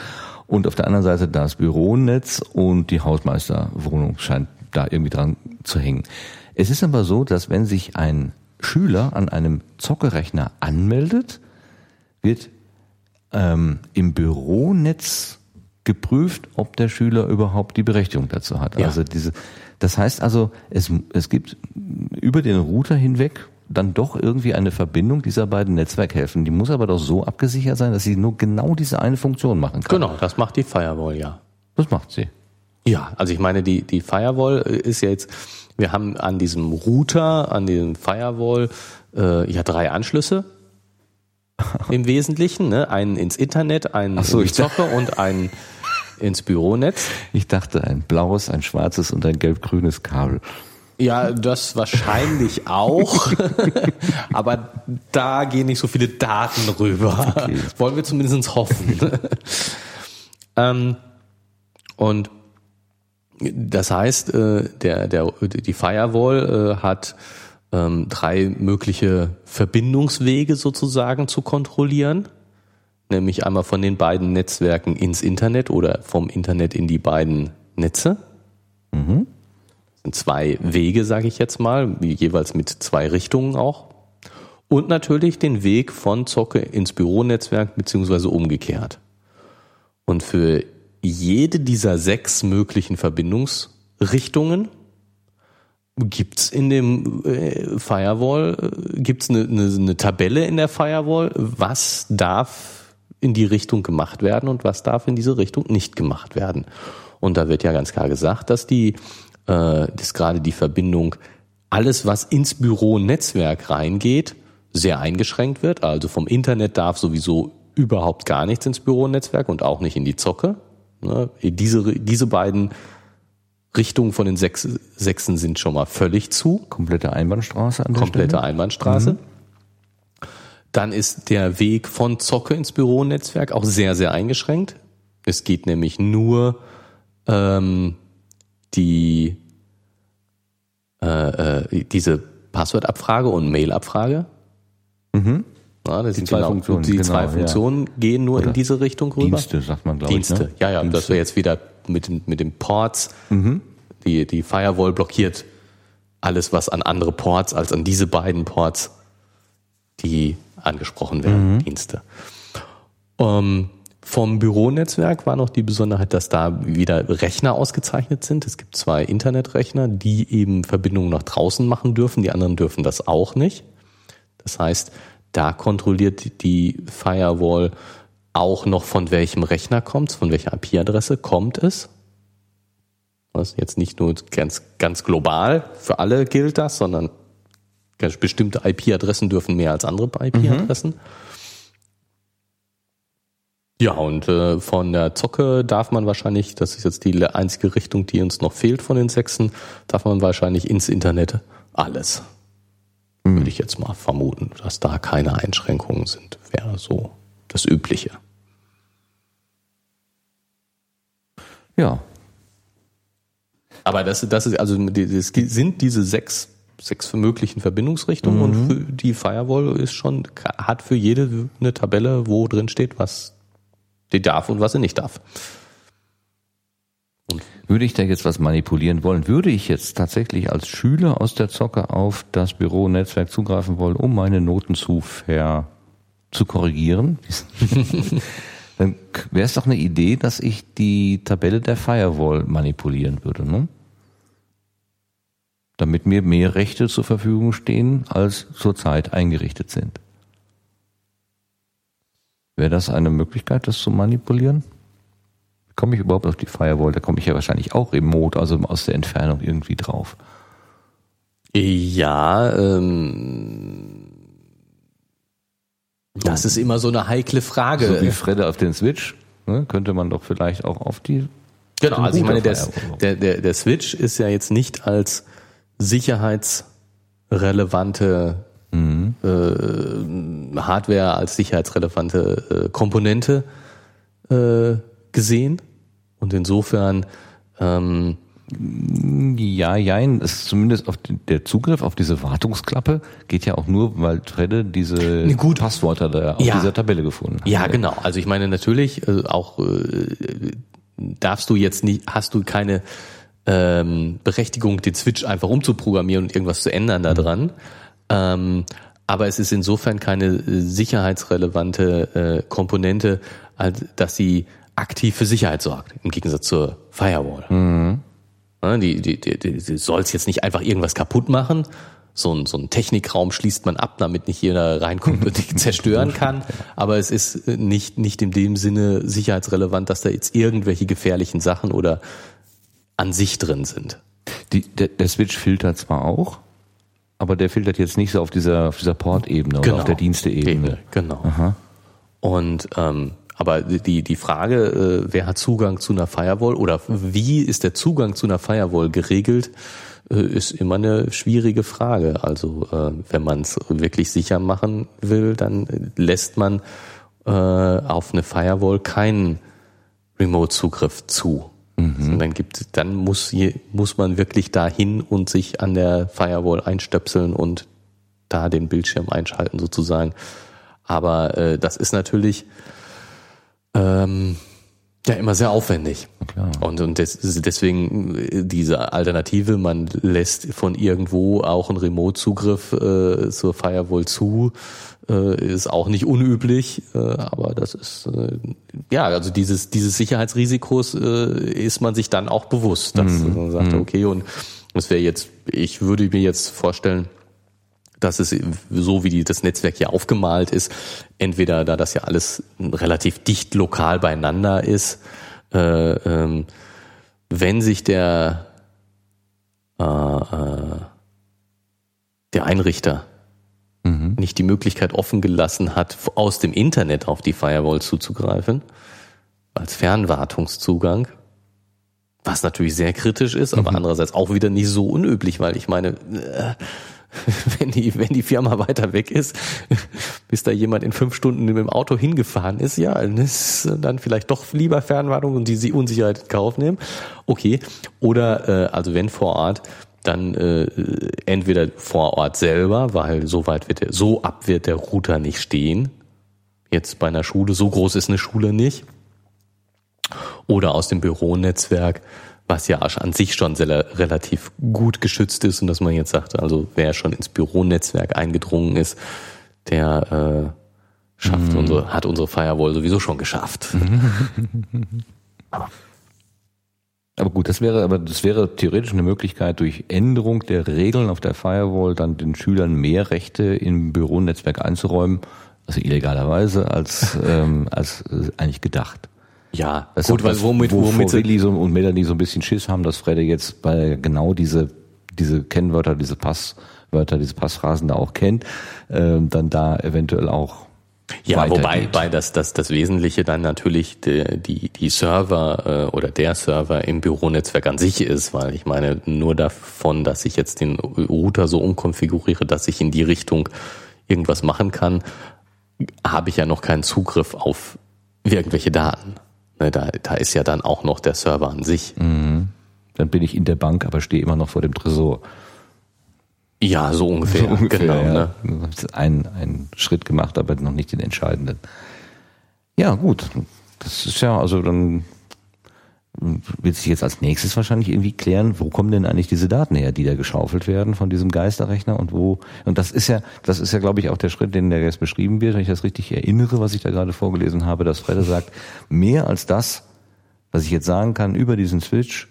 und auf der anderen Seite das Büronetz und die Hausmeisterwohnung scheint da irgendwie dran zu hängen. Es ist aber so, dass wenn sich ein Schüler an einem Zockerechner anmeldet, wird ähm, im Büronetz geprüft, ob der Schüler überhaupt die Berechtigung dazu hat. Ja. Also diese, das heißt also, es, es gibt über den Router hinweg dann doch irgendwie eine Verbindung dieser beiden Netzwerkhälften. Die muss aber doch so abgesichert sein, dass sie nur genau diese eine Funktion machen kann. Genau, das macht die Firewall ja. Das macht sie. Ja, also ich meine, die, die Firewall ist ja jetzt, wir haben an diesem Router, an diesem Firewall äh, ja drei Anschlüsse im Wesentlichen, ne? einen ins Internet, einen Ach so, in die ich dachte- Zocke und einen ins Büronetz. Ich dachte ein blaues, ein schwarzes und ein gelb-grünes Kabel. Ja, das wahrscheinlich auch, aber da gehen nicht so viele Daten rüber. Okay. Wollen wir zumindest hoffen. ähm, und das heißt, äh, der, der, die Firewall äh, hat ähm, drei mögliche Verbindungswege sozusagen zu kontrollieren. Nämlich einmal von den beiden Netzwerken ins Internet oder vom Internet in die beiden Netze. Das sind zwei Wege, sage ich jetzt mal, jeweils mit zwei Richtungen auch. Und natürlich den Weg von Zocke ins Büronetzwerk beziehungsweise umgekehrt. Und für jede dieser sechs möglichen Verbindungsrichtungen gibt's in dem äh, Firewall, äh, gibt's eine, eine, eine Tabelle in der Firewall, was darf in die Richtung gemacht werden und was darf in diese Richtung nicht gemacht werden. Und da wird ja ganz klar gesagt, dass die, äh, dass gerade die Verbindung, alles was ins Büro-Netzwerk reingeht, sehr eingeschränkt wird. Also vom Internet darf sowieso überhaupt gar nichts ins Büronetzwerk und auch nicht in die Zocke. Ne? Diese, diese beiden Richtungen von den sechs, Sechsen sind schon mal völlig zu. Komplette Einbahnstraße an der Komplette Stelle. Einbahnstraße. Dann ist der Weg von Zocke ins Büronetzwerk auch sehr, sehr eingeschränkt. Es geht nämlich nur ähm, die äh, äh, diese Passwortabfrage und Mailabfrage. Mhm. Ja, das sind zwei genau, Funktionen, Die genau, zwei ja. Funktionen gehen nur in Oder diese Richtung rüber. Dienste, sagt man, glaube ich. Dienste, Ne? ja, ja, Dienste. dass wir jetzt wieder mit, den- mit den Ports, Mhm. die, die Firewall blockiert alles, was an andere Ports als an diese beiden Ports, die angesprochen werden, Mhm. Dienste. Ähm, vom Büronetzwerk war noch die Besonderheit, dass da wieder Rechner ausgezeichnet sind. Es gibt zwei Internetrechner, die eben Verbindungen nach draußen machen dürfen, die anderen dürfen das auch nicht. Das heißt, da kontrolliert die Firewall auch noch von welchem Rechner kommt von welcher IP-Adresse kommt es. Ist jetzt nicht nur ganz, ganz global für alle gilt das, sondern bestimmte IP-Adressen dürfen mehr als andere IP-Adressen. Ja, und äh, von der Zocke darf man wahrscheinlich, das ist jetzt die einzige Richtung, die uns noch fehlt von den Sechsen, darf man wahrscheinlich ins Internet alles. Würde ich jetzt mal vermuten, dass da keine Einschränkungen sind. Wäre so das Übliche. Ja, Aber das, das ist, also das sind diese sechs, sechs möglichen Verbindungsrichtungen und für die Firewall ist schon, hat für jede eine Tabelle, wo drin steht, was die darf und was sie nicht darf. Würde ich da jetzt was manipulieren wollen, würde ich jetzt tatsächlich als Schüler aus der Zocke auf das Büronetzwerk zugreifen wollen, um meine Noten zu ver zu korrigieren, dann wäre es doch eine Idee, dass ich die Tabelle der Firewall manipulieren würde, ne? Damit mir mehr Rechte zur Verfügung stehen, als zurzeit eingerichtet sind. Wäre das eine Möglichkeit, das zu manipulieren? Komme ich überhaupt auf die Firewall? Da komme ich ja wahrscheinlich auch remote, also aus der Entfernung irgendwie drauf. Ja, ähm, das ist immer so eine heikle Frage. So wie Fredde auf den Switch, ne, könnte man doch vielleicht auch auf die. Genau, also ich meine, der, der, der, der Switch ist ja jetzt nicht als sicherheitsrelevante äh, Hardware, als sicherheitsrelevante äh, Komponente äh, gesehen. Und insofern ähm, Ja, jein. Es ist zumindest auf der Zugriff auf diese Wartungsklappe geht ja auch nur, weil Fredde diese Ne, gut. Passwörter da auf Ja. dieser Tabelle gefunden hat. Ja, genau. Also ich meine natürlich äh, auch äh, darfst du jetzt nicht, hast du keine ähm, Berechtigung, den Switch einfach umzuprogrammieren und irgendwas zu ändern da dran. Ähm, aber es ist insofern keine äh, sicherheitsrelevante äh, Komponente, als dass sie aktiv für Sicherheit sorgt, im Gegensatz zur Firewall. Ja, Die, die, die, die, soll jetzt nicht einfach irgendwas kaputt machen. So ein, so ein Technikraum schließt man ab, damit nicht jeder reinkommt und dich zerstören kann. Aber es ist nicht, nicht in dem Sinne sicherheitsrelevant, dass da jetzt irgendwelche gefährlichen Sachen oder an sich drin sind. Die, der, der Switch filtert zwar auch, aber der filtert jetzt nicht so auf dieser, auf dieser Port-Ebene oder auf der Diensteebene. Ebene, Genau. Und ähm, aber die die Frage, äh, wer hat Zugang zu einer Firewall oder wie ist der Zugang zu einer Firewall geregelt, äh, ist immer eine schwierige Frage. Also äh, wenn man es wirklich sicher machen will, dann lässt man äh, auf eine Firewall keinen Remote-Zugriff zu. Also dann gibt, dann muss, je, muss man wirklich dahin und sich an der Firewall einstöpseln und da den Bildschirm einschalten sozusagen. Aber äh, das ist natürlich ähm, ja immer sehr aufwendig. klar. Und, und des, deswegen äh, diese Alternative, man lässt von irgendwo auch einen Remote-Zugriff äh, zur Firewall zu, äh, ist auch nicht unüblich, äh, aber das ist äh, ja also dieses dieses Sicherheitsrisikos ist man sich dann auch bewusst, dass man sagt, okay und das wäre jetzt, ich würde mir jetzt vorstellen, dass es so wie die, das Netzwerk hier aufgemalt ist, entweder da das ja alles relativ dicht lokal beieinander ist, äh, ähm, wenn sich der äh, äh, der Einrichter nicht die Möglichkeit offen gelassen hat, aus dem Internet auf die Firewall zuzugreifen, als Fernwartungszugang, was natürlich sehr kritisch ist, aber andererseits auch wieder nicht so unüblich, weil ich meine, äh, wenn die, wenn die Firma weiter weg ist, bis da jemand in fünf Stunden mit dem Auto hingefahren ist, ja, dann ist dann vielleicht doch lieber Fernwartung und die Unsicherheit in Kauf nehmen. Okay. Oder äh, also wenn vor Ort, dann äh, entweder vor Ort selber, weil so weit wird der, so ab wird der Router nicht stehen. Jetzt bei einer Schule, so groß ist eine Schule nicht. Oder aus dem Büronetzwerk, was ja an sich schon sehr, relativ gut geschützt ist und dass man jetzt sagt, also wer schon ins Büronetzwerk eingedrungen ist, der äh, schafft unsere, hat unsere Firewall sowieso schon geschafft. Aber gut, das wäre, aber das wäre theoretisch eine Möglichkeit, durch Änderung der Regeln auf der Firewall dann den Schülern mehr Rechte im Büronetzwerk einzuräumen, also illegalerweise, als, ähm, als äh, eigentlich gedacht. Ja, Das gut, weil womit, wo, womit wo Willi so, und Melanie so ein bisschen Schiss haben, dass Fredde jetzt bei genau diese, diese Kennwörter, diese Passwörter, diese Passphrasen da auch kennt, ähm, dann da eventuell auch Ja, wobei bei das, das, das Wesentliche dann natürlich die, die, die Server äh, oder der Server im Büronetzwerk an sich ist, weil ich meine, nur davon, dass ich jetzt den Router so umkonfiguriere, dass ich in die Richtung irgendwas machen kann, habe ich ja noch keinen Zugriff auf irgendwelche Daten. Ne, Da, da ist ja dann auch noch der Server an sich. dann bin ich in der Bank, aber stehe immer noch vor dem Tresor. Ja, so ungefähr. So ungefähr, genau. ja. Ne? Ein, einen Schritt gemacht, aber noch nicht den entscheidenden. Ja, gut. Das ist ja, also dann wird sich jetzt als nächstes wahrscheinlich irgendwie klären, wo kommen denn eigentlich diese Daten her, die da geschaufelt werden von diesem Geisterrechner und wo, und das ist ja, das ist ja, glaube ich, auch der Schritt, den da jetzt beschrieben wird, wenn ich das richtig erinnere, was ich da gerade vorgelesen habe, dass Fredde sagt, mehr als das, was ich jetzt sagen kann über diesen Switch,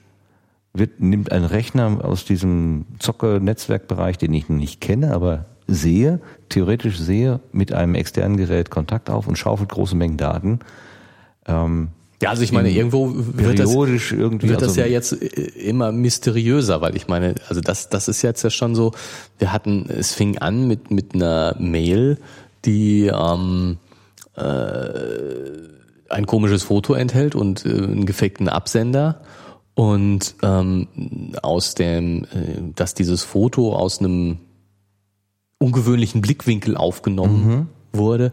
wird, nimmt ein Rechner aus diesem Zocke-Netzwerkbereich, den ich nicht kenne, aber sehe, theoretisch sehe, mit einem externen Gerät Kontakt auf und schaufelt große Mengen Daten. Ähm, Ja, also ich meine, In- irgendwo wird das, wird das also, ja jetzt äh, immer mysteriöser, weil ich meine, also das, das ist jetzt ja schon so, wir hatten, es fing an mit, mit einer Mail, die ähm, äh, ein komisches Foto enthält und äh, einen gefakten Absender und ähm, aus dem, äh, dass dieses Foto aus einem ungewöhnlichen Blickwinkel aufgenommen wurde,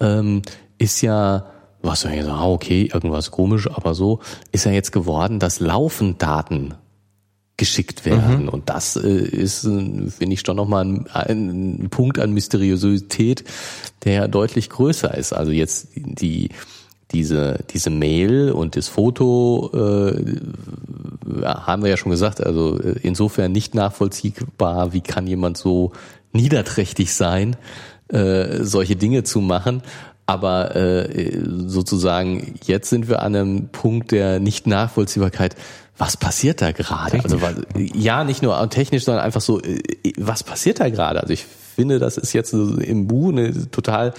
ähm, ist ja, was soll ich sagen, ah, okay, irgendwas komisch, aber so, ist ja jetzt geworden, dass laufend Daten geschickt werden. Mhm. Und das äh, ist, äh, finde ich, schon nochmal ein, ein Punkt an Mysteriosität, der ja deutlich größer ist. Also jetzt die diese diese Mail und das Foto äh, haben wir ja schon gesagt. Also äh, insofern nicht nachvollziehbar, wie kann jemand so niederträchtig sein, äh, solche Dinge zu machen. Aber äh, sozusagen jetzt sind wir an einem Punkt der Nicht-Nachvollziehbarkeit was passiert da gerade? Also ja, nicht nur technisch, sondern einfach so, äh, was passiert da gerade? Also ich finde, das ist jetzt im Bu eine total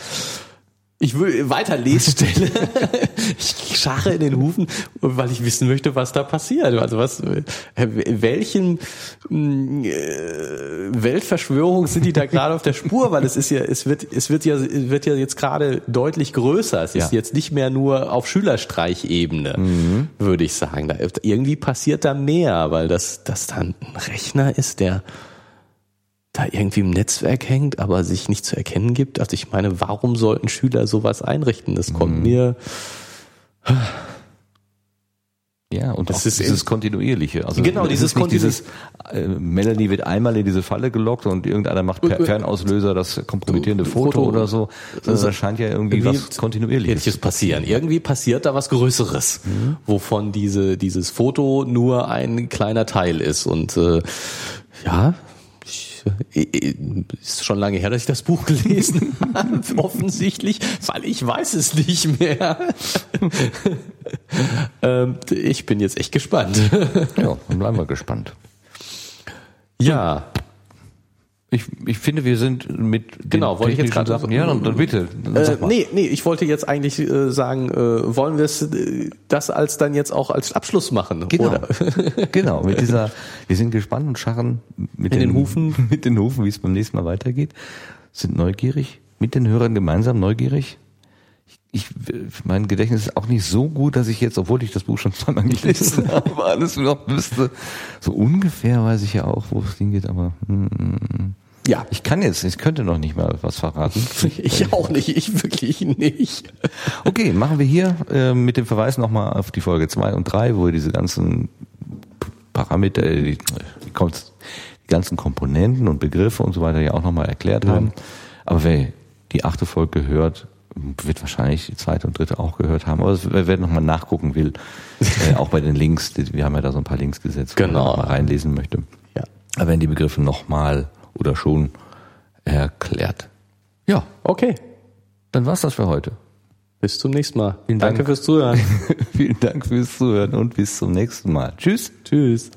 ich will weiter Lesstelle. ich scharre in den Hufen, weil ich wissen möchte, was da passiert. Also was, welchen äh, Weltverschwörung sind die da gerade auf der Spur? Weil es ist ja, es wird, es wird ja, wird ja jetzt gerade deutlich größer. Es ist ja. jetzt nicht mehr nur auf Schülerstreichebene, mhm. würde ich sagen. Da, irgendwie passiert da mehr, weil das, das dann ein Rechner ist, der da irgendwie im Netzwerk hängt, aber sich nicht zu erkennen gibt. Also ich meine, warum sollten Schüler sowas einrichten? Das kommt mhm. mir. Ja, und das ist dieses kontinuierliche. Also genau, dieses kontinuierliche. Äh, Melanie wird einmal in diese Falle gelockt und irgendeiner macht per Fernauslöser das kompromittierende Foto, Foto oder so. Also da scheint ja irgendwie, irgendwie was kontinuierliches passieren. Irgendwie passiert da was Größeres, mhm. wovon diese dieses Foto nur ein kleiner Teil ist und äh, ja, ist schon lange her, dass ich das Buch gelesen habe, offensichtlich, weil ich weiß es nicht mehr. ähm, ich bin jetzt echt gespannt. ja, dann bleiben wir gespannt. Ja. Ich, ich finde, wir sind mit genau wollte ich jetzt gerade Sachen. Ja, dann, dann bitte. Dann äh, nee, nee, ich wollte jetzt eigentlich äh, sagen, äh, wollen wir es äh, das als dann jetzt auch als Abschluss machen? Genau, oder? genau. Mit dieser, wir sind gespannt und scharren mit den, den, Hufen, mit den Hufen, wie es beim nächsten Mal weitergeht. Sind neugierig, mit den Hörern gemeinsam neugierig ich, mein Gedächtnis ist auch nicht so gut, dass ich jetzt, obwohl ich das Buch schon zweimal gelesen habe, alles noch wüsste. So ungefähr weiß ich ja auch, wo es hingeht, aber mm, ja, ich kann jetzt, ich könnte noch nicht mal was verraten. ich auch nicht, ich wirklich nicht. Okay, machen wir hier äh, mit dem Verweis nochmal auf die Folge zwei und drei, wo wir diese ganzen Parameter, äh, die, die, die ganzen Komponenten und Begriffe und so weiter ja auch nochmal erklärt ja. haben. Aber wer die achte Folge hört, wird wahrscheinlich die zweite und dritte auch gehört haben. Aber wer, wer nochmal nachgucken will, äh, auch bei den Links, wir haben ja da so ein paar Links gesetzt, wo genau. man mal reinlesen möchte. Ja. Da werden die Begriffe nochmal oder schon erklärt. Ja. Okay. Dann war's das für heute. Bis zum nächsten Mal. Vielen Danke Dank. fürs Zuhören. Vielen Dank fürs Zuhören und bis zum nächsten Mal. Tschüss. Tschüss.